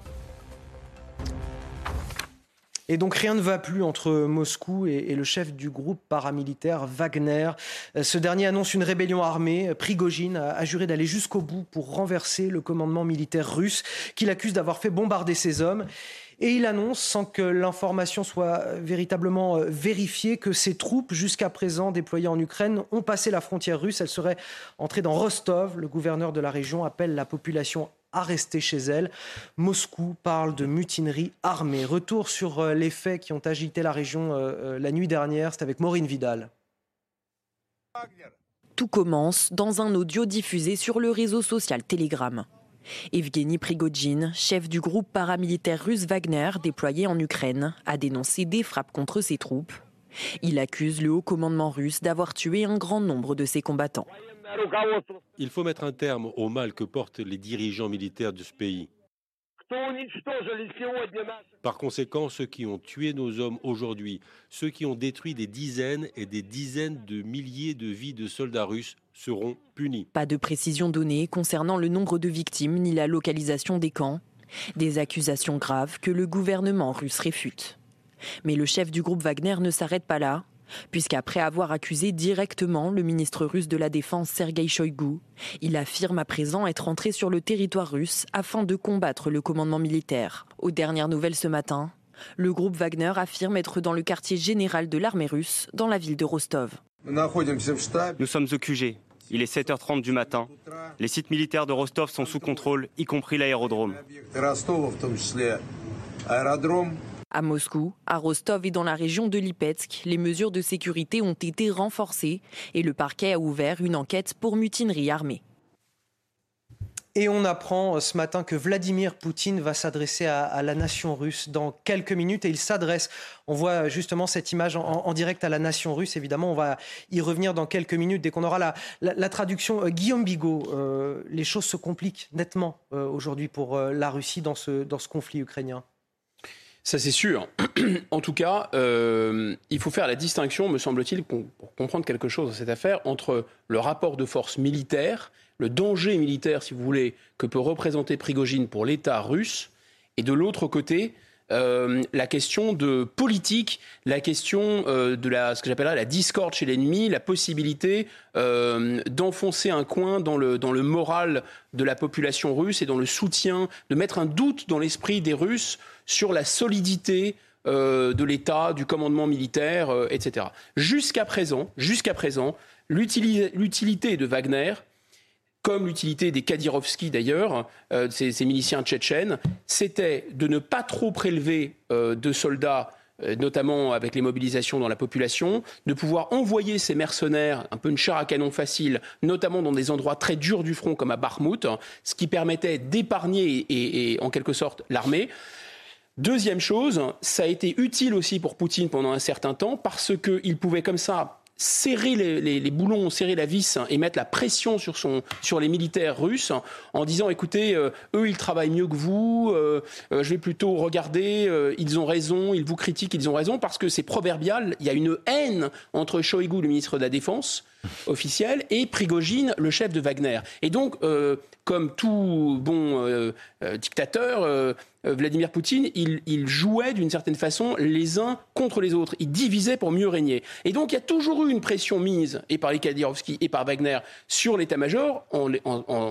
S1: Et donc rien ne va plus entre Moscou et, le chef du groupe paramilitaire Wagner. Euh, ce dernier annonce une rébellion armée. Prigogine a, juré d'aller jusqu'au bout pour renverser le commandement militaire russe qu'il accuse d'avoir fait bombarder ses hommes. Et il annonce, sans que l'information soit véritablement euh, vérifiée, que ses troupes, jusqu'à présent déployées en Ukraine, ont passé la frontière russe. Elles seraient entrées dans Rostov. Le gouverneur de la région appelle la population à rester chez elle. Moscou parle de mutinerie armée. Retour sur euh, les faits qui ont agité la région euh, euh, la nuit dernière, c'est avec Maureen Vidal.
S7: Tout commence dans un audio diffusé sur le réseau social Telegram. Evgeny Prigogine, chef du groupe paramilitaire russe Wagner déployé en Ukraine, a dénoncé des frappes contre ses troupes. Il accuse le haut commandement russe d'avoir tué un grand nombre de ses combattants.
S8: Il faut mettre un terme au mal que portent les dirigeants militaires de ce pays. Par conséquent, ceux qui ont tué nos hommes aujourd'hui, ceux qui ont détruit des dizaines et des dizaines de milliers de vies de soldats russes seront punis.
S7: Pas de précision donnée concernant le nombre de victimes ni la localisation des camps. Des accusations graves que le gouvernement russe réfute. Mais le chef du groupe Wagner ne s'arrête pas là puisqu'après avoir accusé directement le ministre russe de la Défense Sergei Shoigu, il affirme à présent être entré sur le territoire russe afin de combattre le commandement militaire. Aux dernières nouvelles ce matin, le groupe Wagner affirme être dans le quartier général de l'armée russe, dans la ville de Rostov.
S26: Nous sommes au QG. Il est 7h30 du matin. Les sites militaires de Rostov sont sous contrôle, y compris l'aérodrome.
S7: À Moscou, à Rostov et dans la région de Lipetsk, les mesures de sécurité ont été renforcées et le parquet a ouvert une enquête pour mutinerie armée.
S1: Et on apprend euh, ce matin que Vladimir Poutine va s'adresser à, la nation russe dans quelques minutes et il s'adresse, on voit justement cette image en, direct à la nation russe, évidemment, on va y revenir dans quelques minutes dès qu'on aura la, traduction. Euh, Guillaume Bigot, euh, les choses se compliquent nettement aujourd'hui pour la Russie dans ce conflit ukrainien.
S65: Ça, c'est sûr. en tout cas, euh, il faut faire la distinction, me semble-t-il, pour comprendre quelque chose dans cette affaire, entre le rapport de force militaire, le danger militaire, si vous voulez, que peut représenter Prigogine pour l'État russe, et de l'autre côté, euh, la question de politique, la question euh, de la, ce que j'appellerais la discorde chez l'ennemi, la possibilité euh, d'enfoncer un coin dans le, dans le moral de la population russe et dans le soutien, de mettre un doute dans l'esprit des Russes sur la solidité de l'État, du commandement militaire, etc. Jusqu'à présent, jusqu'à présent, l'utilité de Wagner comme l'utilité des Kadyrovski d'ailleurs, euh, ces, miliciens tchétchènes, c'était de ne pas trop prélever euh, de soldats euh, notamment avec les mobilisations dans la population, de pouvoir envoyer ces mercenaires, un peu une char à canon facile, notamment dans des endroits très durs du front comme à Bakhmut, ce qui permettait d'épargner et, en quelque sorte l'armée. Deuxième chose, ça a été utile aussi pour Poutine pendant un certain temps parce qu'il pouvait comme ça serrer les, boulons, serrer la vis et mettre la pression sur, les militaires russes en disant écoutez, euh, eux ils travaillent mieux que vous, euh, euh, je vais plutôt regarder, ils ont raison, ils vous critiquent, ils ont raison, parce que c'est proverbial, il y a une haine entre Shoigu, le ministre de la Défense officiel, et Prigogine, le chef de Wagner. Et donc, comme tout bon dictateur, Vladimir Poutine, il, jouait d'une certaine façon les uns contre les autres. Il divisait pour mieux régner. Et donc il y a toujours eu une pression mise, et par les Kadyrovski et par Wagner, sur l'état-major,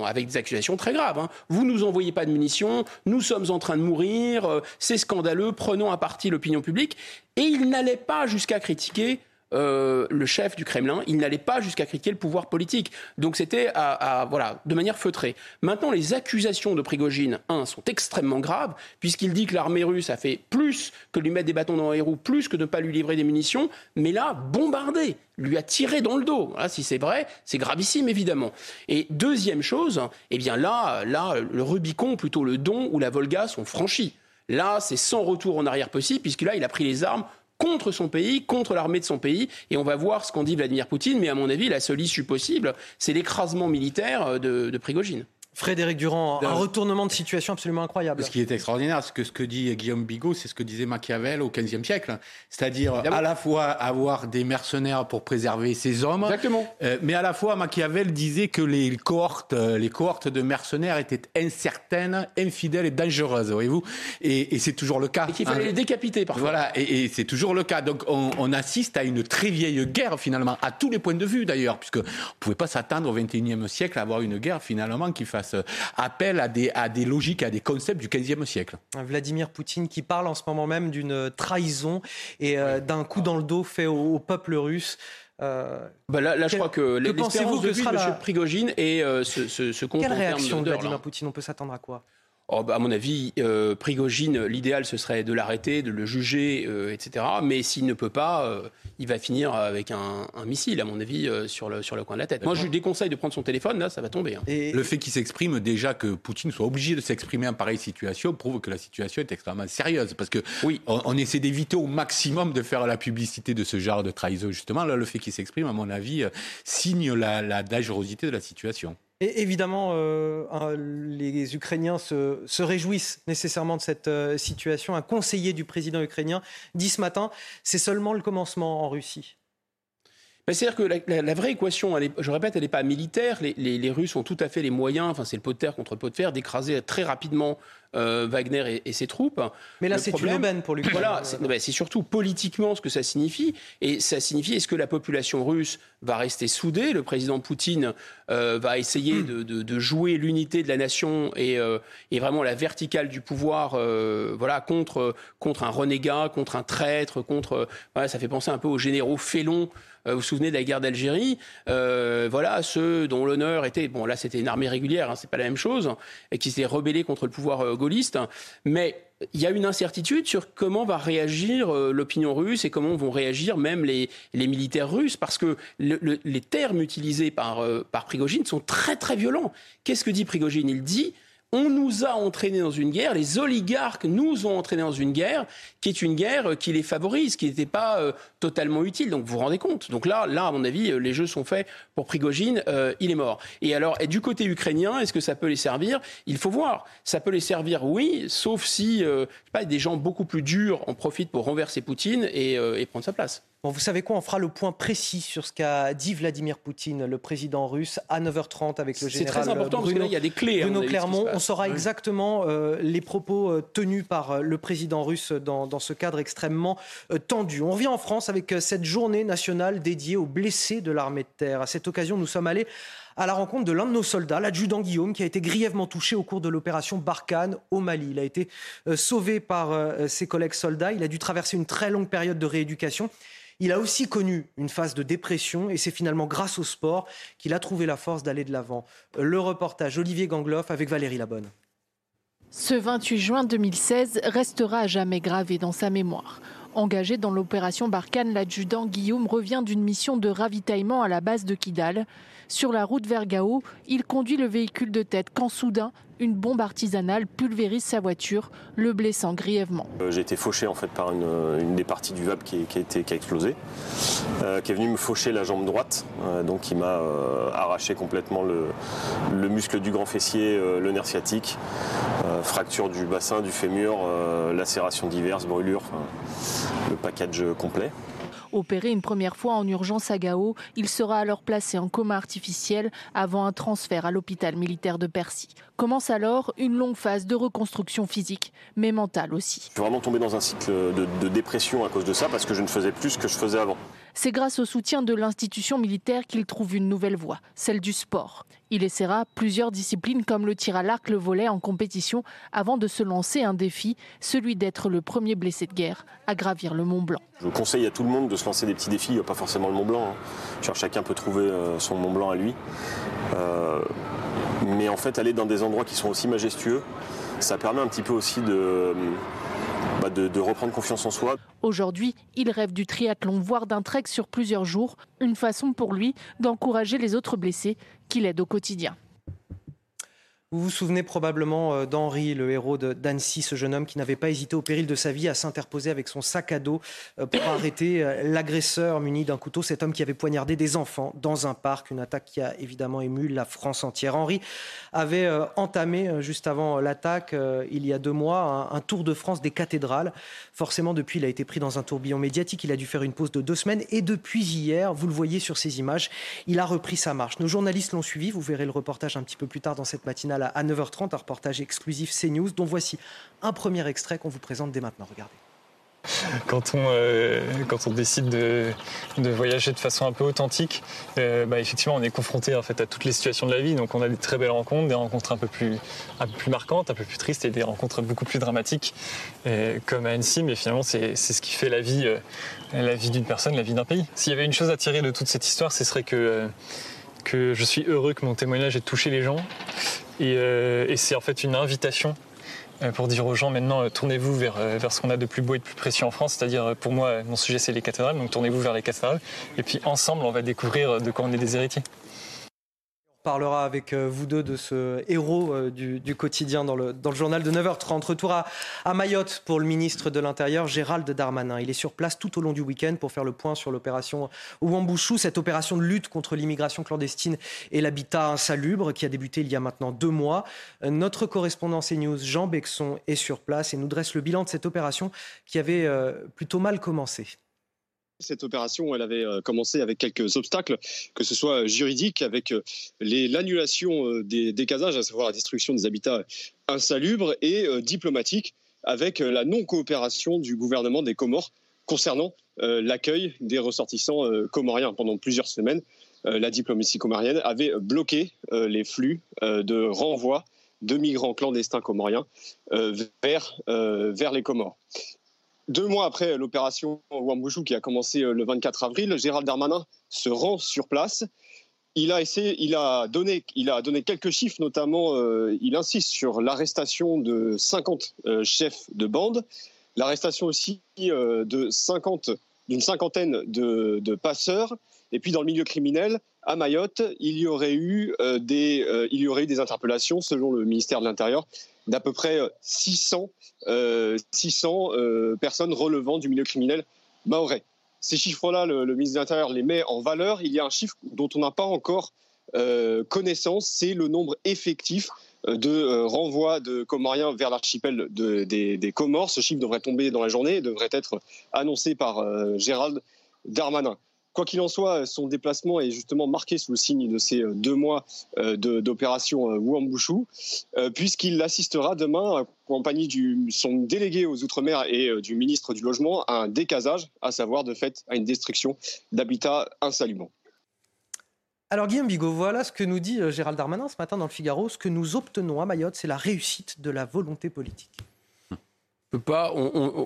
S65: avec des accusations très graves. Hein. Vous nous envoyez pas de munitions, nous sommes en train de mourir, euh, c'est scandaleux, prenons à partie l'opinion publique. Et il n'allait pas jusqu'à critiquer euh, le chef du Kremlin, il n'allait pas jusqu'à critiquer le pouvoir politique. Donc c'était à, voilà, de manière feutrée. Maintenant, les accusations de Prigogine, un, sont extrêmement graves, puisqu'il dit que l'armée russe a fait plus que lui mettre des bâtons dans les roues, plus que de ne pas lui livrer des munitions, mais là, bombardé, lui a tiré dans le dos. si c'est vrai, c'est gravissime, évidemment. Et deuxième chose, eh bien là, là, le Rubicon, plutôt le Don ou la Volga sont franchis. Là, c'est sans retour en arrière possible, puisque là, il a pris les armes contre son pays, contre l'armée de son pays. Et on va voir ce qu'en dit Vladimir Poutine. Mais à mon avis, la seule issue possible, c'est l'écrasement militaire de, de Prigogine.
S1: Frédéric Durand, un retournement de situation absolument incroyable.
S77: Ce qui est extraordinaire, c'est que ce que dit Guillaume Bigot, c'est ce que disait Machiavel au XVe siècle. C'est-à-dire à la fois avoir des mercenaires pour préserver ses hommes,
S65: Exactement.
S77: Euh, mais à la fois Machiavel disait que les cohortes, euh, les cohortes de mercenaires étaient incertaines, infidèles et dangereuses, voyez-vous. Et, c'est toujours le cas.
S65: Et qu'il fallait hein. les décapiter parfois.
S77: Voilà, et, c'est toujours le cas. Donc on, assiste à une très vieille guerre finalement, à tous les points de vue d'ailleurs, puisque on ne pouvait pas s'attendre au XXIe siècle à avoir une guerre finalement qui fasse appelle à des, à des logiques, à des concepts du XVe siècle.
S1: Vladimir Poutine qui parle en ce moment même d'une trahison et euh, d'un coup dans le dos fait au, peuple russe.
S65: Euh, bah là, je crois que, que l'espérance de vie de M. Prigogine et euh, ce, ce, ce
S1: Quelle réaction de Vladimir Poutine? On peut s'attendre à quoi?
S65: Oh, bah, à mon avis, euh, Prigogine, l'idéal ce serait de l'arrêter, de le juger, euh, etc. Mais s'il ne peut pas, euh, il va finir avec un, missile, à mon avis, sur, le, sur le coin de la tête. Moi, je lui déconseille de prendre son téléphone, là, ça va tomber. Hein.
S77: Et le fait qu'il s'exprime, déjà que Poutine soit obligé de s'exprimer en pareille situation, prouve que la situation est extrêmement sérieuse. Parce que oui. on, essaie d'éviter au maximum de faire la publicité de ce genre de trahison, justement. Là, le fait qu'il s'exprime, à mon avis, signe la, la dangerosité de la situation.
S1: Et évidemment, euh, les Ukrainiens se, réjouissent nécessairement de cette euh, situation. Un conseiller du président ukrainien dit ce matin, c'est seulement le commencement en Russie.
S65: C'est-à-dire que la, vraie équation, je répète, elle n'est pas militaire. Les, Russes ont tout à fait les moyens, enfin c'est le pot de terre contre le pot de fer, d'écraser très rapidement euh, Wagner et, ses troupes.
S1: Mais là, c'est une aubaine pour l'Ukraine.
S65: Voilà, c'est surtout politiquement ce que ça signifie. Et ça signifie, est-ce que la population russe va rester soudée Le président Poutine euh, va essayer hmm. de, jouer l'unité de la nation et, euh, et, vraiment la verticale du pouvoir voilà, contre, contre un renégat, contre un traître, contre... Voilà, ça fait penser un peu aux généraux félons euh, vous vous souvenez de la guerre d'Algérie euh, Voilà, ceux dont l'honneur était, bon là c'était une armée régulière, hein, c'est pas la même chose, et qui s'est rebellé contre le pouvoir euh, gaulliste, mais il y a une incertitude sur comment va réagir l'opinion russe et comment vont réagir même les, militaires russes, parce que les termes utilisés par, par Prigogine sont très très violents. Qu'est-ce que dit Prigogine? Il dit on nous a entraînés dans une guerre, les oligarques nous ont entraînés dans une guerre qui est une guerre qui les favorise, qui n'était pas euh, totalement utile. Donc vous vous rendez compte. Donc là, là, à mon avis, euh, les jeux sont faits pour Prigogine, euh, il est mort. Et alors, et du côté ukrainien, est-ce que ça peut les servir? Il faut voir. Ça peut les servir, oui, sauf si pas, des gens beaucoup plus durs en profitent pour renverser Poutine et, et prendre sa place.
S1: Bon, vous savez quoi? On fera le point précis sur ce qu'a dit Vladimir Poutine, le président russe, à 9h30 avec le général
S65: très important,
S1: Bruno,
S65: parce que là, il y a des clés,
S1: Bruno Clermont. On saura exactement euh, les propos euh, tenus par euh, le président russe dans, dans ce cadre extrêmement euh, tendu. On revient en France avec euh, cette journée nationale dédiée aux blessés de l'armée de terre. À cette occasion, nous sommes allés à la rencontre de l'un de nos soldats, l'adjudant Guillaume, qui a été grièvement touché au cours de l'opération Barkhane au Mali. Il a été euh, sauvé par euh, ses collègues soldats. Il a dû traverser une très longue période de rééducation. Il a aussi connu une phase de dépression et c'est finalement grâce au sport qu'il a trouvé la force d'aller de l'avant. Le reportage Olivier Gangloff avec Valérie Labonne.
S11: Ce 28 juin 2016 restera à jamais gravé dans sa mémoire. Engagé dans l'opération Barkhane, l'adjudant Guillaume revient d'une mission de ravitaillement à la base de Kidal. Sur la route vers Gao, il conduit le véhicule de tête quand soudain, une bombe artisanale pulvérise sa voiture, le blessant grièvement.
S78: Euh, J'ai été fauché en fait par une, une des parties du VAB qui, a, explosé, euh, qui est venu me faucher la jambe droite, euh, donc qui m'a euh, arraché complètement le, le muscle du grand fessier, euh, le nerf sciatique, euh, fracture du bassin, du fémur, euh, lacération diverses, brûlures, le package complet.
S11: Opéré une première fois en urgence à Gao, il sera alors placé en coma artificiel avant un transfert à l'hôpital militaire de Percy. Commence alors une longue phase de reconstruction physique, mais mentale aussi.
S78: Je suis vraiment tombé dans un cycle de, de dépression à cause de ça parce que je ne faisais plus ce que je faisais avant.
S11: C'est grâce au soutien de l'institution militaire qu'il trouve une nouvelle voie, celle du sport. Il essaiera plusieurs disciplines comme le tir à l'arc, le volet en compétition avant de se lancer un défi, celui d'être le premier blessé de guerre à gravir le Mont Blanc.
S78: Je conseille à tout le monde de se lancer des petits défis, pas forcément le Mont Blanc. hein. Chacun peut trouver euh, son Mont Blanc à lui. Euh, mais en fait, aller dans des endroits qui sont aussi majestueux, ça permet un petit peu aussi de, bah, de, de reprendre confiance en soi.
S11: Aujourd'hui, il rêve du triathlon, voire d'un trek sur plusieurs jours, une façon pour lui d'encourager les autres blessés qu'il aide au quotidien.
S1: Vous vous souvenez probablement euh, d'Henri, le héros d'Annecy, ce jeune homme qui n'avait pas hésité au péril de sa vie à s'interposer avec son sac à dos euh, pour arrêter euh, l'agresseur muni d'un couteau, cet homme qui avait poignardé des enfants dans un parc, une attaque qui a évidemment ému la France entière. Henri avait entamé, juste avant l'attaque, il y a deux mois, un, un tour de France des cathédrales. Forcément, depuis, il a été pris dans un tourbillon médiatique, il a dû faire une pause de deux semaines et depuis hier, vous le voyez sur ces images, il a repris sa marche. Nos journalistes l'ont suivi, vous verrez le reportage un petit peu plus tard dans cette matinale à- à 9h30, un reportage exclusif CNews, dont voici un premier extrait qu'on vous présente dès maintenant. Regardez.
S14: quand on, euh, décide de, voyager de façon un peu authentique, euh, bah, effectivement, on est confronté en fait à toutes les situations de la vie. Donc, on a des très belles rencontres, des rencontres un peu plus, marquantes, un peu plus tristes, et des rencontres beaucoup plus dramatiques, euh, comme à Annecy. Mais finalement, c'est ce qui fait la vie, la vie d'une personne, la vie d'un pays. S'il y avait une chose à tirer de toute cette histoire, ce serait que que je suis heureux que mon témoignage ait touché les gens. Et, euh, c'est en fait une invitation euh, pour dire aux gens maintenant euh, tournez-vous vers, vers ce qu'on a de plus beau et de plus précieux en France, c'est-à-dire pour moi mon sujet c'est les cathédrales, donc tournez-vous vers les cathédrales et puis ensemble on va découvrir de quoi on est des héritiers.
S1: Parlera avec euh, vous deux de ce héros euh, du, quotidien dans le, journal de 9h30. Retour à, Mayotte pour le ministre de l'Intérieur, Gérald Darmanin. Il est sur place tout au long du week-end pour faire le point sur l'opération Ouambouchou, cette opération de lutte contre l'immigration clandestine et l'habitat insalubre qui a débuté il y a maintenant deux mois. Euh, Notre correspondant CNews, Jean Bexon, est sur place et nous dresse le bilan de cette opération qui avait plutôt mal commencé.
S12: Cette opération, elle avait euh, commencé avec quelques obstacles, que ce soit juridique, avec euh, l'annulation euh, des, casages, à savoir la destruction des habitats insalubres, et euh, diplomatique, avec euh, la non-coopération du gouvernement des Comores concernant euh, l'accueil des ressortissants euh, comoriens. Pendant plusieurs semaines, euh, la diplomatie comorienne avait bloqué euh, les flux euh, de renvoi de migrants clandestins comoriens euh, euh, vers les Comores. Deux mois après l'opération Ouambouchou qui a commencé euh, le 24 avril, Gérald Darmanin se rend sur place. Il a, essayé, il a, donné, quelques chiffres, notamment euh, il insiste sur l'arrestation de 50 euh, chefs de bande, l'arrestation aussi de 50 d'une cinquantaine de, passeurs. Et puis dans le milieu criminel, à Mayotte, il y aurait eu, des, il y aurait eu des interpellations, selon le ministère de l'Intérieur, d'à peu près euh, 600, euh, 600 euh, personnes relevant du milieu criminel maorais. Ces chiffres-là, le, ministre de l'Intérieur les met en valeur. Il y a un chiffre dont on n'a pas encore euh, connaissance, c'est le nombre effectif euh, de euh, renvois de Comoriens vers l'archipel de- des, des Comores. Ce chiffre devrait tomber dans la journée et devrait être annoncé par euh, Gérald Darmanin. Quoi qu'il en soit, son déplacement est justement marqué sous le signe de ces deux mois d'opération Ouambouchou, puisqu'il assistera demain, en compagnie de son délégué aux Outre-mer et du ministre du Logement, à un décasage, à savoir de fait à une destruction d'habitats insalubres.
S1: Alors Guillaume Bigot, voilà ce que nous dit euh, Gérald Darmanin ce matin dans le Figaro. Ce que nous obtenons à Mayotte, c'est la réussite de la volonté politique.
S65: peut pas.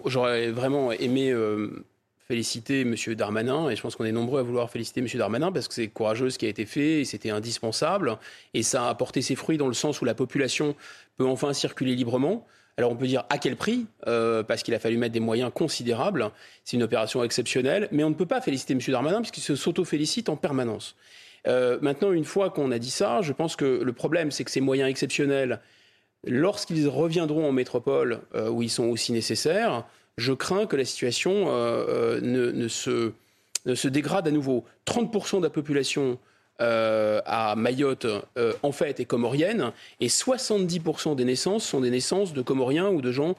S65: J'aurais vraiment aimé euh, féliciter M. Darmanin, et je pense qu'on est nombreux à vouloir féliciter M. Darmanin parce que c'est courageux ce qui a été fait, et c'était indispensable, et ça a apporté ses fruits dans le sens où la population peut enfin circuler librement. Alors on peut dire à quel prix, euh, parce qu'il a fallu mettre des moyens considérables. C'est une opération exceptionnelle, mais on ne peut pas féliciter M. Darmanin puisqu'il se s'auto-félicite en permanence. Euh, maintenant, une fois qu'on a dit ça, je pense que le problème, c'est que ces moyens exceptionnels, lorsqu'ils reviendront en métropole euh, où ils sont aussi nécessaires, je crains que la situation euh, ne, se, ne, se, dégrade à nouveau. 30% de la population à Mayotte, en fait, est comorienne, et 70% des naissances sont des naissances de Comoriens ou de gens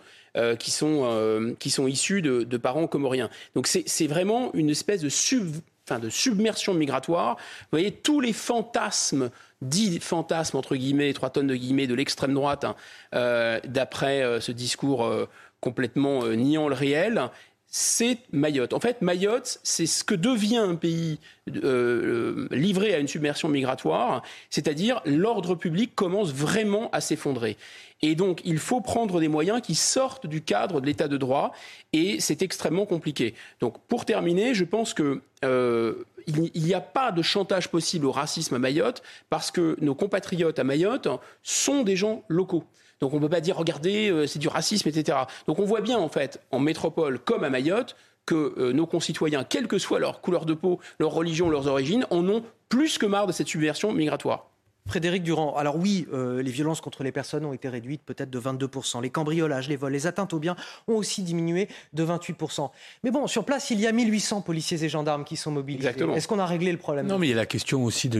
S65: qui, sont, qui sont issus de, de parents comoriens. Donc c'est vraiment une espèce de sub enfin de submersion migratoire. Vous voyez, tous les fantasmes, dits fantasmes, entre guillemets, trois tonnes de guillemets, de l'extrême droite, hein, euh, d'après euh, ce discours euh, complètement niant le réel, c'est Mayotte. En fait, Mayotte, c'est ce que devient un pays livré à une submersion migratoire, c'est-à-dire l'ordre public commence vraiment à s'effondrer. Et donc, il faut prendre des moyens qui sortent du cadre de l'état de droit, et c'est extrêmement compliqué. Donc, pour terminer, je pense que euh, il n'y a pas de chantage possible au racisme à Mayotte, parce que nos compatriotes à Mayotte sont des gens locaux. Donc on ne peut pas dire, regardez, euh, c'est du racisme, etc. Donc on voit bien, en fait, en métropole comme à Mayotte, que euh, nos concitoyens, quelle que soit leur couleur de peau, leur religion, leurs origines, en ont plus que marre de cette subversion migratoire.
S1: Frédéric Durand, alors oui, euh, les violences contre les personnes ont été réduites peut-être de 22%. Les cambriolages, les vols, les atteintes aux biens ont aussi diminué de 28%. Mais bon, sur place, il y a 1800 policiers et gendarmes qui sont mobilisés. Est-ce qu'on a réglé le problème
S79: Non, mais il y a la question aussi de,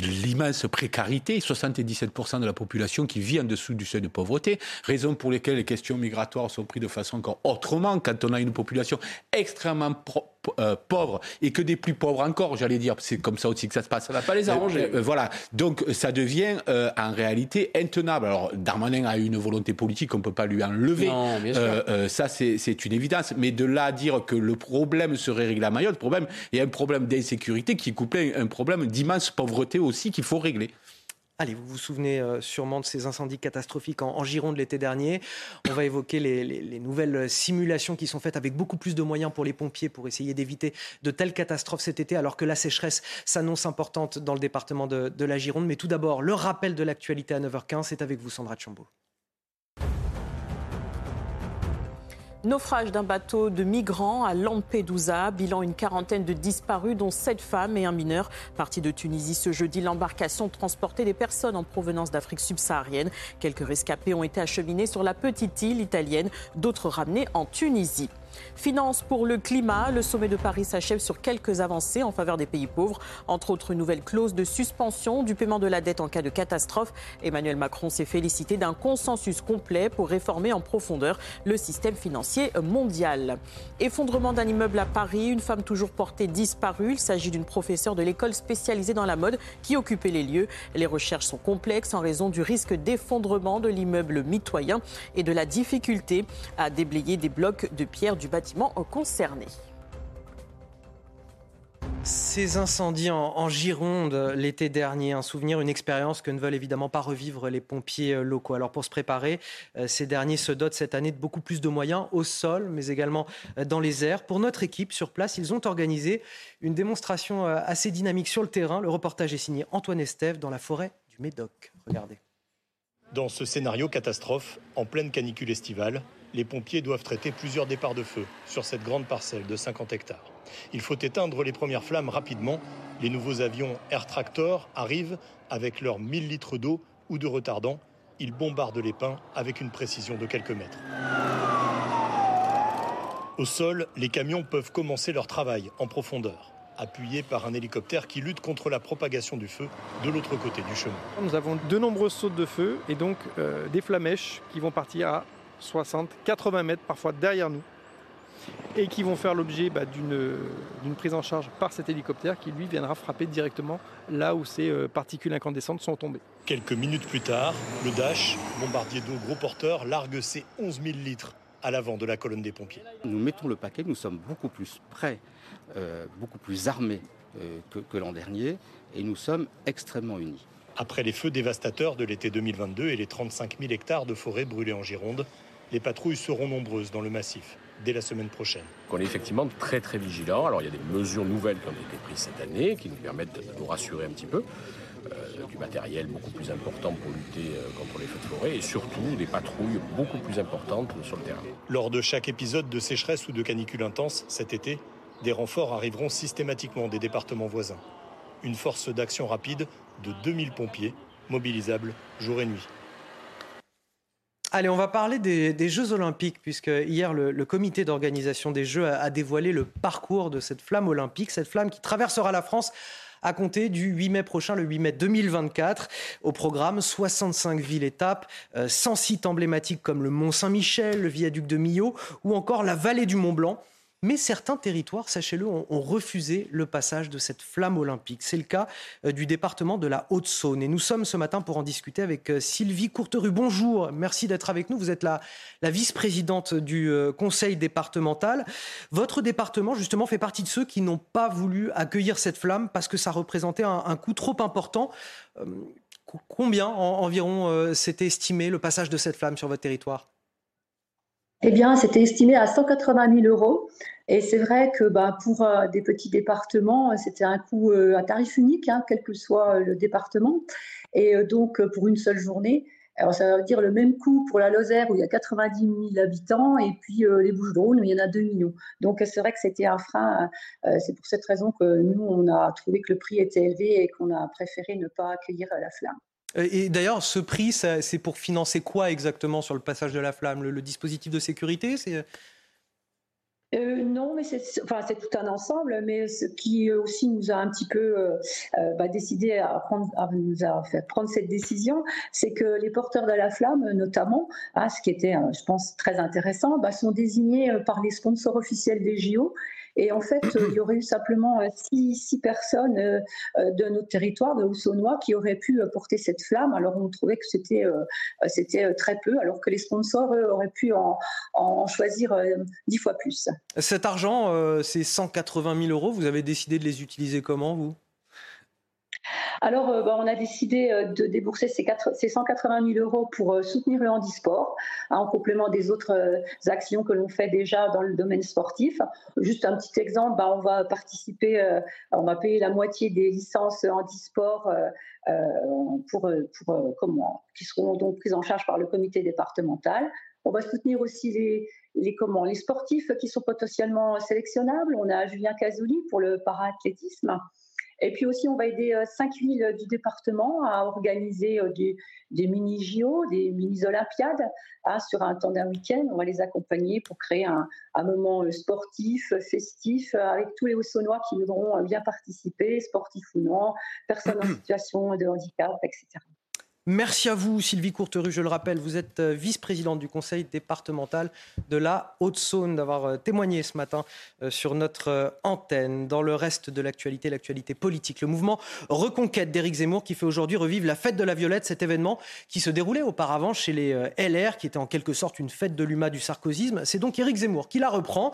S79: l'immense précarité. 77% de la population qui vit en dessous du seuil de pauvreté. Raison pour lesquelles les questions migratoires sont prises de façon encore autrement quand on a une population extrêmement propre euh, pauvres et que des plus pauvres encore, j'allais dire. C'est comme ça aussi que ça se passe.
S65: Ça va pas les arranger.
S79: Euh, euh, voilà. Donc ça devient en réalité intenable. Alors Darmanin a une volonté politique, on peut pas lui enlever.
S65: Non, bien sûr.
S79: ça, c'est une évidence. Mais de là à dire que le problème serait réglé à Mayotte, problème, il y a un problème d'insécurité qui est couplé à un problème d'immense pauvreté aussi qu'il faut régler.
S1: Allez, vous vous souvenez euh, sûrement de ces incendies catastrophiques en, Gironde l'été dernier. On va évoquer les, nouvelles simulations qui sont faites avec beaucoup plus de moyens pour les pompiers pour essayer d'éviter de telles catastrophes cet été, alors que la sécheresse s'annonce importante dans le département de, de la Gironde. Mais tout d'abord, le rappel de l'actualité à 9h15, c'est avec vous Sandra Chambaud.
S15: Naufrage d'un bateau de migrants à Lampedusa, bilan une quarantaine de disparus, dont sept femmes et un mineur. Parti de Tunisie ce jeudi, l'embarcation transportait des personnes en provenance d'Afrique subsaharienne. Quelques rescapés ont été acheminés sur la petite île italienne, d'autres ramenés en Tunisie. Finances pour le climat, le sommet de Paris s'achève sur quelques avancées en faveur des pays pauvres, entre autres une nouvelle clause de suspension du paiement de la dette en cas de catastrophe. Emmanuel Macron s'est félicité d'un consensus complet pour réformer en profondeur le système financier mondial. Effondrement d'un immeuble à Paris, une femme toujours portée disparue. Il s'agit d'une professeure de l'école spécialisée dans la mode qui occupait les lieux. Les recherches sont complexes en raison du risque d'effondrement de l'immeuble mitoyen et de la difficulté à déblayer des blocs de pierre du bâtiment concerné.
S1: Ces incendies en, Gironde l'été dernier, un souvenir, une expérience que ne veulent évidemment pas revivre les pompiers euh, locaux. Alors pour se préparer, euh, ces derniers se dotent cette année de beaucoup plus de moyens au sol, mais également euh, dans les airs. Pour notre équipe sur place, ils ont organisé une démonstration assez dynamique sur le terrain. Le reportage est signé Antoine Estève dans la forêt du Médoc. Regardez.
S16: Dans ce scénario catastrophe, en pleine canicule estivale, les pompiers doivent traiter plusieurs départs de feu sur cette grande parcelle de 50 hectares. Il faut éteindre les premières flammes rapidement. Les nouveaux avions Air Tractor arrivent avec leurs 1000 litres d'eau ou de retardant. Ils bombardent les pins avec une précision de quelques mètres. Au sol, les camions peuvent commencer leur travail en profondeur appuyés par un hélicoptère qui lutte contre la propagation du feu de l'autre côté du chemin.
S17: Nous avons de nombreuses sautes de feu et donc euh, des flamèches qui vont partir à 60, 80 mètres parfois derrière nous.
S80: et qui vont faire l'objet bah, d'une prise en charge par cet hélicoptère qui lui viendra frapper directement là où ces euh, particules incandescentes sont tombées.
S81: Quelques minutes plus tard, le Dash, bombardier d'eau gros porteur, largue ses 11 000 litres à l'avant de la colonne des pompiers.
S82: Nous mettons le paquet, nous sommes beaucoup plus prêts, euh, beaucoup plus armés euh, que, que l'an dernier et nous sommes extrêmement unis.
S81: Après les feux dévastateurs de l'été 2022 et les 35 000 hectares de forêt brûlés en Gironde, les patrouilles seront nombreuses dans le massif dès la semaine prochaine.
S83: On est effectivement très très vigilant. Alors il y a des mesures nouvelles qui ont été prises cette année qui nous permettent de nous rassurer un petit peu. Euh, du matériel beaucoup plus important pour lutter euh, contre les feux de forêt et surtout des patrouilles beaucoup plus importantes sur le terrain.
S81: Lors de chaque épisode de sécheresse ou de canicule intense cet été, des renforts arriveront systématiquement des départements voisins. Une force d'action rapide de 2000 pompiers mobilisables jour et nuit.
S1: Allez, on va parler des, Jeux Olympiques, puisque hier, le, comité d'organisation des Jeux a, dévoilé le parcours de cette flamme olympique, cette flamme qui traversera la France à compter du 8 mai prochain, le 8 mai 2024. Au programme, 65 villes-étapes, 100 euh, sites emblématiques comme le Mont Saint-Michel, le viaduc de Millau ou encore la vallée du Mont-Blanc. Mais certains territoires, sachez-le, ont, refusé le passage de cette flamme olympique. C'est le cas euh, du département de la Haute-Saône. Et nous sommes ce matin pour en discuter avec euh, Sylvie Courterue. Bonjour, merci d'être avec nous. Vous êtes la, vice-présidente du euh, conseil départemental. Votre département, justement, fait partie de ceux qui n'ont pas voulu accueillir cette flamme parce que ça représentait un, coût trop important. combien environ s'était estimé le passage de cette flamme sur votre territoire?
S84: Eh bien, c'était estimé à 180 000 euros. Et c'est vrai que bah, pour euh, des petits départements, c'était un coût, euh, un tarif unique, hein, quel que soit le département. Et euh, donc, pour une seule journée, alors ça veut dire le même coût pour la Lozère où il y a 90 000 habitants et puis les Bouches-du-Rhône où il y en a 2 millions. Donc c'est vrai que c'était un frein. c'est pour cette raison que nous, on a trouvé que le prix était élevé et qu'on a préféré ne pas accueillir la flamme.
S1: Euh, et d'ailleurs, ce prix, c'est pour financer quoi exactement sur le passage de la flamme? Le, dispositif de sécurité
S84: euh, non, mais c'est tout un ensemble, mais ce qui aussi nous a un petit peu euh, bah, décidé à, prendre, nous a fait prendre cette décision, c'est que les porteurs de la flamme, notamment, hein, ce qui était, je pense, très intéressant, bah, sont désignés par les sponsors officiels des JO et en fait, il y aurait eu simplement euh, six, personnes euh, euh, de notre territoire, de Haussonnois, qui auraient pu porter cette flamme. Alors on trouvait que c'était très peu, alors que les sponsors auraient pu en, en choisir dix fois plus.
S1: Cet argent, c'est 180 000 euros. Vous avez décidé de les utiliser comment, vous?
S84: Alors, euh, bah, on a décidé euh, de débourser ces, 180 000 euros pour euh, soutenir le handisport, hein, en complément des autres actions que l'on fait déjà dans le domaine sportif. Juste un petit exemple, bah, on va participer, on va payer la moitié des licences handisport pour, qui seront donc prises en charge par le comité départemental. On va soutenir aussi les, les sportifs qui sont potentiellement sélectionnables. On a Julien Cazouli pour le para-athlétisme. Et puis aussi, on va aider euh, cinq villes du département à organiser euh, des, mini-JO, des mini-Olympiades hein, sur un temps d'un week-end. On va les accompagner pour créer un, moment euh, sportif, festif, avec tous les Haussonnois qui voudront bien participer, sportifs ou non, personnes en situation de handicap, etc.
S1: Merci à vous, Sylvie Courterue. Je le rappelle, vous êtes euh, vice-présidente du conseil départemental de la Haute-Saône, d'avoir euh, témoigné ce matin euh, sur notre antenne. Dans le reste de l'actualité, l'actualité politique, le mouvement Reconquête d'Éric Zemmour qui fait aujourd'hui revivre la fête de la Violette, cet événement qui se déroulait auparavant chez les LR, qui était en quelque sorte une fête de l'UMA du sarkozysme. C'est donc Éric Zemmour qui la reprend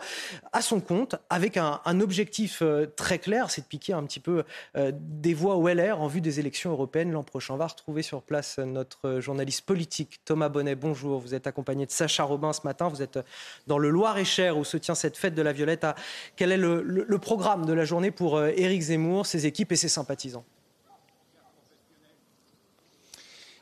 S1: à son compte avec un, objectif très clair, c'est de piquer un petit peu des voix au LR en vue des élections européennes l'an prochain. Va retrouver sur place notre journaliste politique Thomas Bonnet. Bonjour, vous êtes accompagné de Sacha Robin ce matin. Vous êtes dans le Loir-et-Cher où se tient cette fête de la Violette. Quel est le, programme de la journée pour euh, Éric Zemmour, ses équipes et ses sympathisants?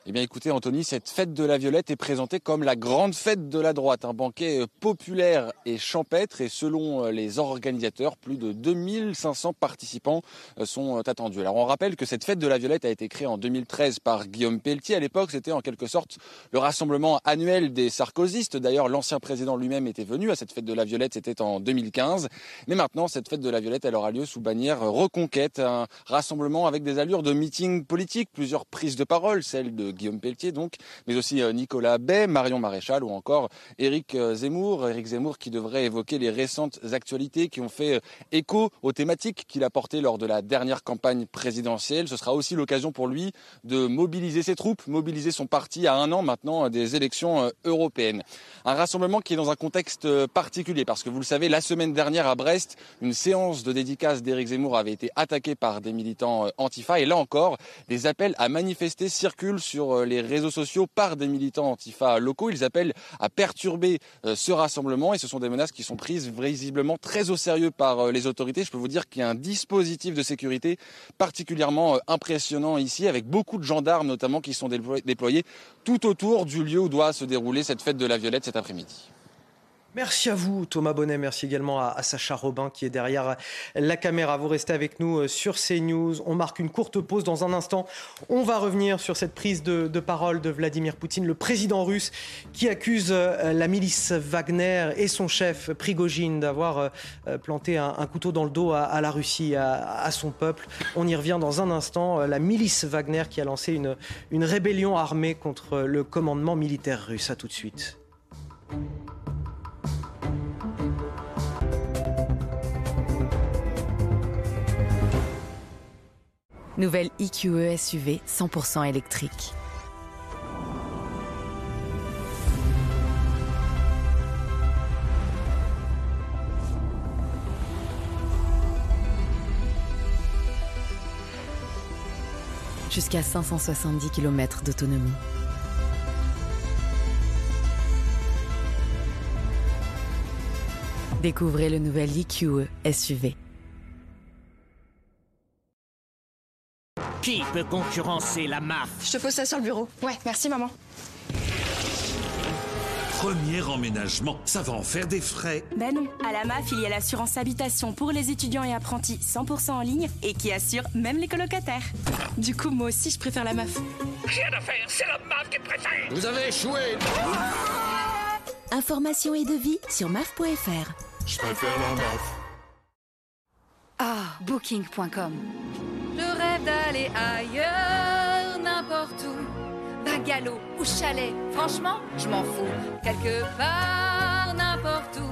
S85: Eh bien écoutez Anthony, cette fête de la Violette est présentée comme la grande fête de la droite, un banquet euh, populaire et champêtre et selon euh, les organisateurs, plus de 2500 participants euh, sont attendus. Alors on rappelle que cette fête de la Violette a été créée en 2013 par Guillaume Pelletier. À l'époque, c'était en quelque sorte le rassemblement annuel des sarkozystes. D'ailleurs, l'ancien président lui-même était venu à cette fête de la Violette, c'était en 2015. Mais maintenant, cette fête de la Violette, elle aura lieu sous bannière Reconquête, un rassemblement avec des allures de meeting politique, plusieurs prises de parole, celle de Guillaume Pelletier, donc, mais aussi Nicolas Bay, Marion Maréchal ou encore Éric Zemmour. Éric Zemmour qui devrait évoquer les récentes actualités qui ont fait écho aux thématiques qu'il a portées lors de la dernière campagne présidentielle. Ce sera aussi l'occasion pour lui de mobiliser ses troupes, mobiliser son parti à un an maintenant des élections européennes. Un rassemblement qui est dans un contexte particulier parce que vous le savez, la semaine dernière à Brest, une séance de dédicace d'Éric Zemmour avait été attaquée par des militants antifa et là encore, des appels à manifester circulent sur les réseaux sociaux par des militants antifa locaux. Ils appellent à perturber ce rassemblement et ce sont des menaces qui sont prises visiblement très au sérieux par les autorités. Je peux vous dire qu'il y a un dispositif de sécurité particulièrement impressionnant ici avec beaucoup de gendarmes notamment qui sont déployés tout autour du lieu où doit se dérouler cette fête de la Violette cet après-midi.
S1: Merci à vous, Thomas Bonnet. Merci également à, Sacha Robin qui est derrière la caméra. Vous restez avec nous euh, sur CNews. On marque une courte pause dans un instant. On va revenir sur cette prise de, parole de Vladimir Poutine, le président russe, qui accuse euh, la milice Wagner et son chef Prigogine d'avoir euh, planté un, couteau dans le dos à, la Russie, à, son peuple. On y revient dans un instant. La milice Wagner qui a lancé une, une rébellion armée contre le commandement militaire russe. À tout de suite.
S32: Nouvelle IQE SUV 100% électrique. Jusqu'à 570 km d'autonomie. Découvrez le nouvel IQE SUV.
S86: Qui peut concurrencer la MAF
S87: Je te pose ça sur le bureau. Ouais, merci maman.
S86: Premier emménagement, ça va en faire des frais.
S87: Ben non, à la MAF, il y a l'assurance habitation pour les étudiants et apprentis 100% en ligne et qui assure même les colocataires. Du coup, moi aussi, je préfère la MAF.
S86: Rien à faire, c'est la MAF qui préfère. Vous avez échoué.
S32: Information et devis sur maf.fr.
S86: Je préfère la MAF.
S32: Ah, booking.com.
S88: Je rêve d'aller ailleurs, n'importe où. Bagalo ou chalet, franchement, je m'en fous. Quelque part, n'importe où.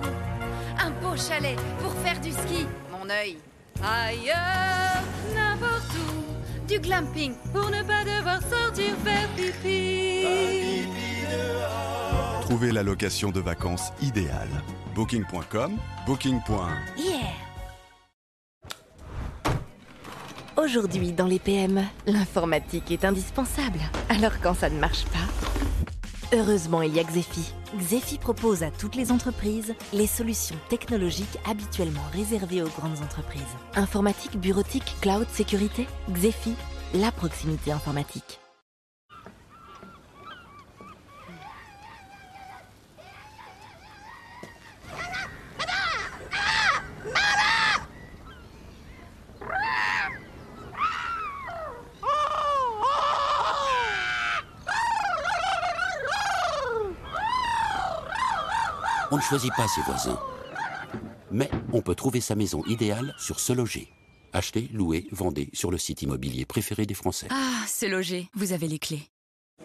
S88: Un beau chalet pour faire du ski, mon œil. Ailleurs, n'importe où. Du glamping pour ne pas devoir sortir faire pipi.
S89: Trouvez la location de vacances idéale. Booking.com, booking.
S32: Yeah. Aujourd'hui, dans les PME, l'informatique est indispensable. Alors quand ça ne marche pas, heureusement, il y a Xefi. Xefi propose à toutes les entreprises les solutions technologiques habituellement réservées aux grandes entreprises. Informatique, bureautique, cloud, sécurité, Xefi, la proximité informatique.
S90: On ne choisit pas ses voisins. Mais on peut trouver sa maison idéale sur Se Loger. Achetez, louez, vendez sur le site immobilier préféré des Français.
S32: Ah, Se Loger, vous avez les clés.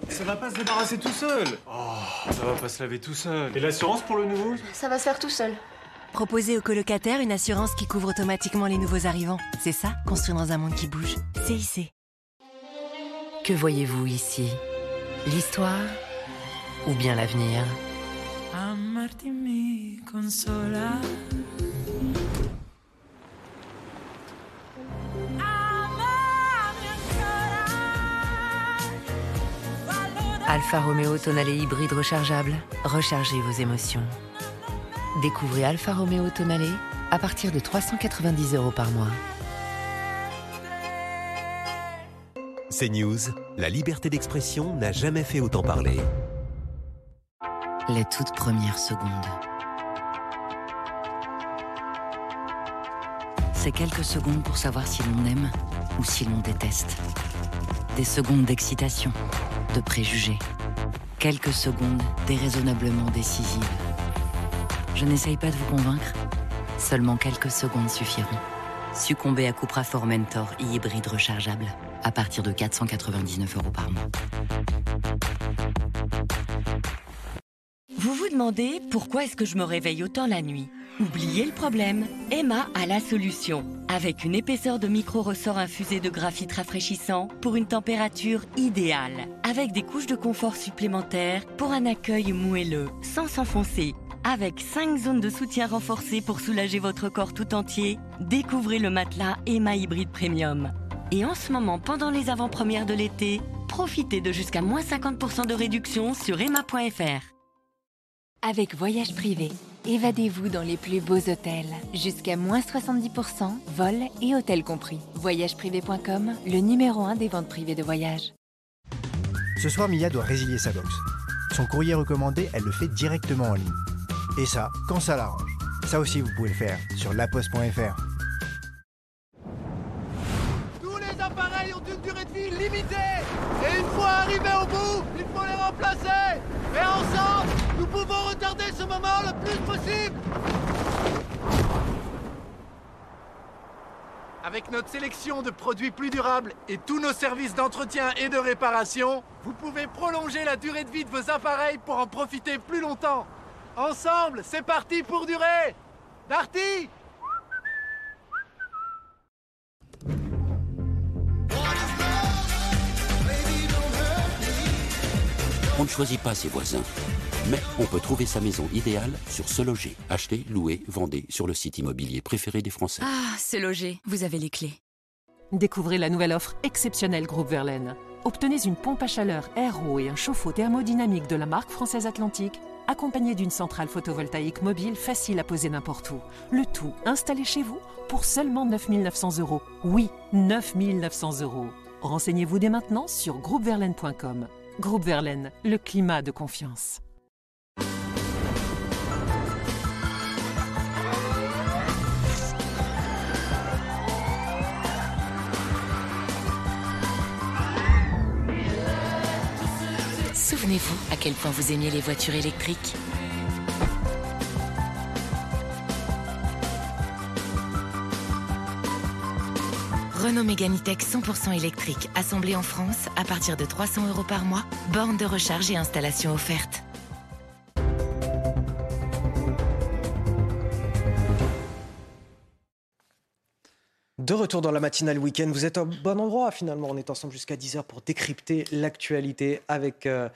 S91: Ça va pas se débarrasser tout seul Oh, ça va pas se laver tout seul. Et l'assurance pour le nouveau?
S87: Ça va se faire tout seul.
S32: Proposez aux colocataires une assurance qui couvre automatiquement les nouveaux arrivants. C'est ça, construire dans un monde qui bouge. CIC. Que voyez-vous ici? L'histoire ou bien l'avenir? Alfa Romeo Tonale hybride rechargeable. Rechargez vos émotions. Découvrez Alfa Romeo Tonale à partir de 390 euros par mois.
S89: C'est News, la liberté d'expression n'a jamais fait autant parler
S32: les toutes premières secondes. C'est quelques secondes pour savoir si l'on aime ou si l'on déteste. Des secondes d'excitation, de préjugés. Quelques secondes déraisonnablement décisives. Je n'essaye pas de vous convaincre. Seulement quelques secondes suffiront. Succomber à Cupra Formentor hybride rechargeable. à partir de 499 euros par mois.
S92: Demandez pourquoi est-ce que je me réveille autant la nuit Oubliez le problème, Emma a la solution. Avec une épaisseur de micro-ressort infusé de graphite rafraîchissant pour une température idéale. Avec des couches de confort supplémentaires pour un accueil moelleux, sans s'enfoncer. Avec 5 zones de soutien renforcées pour soulager votre corps tout entier, découvrez le matelas Emma Hybride Premium. Et en ce moment, pendant les avant-premières de l'été, profitez de jusqu'à moins 50% de réduction sur emma.fr.
S32: Avec Voyage Privé, évadez-vous dans les plus beaux hôtels. Jusqu'à moins 70%, vol et hôtel compris. Voyageprivé.com, le numéro 1 des ventes privées de voyage.
S93: Ce soir, Mia doit résilier sa box. Son courrier recommandé, elle le fait directement en ligne. Et ça, quand ça l'arrange. Ça aussi, vous pouvez le faire sur laposte.fr.
S94: Tous les appareils ont une durée de vie limitée. Et une fois arrivés au bout, il faut les remplacer. Et ensemble, nous pouvons retarder ce moment le plus possible. Avec notre sélection de produits plus durables et tous nos services d'entretien et de réparation, vous pouvez prolonger la durée de vie de vos appareils pour en profiter plus longtemps. Ensemble, c'est parti pour durer Darty
S90: On ne choisit pas ses voisins, mais on peut trouver sa maison idéale sur Se Loger. Achetez, louez, vendez sur le site immobilier préféré des Français.
S32: Ah, c'est logé, vous avez les clés.
S95: Découvrez la nouvelle offre exceptionnelle Groupe Verlaine. Obtenez une pompe à chaleur RO et un chauffe-eau thermodynamique de la marque française Atlantique, accompagné d'une centrale photovoltaïque mobile facile à poser n'importe où. Le tout installé chez vous pour seulement 9 900 euros. Oui, 9 900 euros. Renseignez-vous dès maintenant sur groupeverlaine.com. Groupe Verlaine, le climat de confiance.
S32: Souvenez-vous à quel point vous aimiez les voitures électriques Renault Mégane E-Tech 100% électrique, assemblé en France à partir de 300 euros par mois, borne de recharge et installation offerte.
S1: De retour dans la matinale week-end, vous êtes au bon endroit finalement. On est ensemble jusqu'à 10h pour décrypter l'actualité avec euh,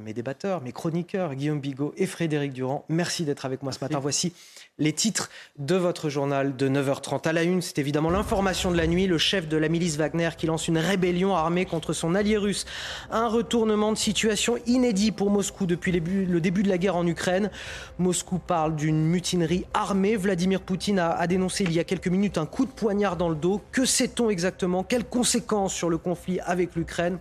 S1: mes débatteurs, mes chroniqueurs, Guillaume Bigot et Frédéric Durand. Merci d'être avec moi ce matin. Voici les titres de votre journal de 9h30. À la une, c'est évidemment l'information de la nuit. Le chef de la milice Wagner qui lance une rébellion armée contre son allié russe. Un retournement de situation inédit pour Moscou depuis le début de la guerre en Ukraine. Moscou parle d'une mutinerie armée. Vladimir Poutine a, a dénoncé il y a quelques minutes un coup de poignard dans le dos. Que sait-on exactement? Quelles conséquences sur le conflit avec l'Ukraine?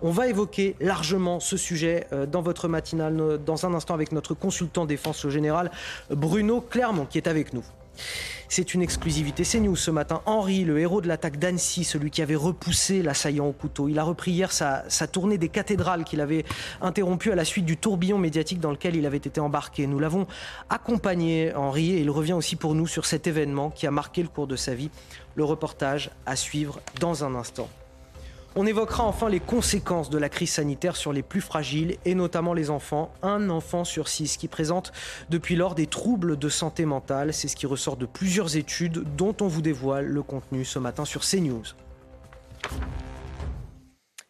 S1: On va évoquer largement ce sujet euh, dans votre matinale dans un instant avec notre consultant défense général Bruno Clermont qui est avec nous. C'est une exclusivité. C'est nous ce matin. Henri, le héros de l'attaque d'Annecy, celui qui avait repoussé l'assaillant au couteau. Il a repris hier sa, sa tournée des cathédrales qu'il avait interrompue à la suite du tourbillon médiatique dans lequel il avait été embarqué. Nous l'avons accompagné, Henri, et il revient aussi pour nous sur cet événement qui a marqué le cours de sa vie. Le reportage à suivre dans un instant. On évoquera enfin les conséquences de la crise sanitaire sur les plus fragiles et notamment les enfants. Un enfant sur six qui présente depuis lors des troubles de santé mentale. C'est ce qui ressort de plusieurs études dont on vous dévoile le contenu ce matin sur CNews.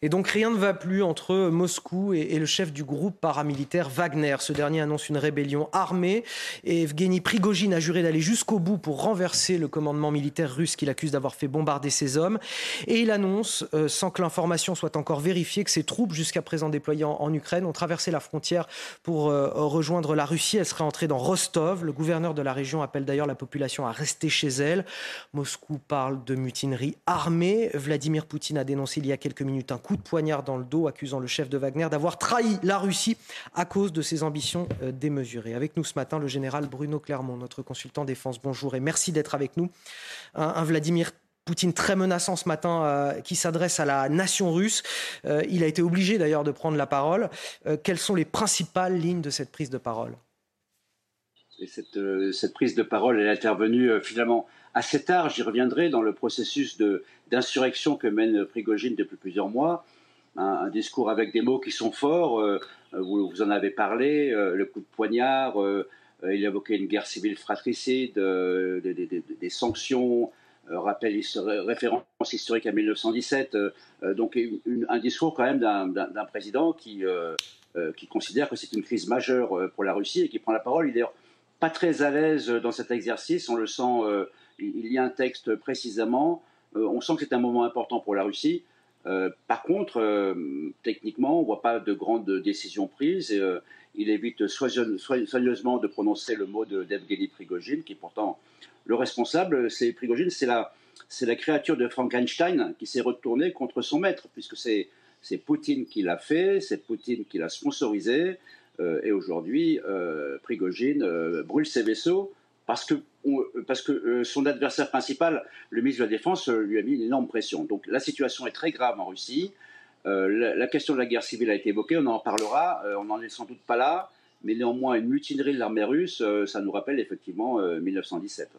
S1: Et donc rien ne va plus entre Moscou et, le chef du groupe paramilitaire Wagner. Ce dernier annonce une rébellion armée et Evgeny Prigogine a juré d'aller jusqu'au bout pour renverser le commandement militaire russe qu'il accuse d'avoir fait bombarder ses hommes. Et il annonce, euh, sans que l'information soit encore vérifiée, que ses troupes jusqu'à présent déployées en, Ukraine ont traversé la frontière pour euh, rejoindre la Russie. Elle serait entrée dans Rostov. Le gouverneur de la région appelle d'ailleurs la population à rester chez elle. Moscou parle de mutinerie armée. Vladimir Poutine a dénoncé il y a quelques minutes un coup de poignard dans le dos, accusant le chef de Wagner d'avoir trahi la Russie à cause de ses ambitions euh, démesurées. Avec nous ce matin, le général Bruno Clermont, notre consultant défense. Bonjour et merci d'être avec nous. Un, Vladimir Poutine très menaçant ce matin euh, qui s'adresse à la nation russe. Euh, il a été obligé d'ailleurs de prendre la parole. Quelles sont les principales lignes de cette prise de parole?
S96: Et cette, prise de parole, est intervenue finalement
S9: assez tard, j'y reviendrai, dans le processus d'insurrection que mène Prigogine depuis plusieurs mois. Un, discours avec des mots qui sont forts, euh, vous, vous, en avez parlé, euh, le coup de poignard, il évoquait une guerre civile fratricide, des sanctions, rappel référence historique à 1917, donc un discours quand même d'un président qui, qui considère que c'est une crise majeure pour la Russie et qui prend la parole. Il est pas très à l'aise dans cet exercice, on le sent il y a un texte précisément. Euh, on sent que c'est un moment important pour la Russie. Euh, par contre, euh, techniquement, on ne voit pas de grandes décisions prises. il évite soigneusement de prononcer le mot d'Evgeny Prigogine, qui est pourtant le responsable. C'est Prigogine, c'est la, la créature de Frankenstein qui s'est retournée contre son maître, puisque c'est, c'est Poutine qui l'a fait, c'est Poutine qui l'a sponsorisé. et aujourd'hui, Prigogine brûle ses vaisseaux parce que, que euh, son adversaire principal, le ministre de la Défense, euh, lui a mis une énorme pression. Donc la situation est très grave en Russie. Euh, la, question de la guerre civile a été évoquée, on en parlera, on n'en est sans doute pas là, mais néanmoins une mutinerie de l'armée russe, ça nous rappelle effectivement 1917.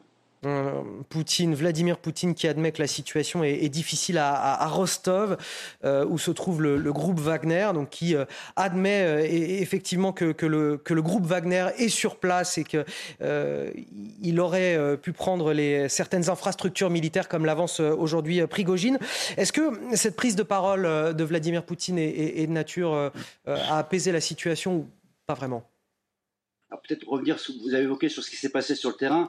S1: Euh, Poutine, Vladimir Poutine, qui admet que la situation est, difficile à, Rostov, euh, où se trouve le, groupe Wagner, donc qui euh, admet effectivement que, le, groupe Wagner est sur place et qu'il aurait pu prendre les, certaines infrastructures militaires, comme l'avance aujourd'hui Prigogine. Est-ce que cette prise de parole de Vladimir Poutine est, de nature à apaiser la situation ou pas vraiment?
S9: Peut-être revenir, vous avez évoqué sur ce qui s'est passé sur le terrain.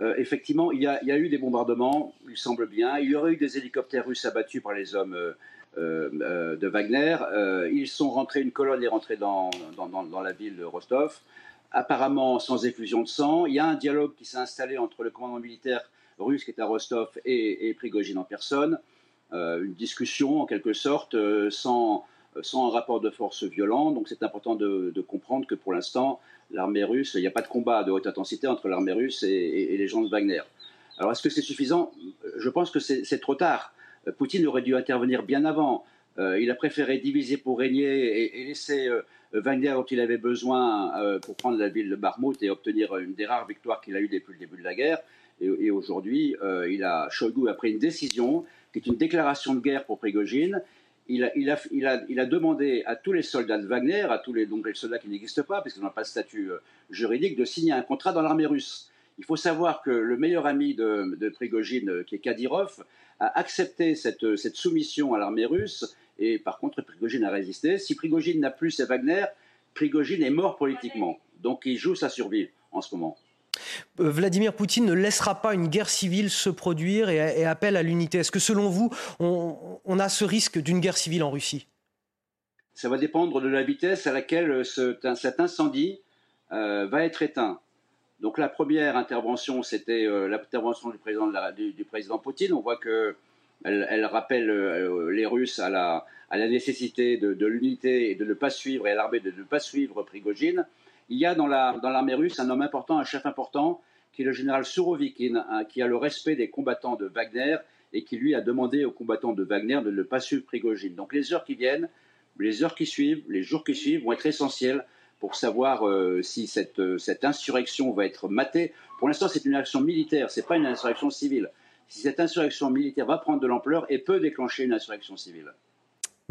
S9: Euh, effectivement, il y, a, eu des bombardements, il semble bien. Il y aurait eu des hélicoptères russes abattus par les hommes euh, euh, de Wagner. ils sont rentrés, une colonne est rentrée dans, dans, la ville de Rostov, apparemment sans effusion de sang. Il y a un dialogue qui s'est installé entre le commandant militaire russe qui est à Rostov et, et Prigogine en personne. une discussion en quelque sorte, sans, sans un rapport de force violent. Donc c'est important de, comprendre que pour l'instant, l'armée russe, il n'y a pas de combat de haute intensité entre l'armée russe et, les gens de Wagner. Alors est-ce que c'est suffisant? Je pense que c'est trop tard. Poutine aurait dû intervenir bien avant. Euh, il a préféré diviser pour régner et, laisser euh, Wagner dont il avait besoin euh, pour prendre la ville de Barmout et obtenir une des rares victoires qu'il a eues depuis le début de la guerre. Et, aujourd'hui, il a, Shoigu a pris une décision qui est une déclaration de guerre pour Prigogine il a, demandé à tous les soldats de Wagner, à tous les, donc les soldats qui n'existent pas, parce qu'ils n'ont pas de statut euh, juridique, de signer un contrat dans l'armée russe. Il faut savoir que le meilleur ami de, Prigogine, euh, qui est Kadyrov, a accepté cette, cette soumission à l'armée russe, et par contre, Prigogine a résisté. Si Prigogine n'a plus ses Wagner, Prigogine est mort politiquement. Donc il joue sa survie en ce moment.
S1: Euh, Vladimir Poutine ne laissera pas une guerre civile se produire et, appelle à l'unité. Est-ce que selon vous, on, a ce risque d'une guerre civile en Russie?
S9: Ça va dépendre de la vitesse à laquelle cet incendie euh, va être éteint. Donc la première intervention, c'était euh, l'intervention du président, Poutine. On voit qu'elle elle rappelle les Russes à la, nécessité de, de l'unité et de ne pas suivre, et à l'armée de ne pas suivre Prigogine il y a dans l'armée russe un homme important, un chef important, qui est le général Surovikin, hein, qui a le respect des combattants de Wagner et qui lui a demandé aux combattants de Wagner de ne pas suivre Prigogine. Donc les heures qui viennent, les heures qui suivent, les jours qui suivent vont être essentiels pour savoir euh, si cette, euh, cette, insurrection va être matée. Pour l'instant, c'est une action militaire, ce n'est pas une insurrection civile. Si cette insurrection militaire va prendre de l'ampleur et peut déclencher une insurrection civile.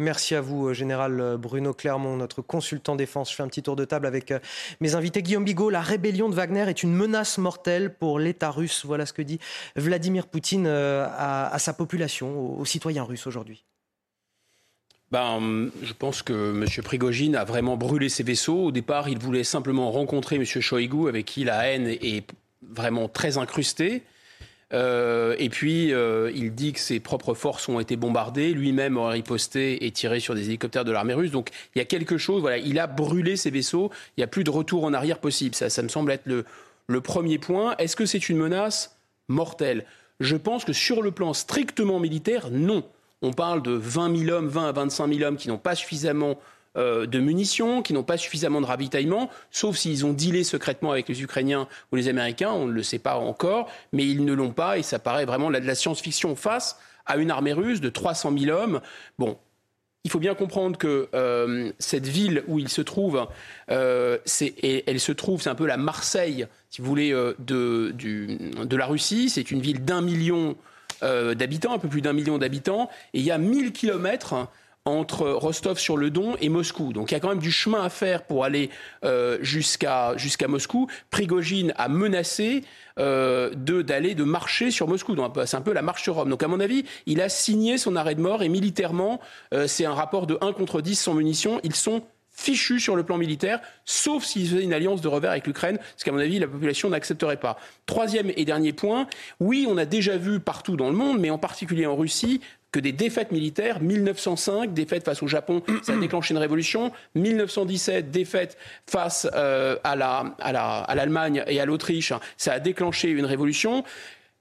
S1: Merci à vous, euh, Général euh, Bruno Clermont, notre consultant défense. Je fais un petit tour de table avec euh, mes invités. Guillaume Bigot, la rébellion de Wagner est une menace mortelle pour l'État russe. Voilà ce que dit Vladimir Poutine à, sa population, aux, citoyens russes aujourd'hui.
S65: Ben, je pense que M. Prigogine a vraiment brûlé ses vaisseaux. Au départ, il voulait simplement rencontrer M. Shoigu, avec qui la haine est vraiment très incrustée. Euh, et puis, euh, il dit que ses propres forces ont été bombardées. Lui-même aurait riposté et tiré sur des hélicoptères de l'armée russe. Donc, il y a quelque chose. Voilà, il a brûlé ses vaisseaux. Il n'y a plus de retour en arrière possible. Ça, ça me semble être le, le premier point. Est-ce que c'est une menace mortelle? Je pense que sur le plan strictement militaire, non. On parle de 20 000 hommes, 20 à 25 000 hommes qui n'ont pas suffisamment euh, de munitions, qui n'ont pas suffisamment de ravitaillement, sauf s'ils ont dealé secrètement avec les Ukrainiens ou les Américains, on ne le sait pas encore, mais ils ne l'ont pas et ça paraît vraiment de la science-fiction face à une armée russe de 300 000 hommes. Bon, il faut bien comprendre que euh, cette ville où il se trouve, euh, elle se trouve, c'est un peu la Marseille si vous voulez, de, de la Russie. C'est une ville d'un million d'habitants, un peu plus d'un million d'habitants, et il y a 1000 kilomètres entre Rostov-sur-le-Don et Moscou. Donc il y a quand même du chemin à faire pour aller euh, jusqu'à Moscou. Prigogine a menacé euh, d'aller de marcher sur Moscou. C'est un peu la marche sur Rome. Donc à mon avis, il a signé son arrêt de mort et militairement, euh, c'est un rapport de 1 contre 10 sans munitions. Ils sont fichus sur le plan militaire, sauf s'ils faisaient une alliance de revers avec l'Ukraine, ce qu'à mon avis, la population n'accepterait pas. Troisième et dernier point, oui, on a déjà vu partout dans le monde, mais en particulier en Russie, que des défaites militaires. 1905, défaite face au Japon, ça a déclenché une révolution. 1917, défaite face euh, à l'Allemagne la, à la, et à l'Autriche, ça a déclenché une révolution.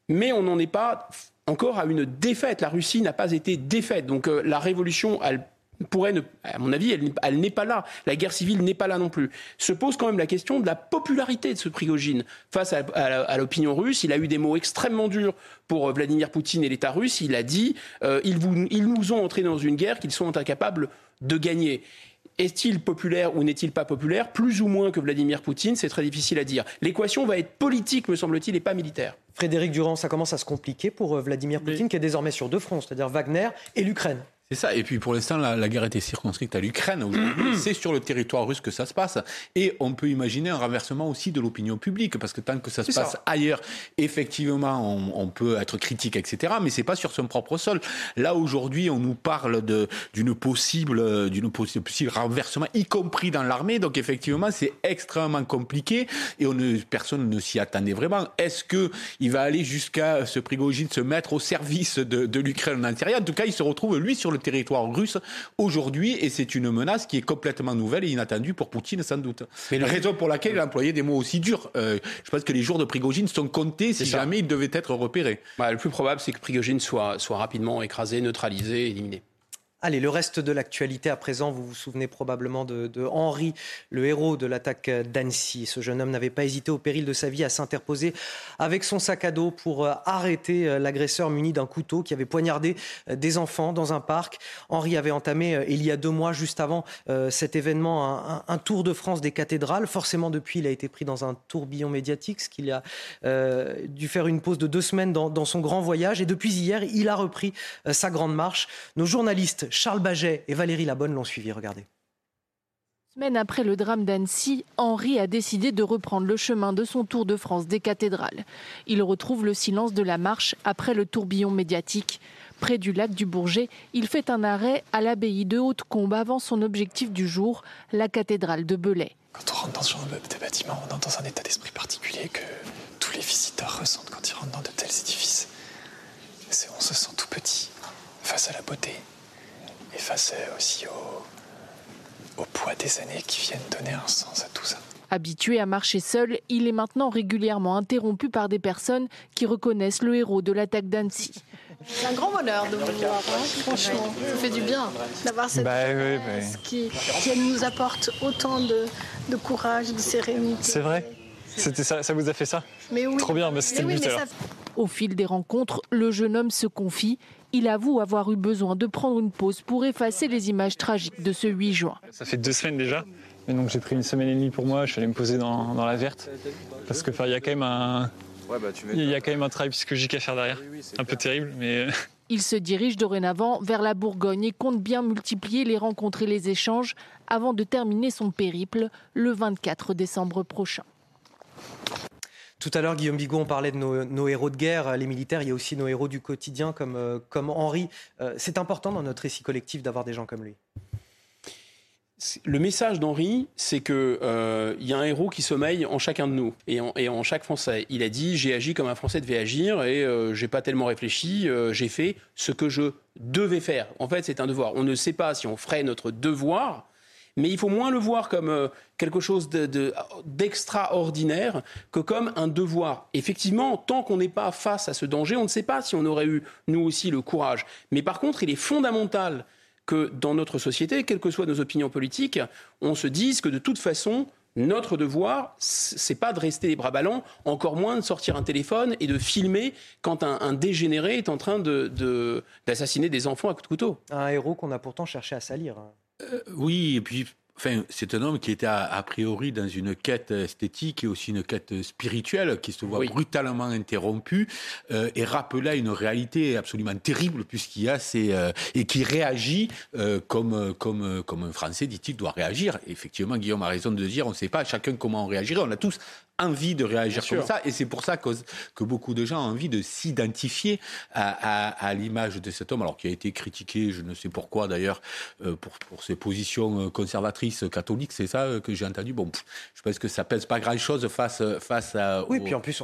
S65: Mais on n'en est pas encore à une défaite. La Russie n'a pas été défaite. Donc euh, la révolution, elle pourrait, à mon avis, elle, n'est pas là. La guerre civile n'est pas là non plus. Se pose quand même la question de la popularité de ce Prigogine face à, l'opinion russe. Il a eu des mots extrêmement durs pour euh, Vladimir Poutine et l'État russe. Il a dit euh, ils, ils nous ont entrés dans une guerre qu'ils sont incapables de gagner. Est-il populaire ou n'est-il pas populaire? Plus ou moins que Vladimir Poutine, c'est très difficile à dire. L'équation va être politique, me semble-t-il, et pas militaire.
S1: Frédéric Durand, ça commence à se compliquer pour euh, Vladimir Poutine, qui est désormais sur deux fronts, c'est-à-dire Wagner et l'Ukraine.
S79: C'est ça. Et puis pour l'instant, la, guerre était circonscrite à l'Ukraine. c'est sur le territoire russe que ça se passe. Et on peut imaginer un renversement aussi de l'opinion publique, parce que tant que ça se passe ailleurs, effectivement, on, peut être critique, etc. Mais c'est pas sur son propre sol. Là aujourd'hui, on nous parle d'une possible, d'une possible renversement, y compris dans l'armée. Donc effectivement, c'est extrêmement compliqué et on ne, personne ne s'y attendait vraiment. Est-ce que il va aller jusqu'à ce Prigogine se mettre au service de, de l'Ukraine en intérieur? En tout cas, il se retrouve lui sur le territoire russe aujourd'hui et c'est une menace qui est complètement nouvelle et inattendue pour Poutine sans doute. Mais la raison pour laquelle il a employé des mots aussi durs, euh, je pense que les jours de Prigogine sont comptés si jamais il devait être repéré.
S65: Bah, le plus probable, c'est que Prigogine soit, soit rapidement écrasé, neutralisé, éliminé.
S1: Allez, le reste de l'actualité à présent, vous vous souvenez probablement de, Henri, le héros de l'attaque d'Annecy. Ce jeune homme n'avait pas hésité au péril de sa vie à s'interposer avec son sac à dos pour euh, arrêter euh, l'agresseur muni d'un couteau qui avait poignardé euh, des enfants dans un parc. Henri avait entamé il y a deux mois, juste avant cet événement, un, tour de France des cathédrales. Forcément, depuis, il a été pris dans un tourbillon médiatique, ce qu'il a dû faire une pause de deux semaines dans, dans son grand voyage. Et depuis hier, il a repris sa grande marche. Nos journalistes Charles Baget et Valérie Labonne l'ont suivi. Regardez.
S11: Semaine après le drame d'Annecy, Henri a décidé de reprendre le chemin de son tour de France des cathédrales. Il retrouve le silence de la marche après le tourbillon médiatique. Près du lac du Bourget, il fait un arrêt à l'abbaye de Haute-Combe avant son objectif du jour, la cathédrale de Belay.
S68: Quand on rentre dans ce genre de bâtiment, on est dans un état d'esprit particulier que tous les visiteurs ressentent quand ils rentrent dans de tels édifices. On se sent tout petit face à la beauté et face aussi au, poids des années qui viennent donner un sens à tout ça.
S11: Habitué à marcher seul, il est maintenant régulièrement interrompu par des personnes qui reconnaissent le héros de l'attaque d'Annecy.
S97: C'est un grand bonheur de vous voir, hein, franchement. Ça fait du bien d'avoir cette bah, Qui, nous apporte autant de, courage, de sérénité.
S14: C'est vrai C'était ça, ça vous a fait ça
S97: Mais oui.
S14: Trop bien, bah, c'était le but
S11: Au fil des rencontres, le jeune homme se confie il avoue avoir eu besoin de prendre une pause pour effacer les images tragiques de ce 8 juin.
S14: Ça fait deux semaines déjà. Et donc j'ai pris une semaine et demie pour moi, je suis allé me poser dans, la verte. Parce que il y a quand même un. il y a quand même un travail psychologique à faire derrière. un peu terrible, mais.
S11: Il se dirige dorénavant vers la Bourgogne et compte bien multiplier les rencontres et les échanges avant de terminer son périple le 24 décembre prochain.
S1: Tout à l'heure, Guillaume Bigot, on parlait de nos, héros de guerre, les militaires, il y a aussi nos héros du quotidien comme, euh, comme Henri. Euh, c'est important dans notre récit collectif d'avoir des gens comme lui.
S65: Le message d'Henri, c'est qu'il euh, y a un héros qui sommeille en chacun de nous et en, chaque Français. Il a dit j'ai agi comme un Français devait agir et je j'ai pas tellement réfléchi. j'ai fait ce que je devais faire. En fait, c'est un devoir. On ne sait pas si on ferait notre devoir mais il faut moins le voir comme euh, quelque chose d'extraordinaire que comme un devoir. Effectivement, tant qu'on n'est pas face à ce danger, on ne sait pas si on aurait eu, nous aussi, le courage. Mais par contre, il est fondamental que dans notre société, quelles que soient nos opinions politiques, on se dise que de toute façon, notre devoir, c'est pas de rester les bras ballants, encore moins de sortir un téléphone et de filmer quand un, dégénéré est en train d'assassiner des enfants à coups de couteau.
S1: Un héros qu'on a pourtant cherché à salir.
S79: Euh, oui, et puis Enfin, c'est un homme qui était a, priori dans une quête esthétique et aussi une quête spirituelle qui se voit brutalement interrompue euh, et rappelait une réalité absolument terrible puisqu'il y a ces euh, et qui réagit euh, comme comme comme un Français dit-il doit réagir. effectivement, Guillaume a raison de dire on ne sait pas chacun comment on réagirait. On a tous envie de réagir comme ça. Et c'est pour ça que, que, beaucoup de gens ont envie de s'identifier à, à, à l'image de cet homme, alors qui a été critiqué, je ne sais pourquoi d'ailleurs, euh, pour, pour, ses positions euh, conservatrices catholiques, c'est ça euh, que j'ai entendu. Bon, je pense que ça pèse pas grand-chose face, face à...
S1: Oui, puis en plus,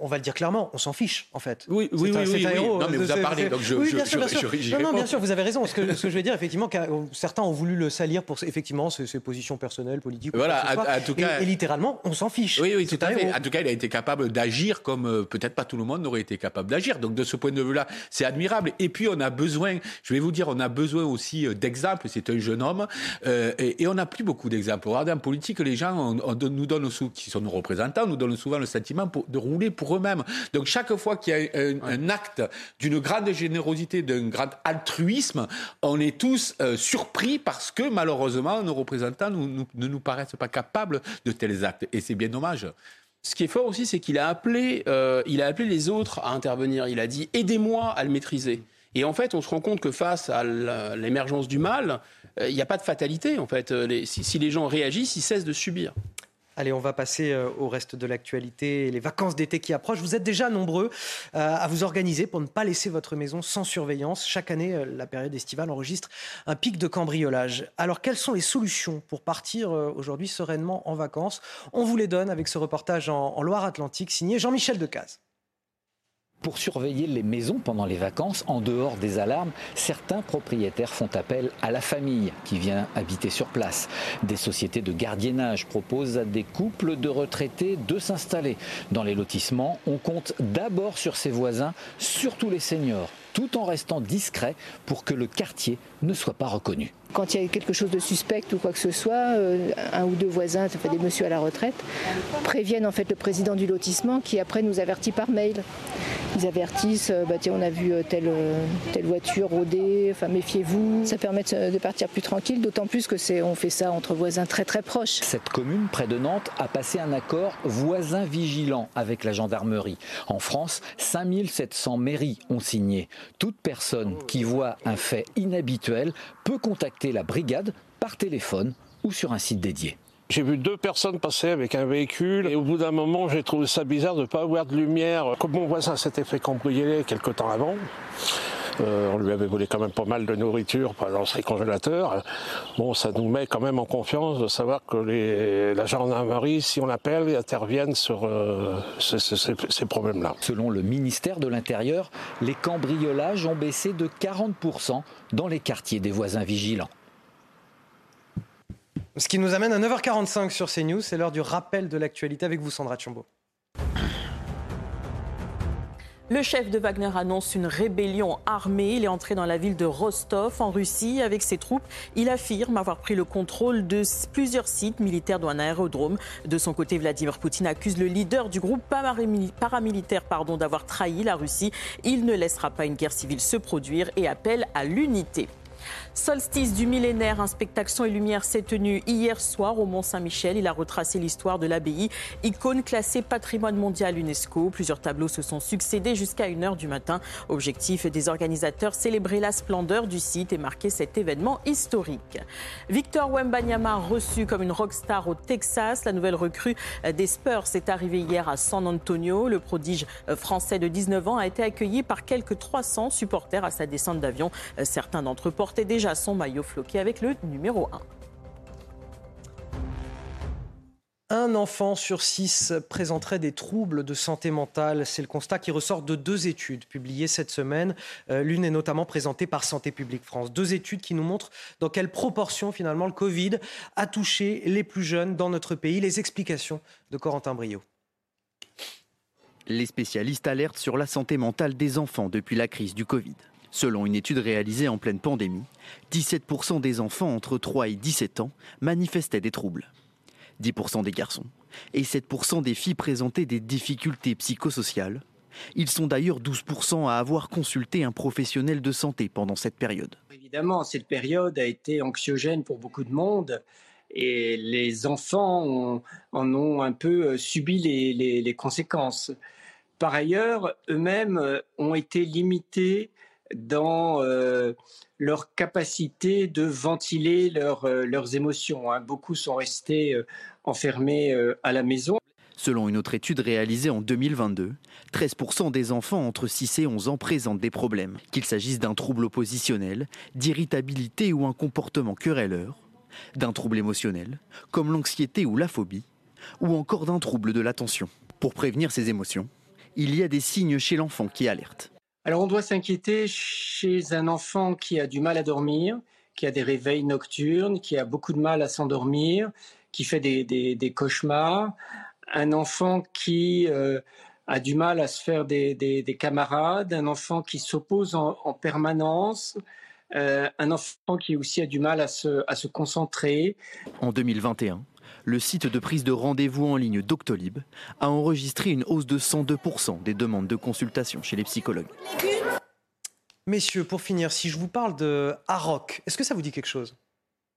S1: on, va le dire clairement, on s'en fiche, en fait.
S79: Oui, oui, oui, oui, Non, mais vous avez parlé, donc je,
S1: oui,
S79: bien sûr,
S1: bien sûr. non, non, bien sûr, vous avez raison. Ce que, ce que je vais dire, effectivement, certains ont voulu le salir pour, effectivement, ses, ses positions personnelles, politiques.
S79: Voilà, en tout cas...
S1: Et, littéralement, on s'en fiche.
S79: Oui, oui, tout à fait. En tout cas, il a été capable d'agir comme euh, peut-être pas tout le monde n'aurait été capable d'agir. Donc de ce point de vue-là, c'est admirable. Et puis on a besoin, je vais vous dire, on a besoin aussi euh, d'exemples. C'est un jeune homme euh, et, on n'a plus beaucoup d'exemples. Regardez en politique, les gens nous donnent qui sont nos représentants, nous donnent souvent le sentiment de rouler pour eux-mêmes. Donc chaque fois qu'il y a un, acte d'une grande générosité, d'un grand altruisme, on est tous surpris parce que malheureusement nos représentants ne nous paraissent pas capables de tels actes. Et c'est bien dommage.
S65: Ce qui est fort aussi, c'est qu'il a appelé, euh, a appelé les autres à intervenir. Il a dit aidez-moi à le maîtriser. Et en fait, on se rend compte que face à l'émergence du mal, euh, il n'y a pas de fatalité. En fait, euh, si les gens réagissent, ils cessent de subir.
S1: Allez, on va passer euh, au reste de l'actualité, les vacances d'été qui approchent. Vous êtes déjà nombreux euh, à vous organiser pour ne pas laisser votre maison sans surveillance. Chaque année, euh, la période estivale enregistre un pic de cambriolage. Alors, quelles sont les solutions pour partir aujourd'hui sereinement en vacances? On vous les donne avec ce reportage en Loire-Atlantique signé Jean-Michel Decaze.
S42: Pour surveiller les maisons pendant les vacances, en dehors des alarmes, certains propriétaires font appel à la famille qui vient habiter sur place. Des sociétés de gardiennage proposent à des couples de retraités de s'installer. Dans les lotissements, on compte d'abord sur ses voisins, surtout les seniors, tout en restant discret pour que le quartier ne soit pas reconnu.
S98: Quand il y a quelque chose de suspect ou quoi que ce soit, euh, un ou deux voisins, ça fait des messieurs à la retraite, préviennent en fait le président du lotissement qui après nous avertit par mail. Ils avertissent, euh, bah, tiens, on a vu euh, telle, telle voiture rôder, enfin méfiez-vous. Ça permet de partir plus tranquille, d'autant plus que c'est on fait ça entre voisins très très proches.
S42: Cette commune près de Nantes a passé un accord voisin vigilant avec la gendarmerie. En France, 5700 mairies ont signé. Toute personne qui voit un fait inhabituel peut contacter la brigade par téléphone ou sur un site dédié.
S44: J'ai vu deux personnes passer avec un véhicule et au bout d'un moment, j'ai trouvé ça bizarre de ne pas avoir de lumière. Comme mon voisin s'était fait cambrioler quelque temps avant, euh, on lui avait volé quand même pas mal de nourriture dans ses congélateurs. Bon, ça nous met quand même en confiance de savoir que les, la gendarmerie, si on l'appelle, interviennent sur euh, ces, ces problèmes-là.
S42: Selon le ministère de l'Intérieur, les cambriolages ont baissé de 40% dans les quartiers des voisins vigilants.
S1: Ce qui nous amène à 9h45 sur CNews, c'est l'heure du rappel de l'actualité avec vous Sandra Chombo.
S15: Le chef de Wagner annonce une rébellion armée. Il est entré dans la ville de Rostov, en Russie, avec ses troupes. Il affirme avoir pris le contrôle de plusieurs sites militaires, dont un aérodrome. De son côté, Vladimir Poutine accuse le leader du groupe paramilitaire d'avoir trahi la Russie. Il ne laissera pas une guerre civile se produire et appelle à l'unité. Solstice du millénaire, un spectacle son et lumière s'est tenu hier soir au Mont-Saint-Michel. Il a retracé l'histoire de l'abbaye, icône classée patrimoine mondial UNESCO. Plusieurs tableaux se sont succédés jusqu'à 1h du matin. Objectif des organisateurs, célébrer la splendeur du site et marquer cet événement historique. Victor Wembanyama reçu comme une rockstar au Texas. La nouvelle recrue des Spurs est arrivée hier à San Antonio. Le prodige français de 19 ans a été accueilli par quelques 300 supporters à sa descente d'avion. Certains d'entre eux portaient déjà son maillot floqué avec le numéro 1.
S1: Un enfant sur six présenterait des troubles de santé mentale. C'est le constat qui ressort de deux études publiées cette semaine. Euh, l'une est notamment présentée par Santé publique France. Deux études qui nous montrent dans quelle proportion finalement le Covid a touché les plus jeunes dans notre pays. Les explications de Corentin Brio.
S99: Les spécialistes alertent sur la santé mentale des enfants depuis la crise du Covid. Selon une étude réalisée en pleine pandémie, 17% des enfants entre 3 et 17 ans manifestaient des troubles. 10% des garçons et 7% des filles présentaient des difficultés psychosociales. Ils sont d'ailleurs 12% à avoir consulté un professionnel de santé pendant cette période.
S100: Évidemment, cette période a été anxiogène pour beaucoup de monde et les enfants en ont un peu subi les, conséquences. Par ailleurs, eux-mêmes ont été limités dans leur capacité de ventiler leurs émotions. Hein. Beaucoup sont restés enfermés à la maison.
S42: Selon une autre étude réalisée en 2022, 13% des enfants entre 6 et 11 ans présentent des problèmes, qu'il s'agisse d'un trouble oppositionnel, d'irritabilité ou un comportement querelleur, d'un trouble émotionnel, comme l'anxiété ou la phobie, ou encore d'un trouble de l'attention. Pour prévenir ces émotions, il y a des signes chez l'enfant qui alertent.
S100: Alors on doit s'inquiéter chez un enfant qui a du mal à dormir, qui a des réveils nocturnes, qui a beaucoup de mal à s'endormir, qui fait des cauchemars, un enfant qui euh, a du mal à se faire des, camarades, un enfant qui s'oppose en, permanence, euh, un enfant qui aussi a du mal à se, à se concentrer.
S42: En 2021, le site de prise de rendez-vous en ligne Doctolib a enregistré une hausse de 102% des demandes de consultation chez les psychologues.
S1: Messieurs, pour finir, si je vous parle de Harrock, est-ce que ça vous dit quelque chose?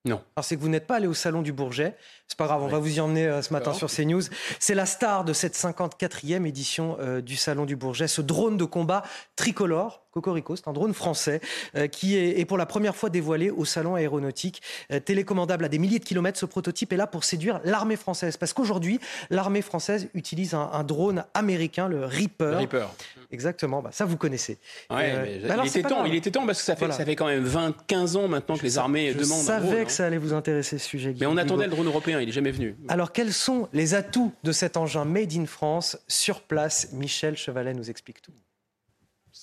S65: Non.
S1: Alors c'est que vous n'êtes pas allé au salon du Bourget. C'est pas grave, on va vous y emmener euh, ce matin sur CNews. C'est la star de cette 54e édition euh, du salon du Bourget, ce drone de combat tricolore Cocorico, c'est un drone français euh, qui est, pour la première fois dévoilé au salon aéronautique. télécommandable à des milliers de kilomètres, ce prototype est là pour séduire l'armée française. Parce qu'aujourd'hui, l'armée française utilise un, drone américain, le Reaper. Le
S65: Reaper.
S1: Exactement, bah, ça vous connaissez.
S65: Ouais, bah il, était temps, il était temps parce que ça fait, ça fait quand même 20, 15 ans maintenant que les armées demandent.
S1: Je savais que ça allait vous intéresser ce sujet.
S65: Mais on attendait le drone européen, il n'est jamais venu.
S1: Alors quels sont les atouts de cet engin Made in France sur place? Michel Chevalet nous explique tout.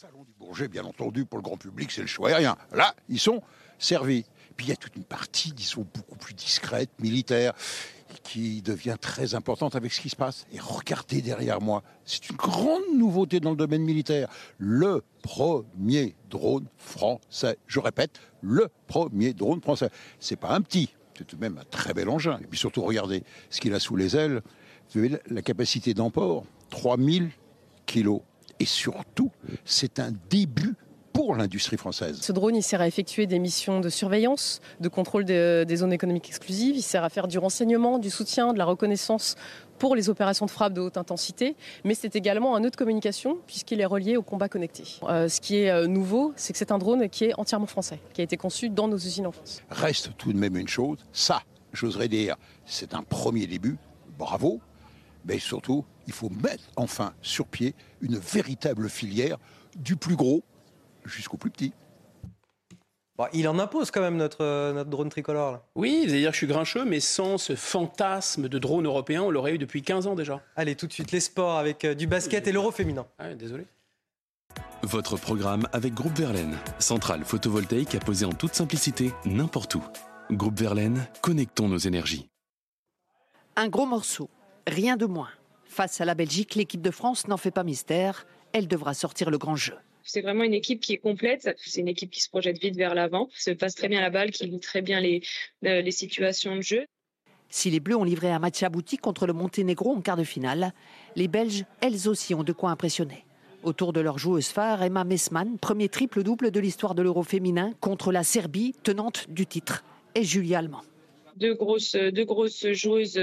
S101: Salon du Bourget, bien entendu, pour le grand public, c'est le choix aérien. Là, ils sont servis. Puis il y a toute une partie, disons, beaucoup plus discrète, militaire, qui devient très importante avec ce qui se passe. Et regardez derrière moi, c'est une grande nouveauté dans le domaine militaire. Le premier drone français. Je répète, le premier drone français. C'est pas un petit, c'est tout de même un très bel engin. Et puis surtout, regardez ce qu'il a sous les ailes. Vous avez la capacité d'emport, 3000 kilos. Et surtout, c'est un début pour l'industrie française.
S102: Ce drone, il sert à effectuer des missions de surveillance, de contrôle des, zones économiques exclusives. Il sert à faire du renseignement, du soutien, de la reconnaissance pour les opérations de frappe de haute intensité, mais c'est également un nœud de communication puisqu'il est relié au combat connecté. Euh, ce qui est euh, nouveau, c'est que c'est un drone qui est entièrement français, qui a été conçu dans nos usines en France.
S101: Reste tout de même une chose, ça, j'oserais dire, c'est un premier début, bravo, mais surtout, il faut mettre enfin sur pied une véritable filière du plus gros jusqu'au plus petit.
S1: il en impose quand même notre, euh, notre drone tricolore. Là.
S65: Oui, vous allez dire que je suis grincheux, mais sans ce fantasme de drone européen, on l'aurait eu depuis 15 ans déjà.
S1: Allez, tout de suite, les sports avec euh, du basket et l'euro féminin.
S65: Ah, désolé.
S51: Votre programme avec Groupe Verlaine, centrale photovoltaïque à poser en toute simplicité n'importe où. Groupe Verlaine, connectons nos énergies.
S3: Un gros morceau, rien de moins. Face à la Belgique, l'équipe de France n'en fait pas mystère, elle devra sortir le grand jeu.
S103: C'est vraiment une équipe qui est complète. C'est une équipe qui se projette vite vers l'avant, se passe très bien la balle, qui lit très bien les, euh, les situations de jeu.
S3: Si les Bleus ont livré un match abouti contre le Monténégro en quart de finale, les Belges, elles aussi, ont de quoi impressionner. Autour de leur joueuse phare, Emma Messman, premier triple-double de l'histoire de l'Euro féminin contre la Serbie, tenante du titre, et Julie Allemand.
S103: Deux grosses, deux grosses joueuses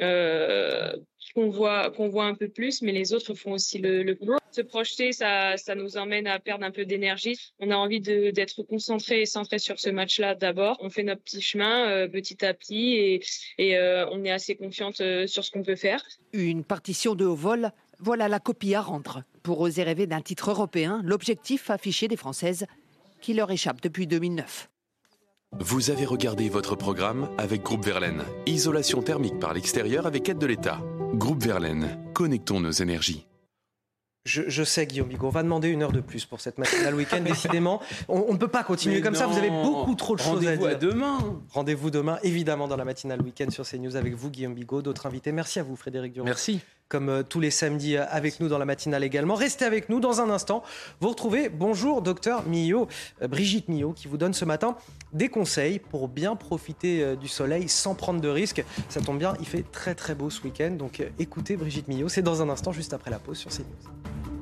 S103: euh, qu'on voit, qu'on voit un peu plus, mais les autres font aussi le, le boulot. Se projeter, ça, ça nous emmène à perdre un peu d'énergie. On a envie d'être concentré et centré sur ce match-là d'abord. On fait notre petit chemin euh, petit à petit et, et euh, on est assez confiante euh, sur ce qu'on peut faire.
S3: Une partition de haut vol, voilà la copie à rendre. Pour oser rêver d'un titre européen, l'objectif affiché des Françaises qui leur échappe depuis 2009.
S51: Vous avez regardé votre programme avec Groupe Verlaine. Isolation thermique par l'extérieur avec aide de l'État. Groupe Verlaine, connectons nos énergies.
S1: Je, sais, Guillaume Bigot, on va demander une heure de plus pour cette matinale week-end, décidément. On, ne peut pas continuer comme ça, vous avez beaucoup trop de choses à dire.
S65: Rendez-vous demain.
S1: Rendez-vous demain, évidemment, dans la matinale week-end sur CNews avec vous, Guillaume Bigot, d'autres invités. Merci à vous, Frédéric Durand.
S65: Merci
S1: comme euh, tous les samedis euh, avec nous dans la matinale également. Restez avec nous dans un instant. Vous retrouvez Bonjour Docteur Millot, euh, Brigitte Millot, qui vous donne ce matin des conseils pour bien profiter du soleil sans prendre de risques. Ça tombe bien, il fait très très beau ce week-end. Donc écoutez Brigitte Millot, c'est dans un instant, juste après la pause sur CNews.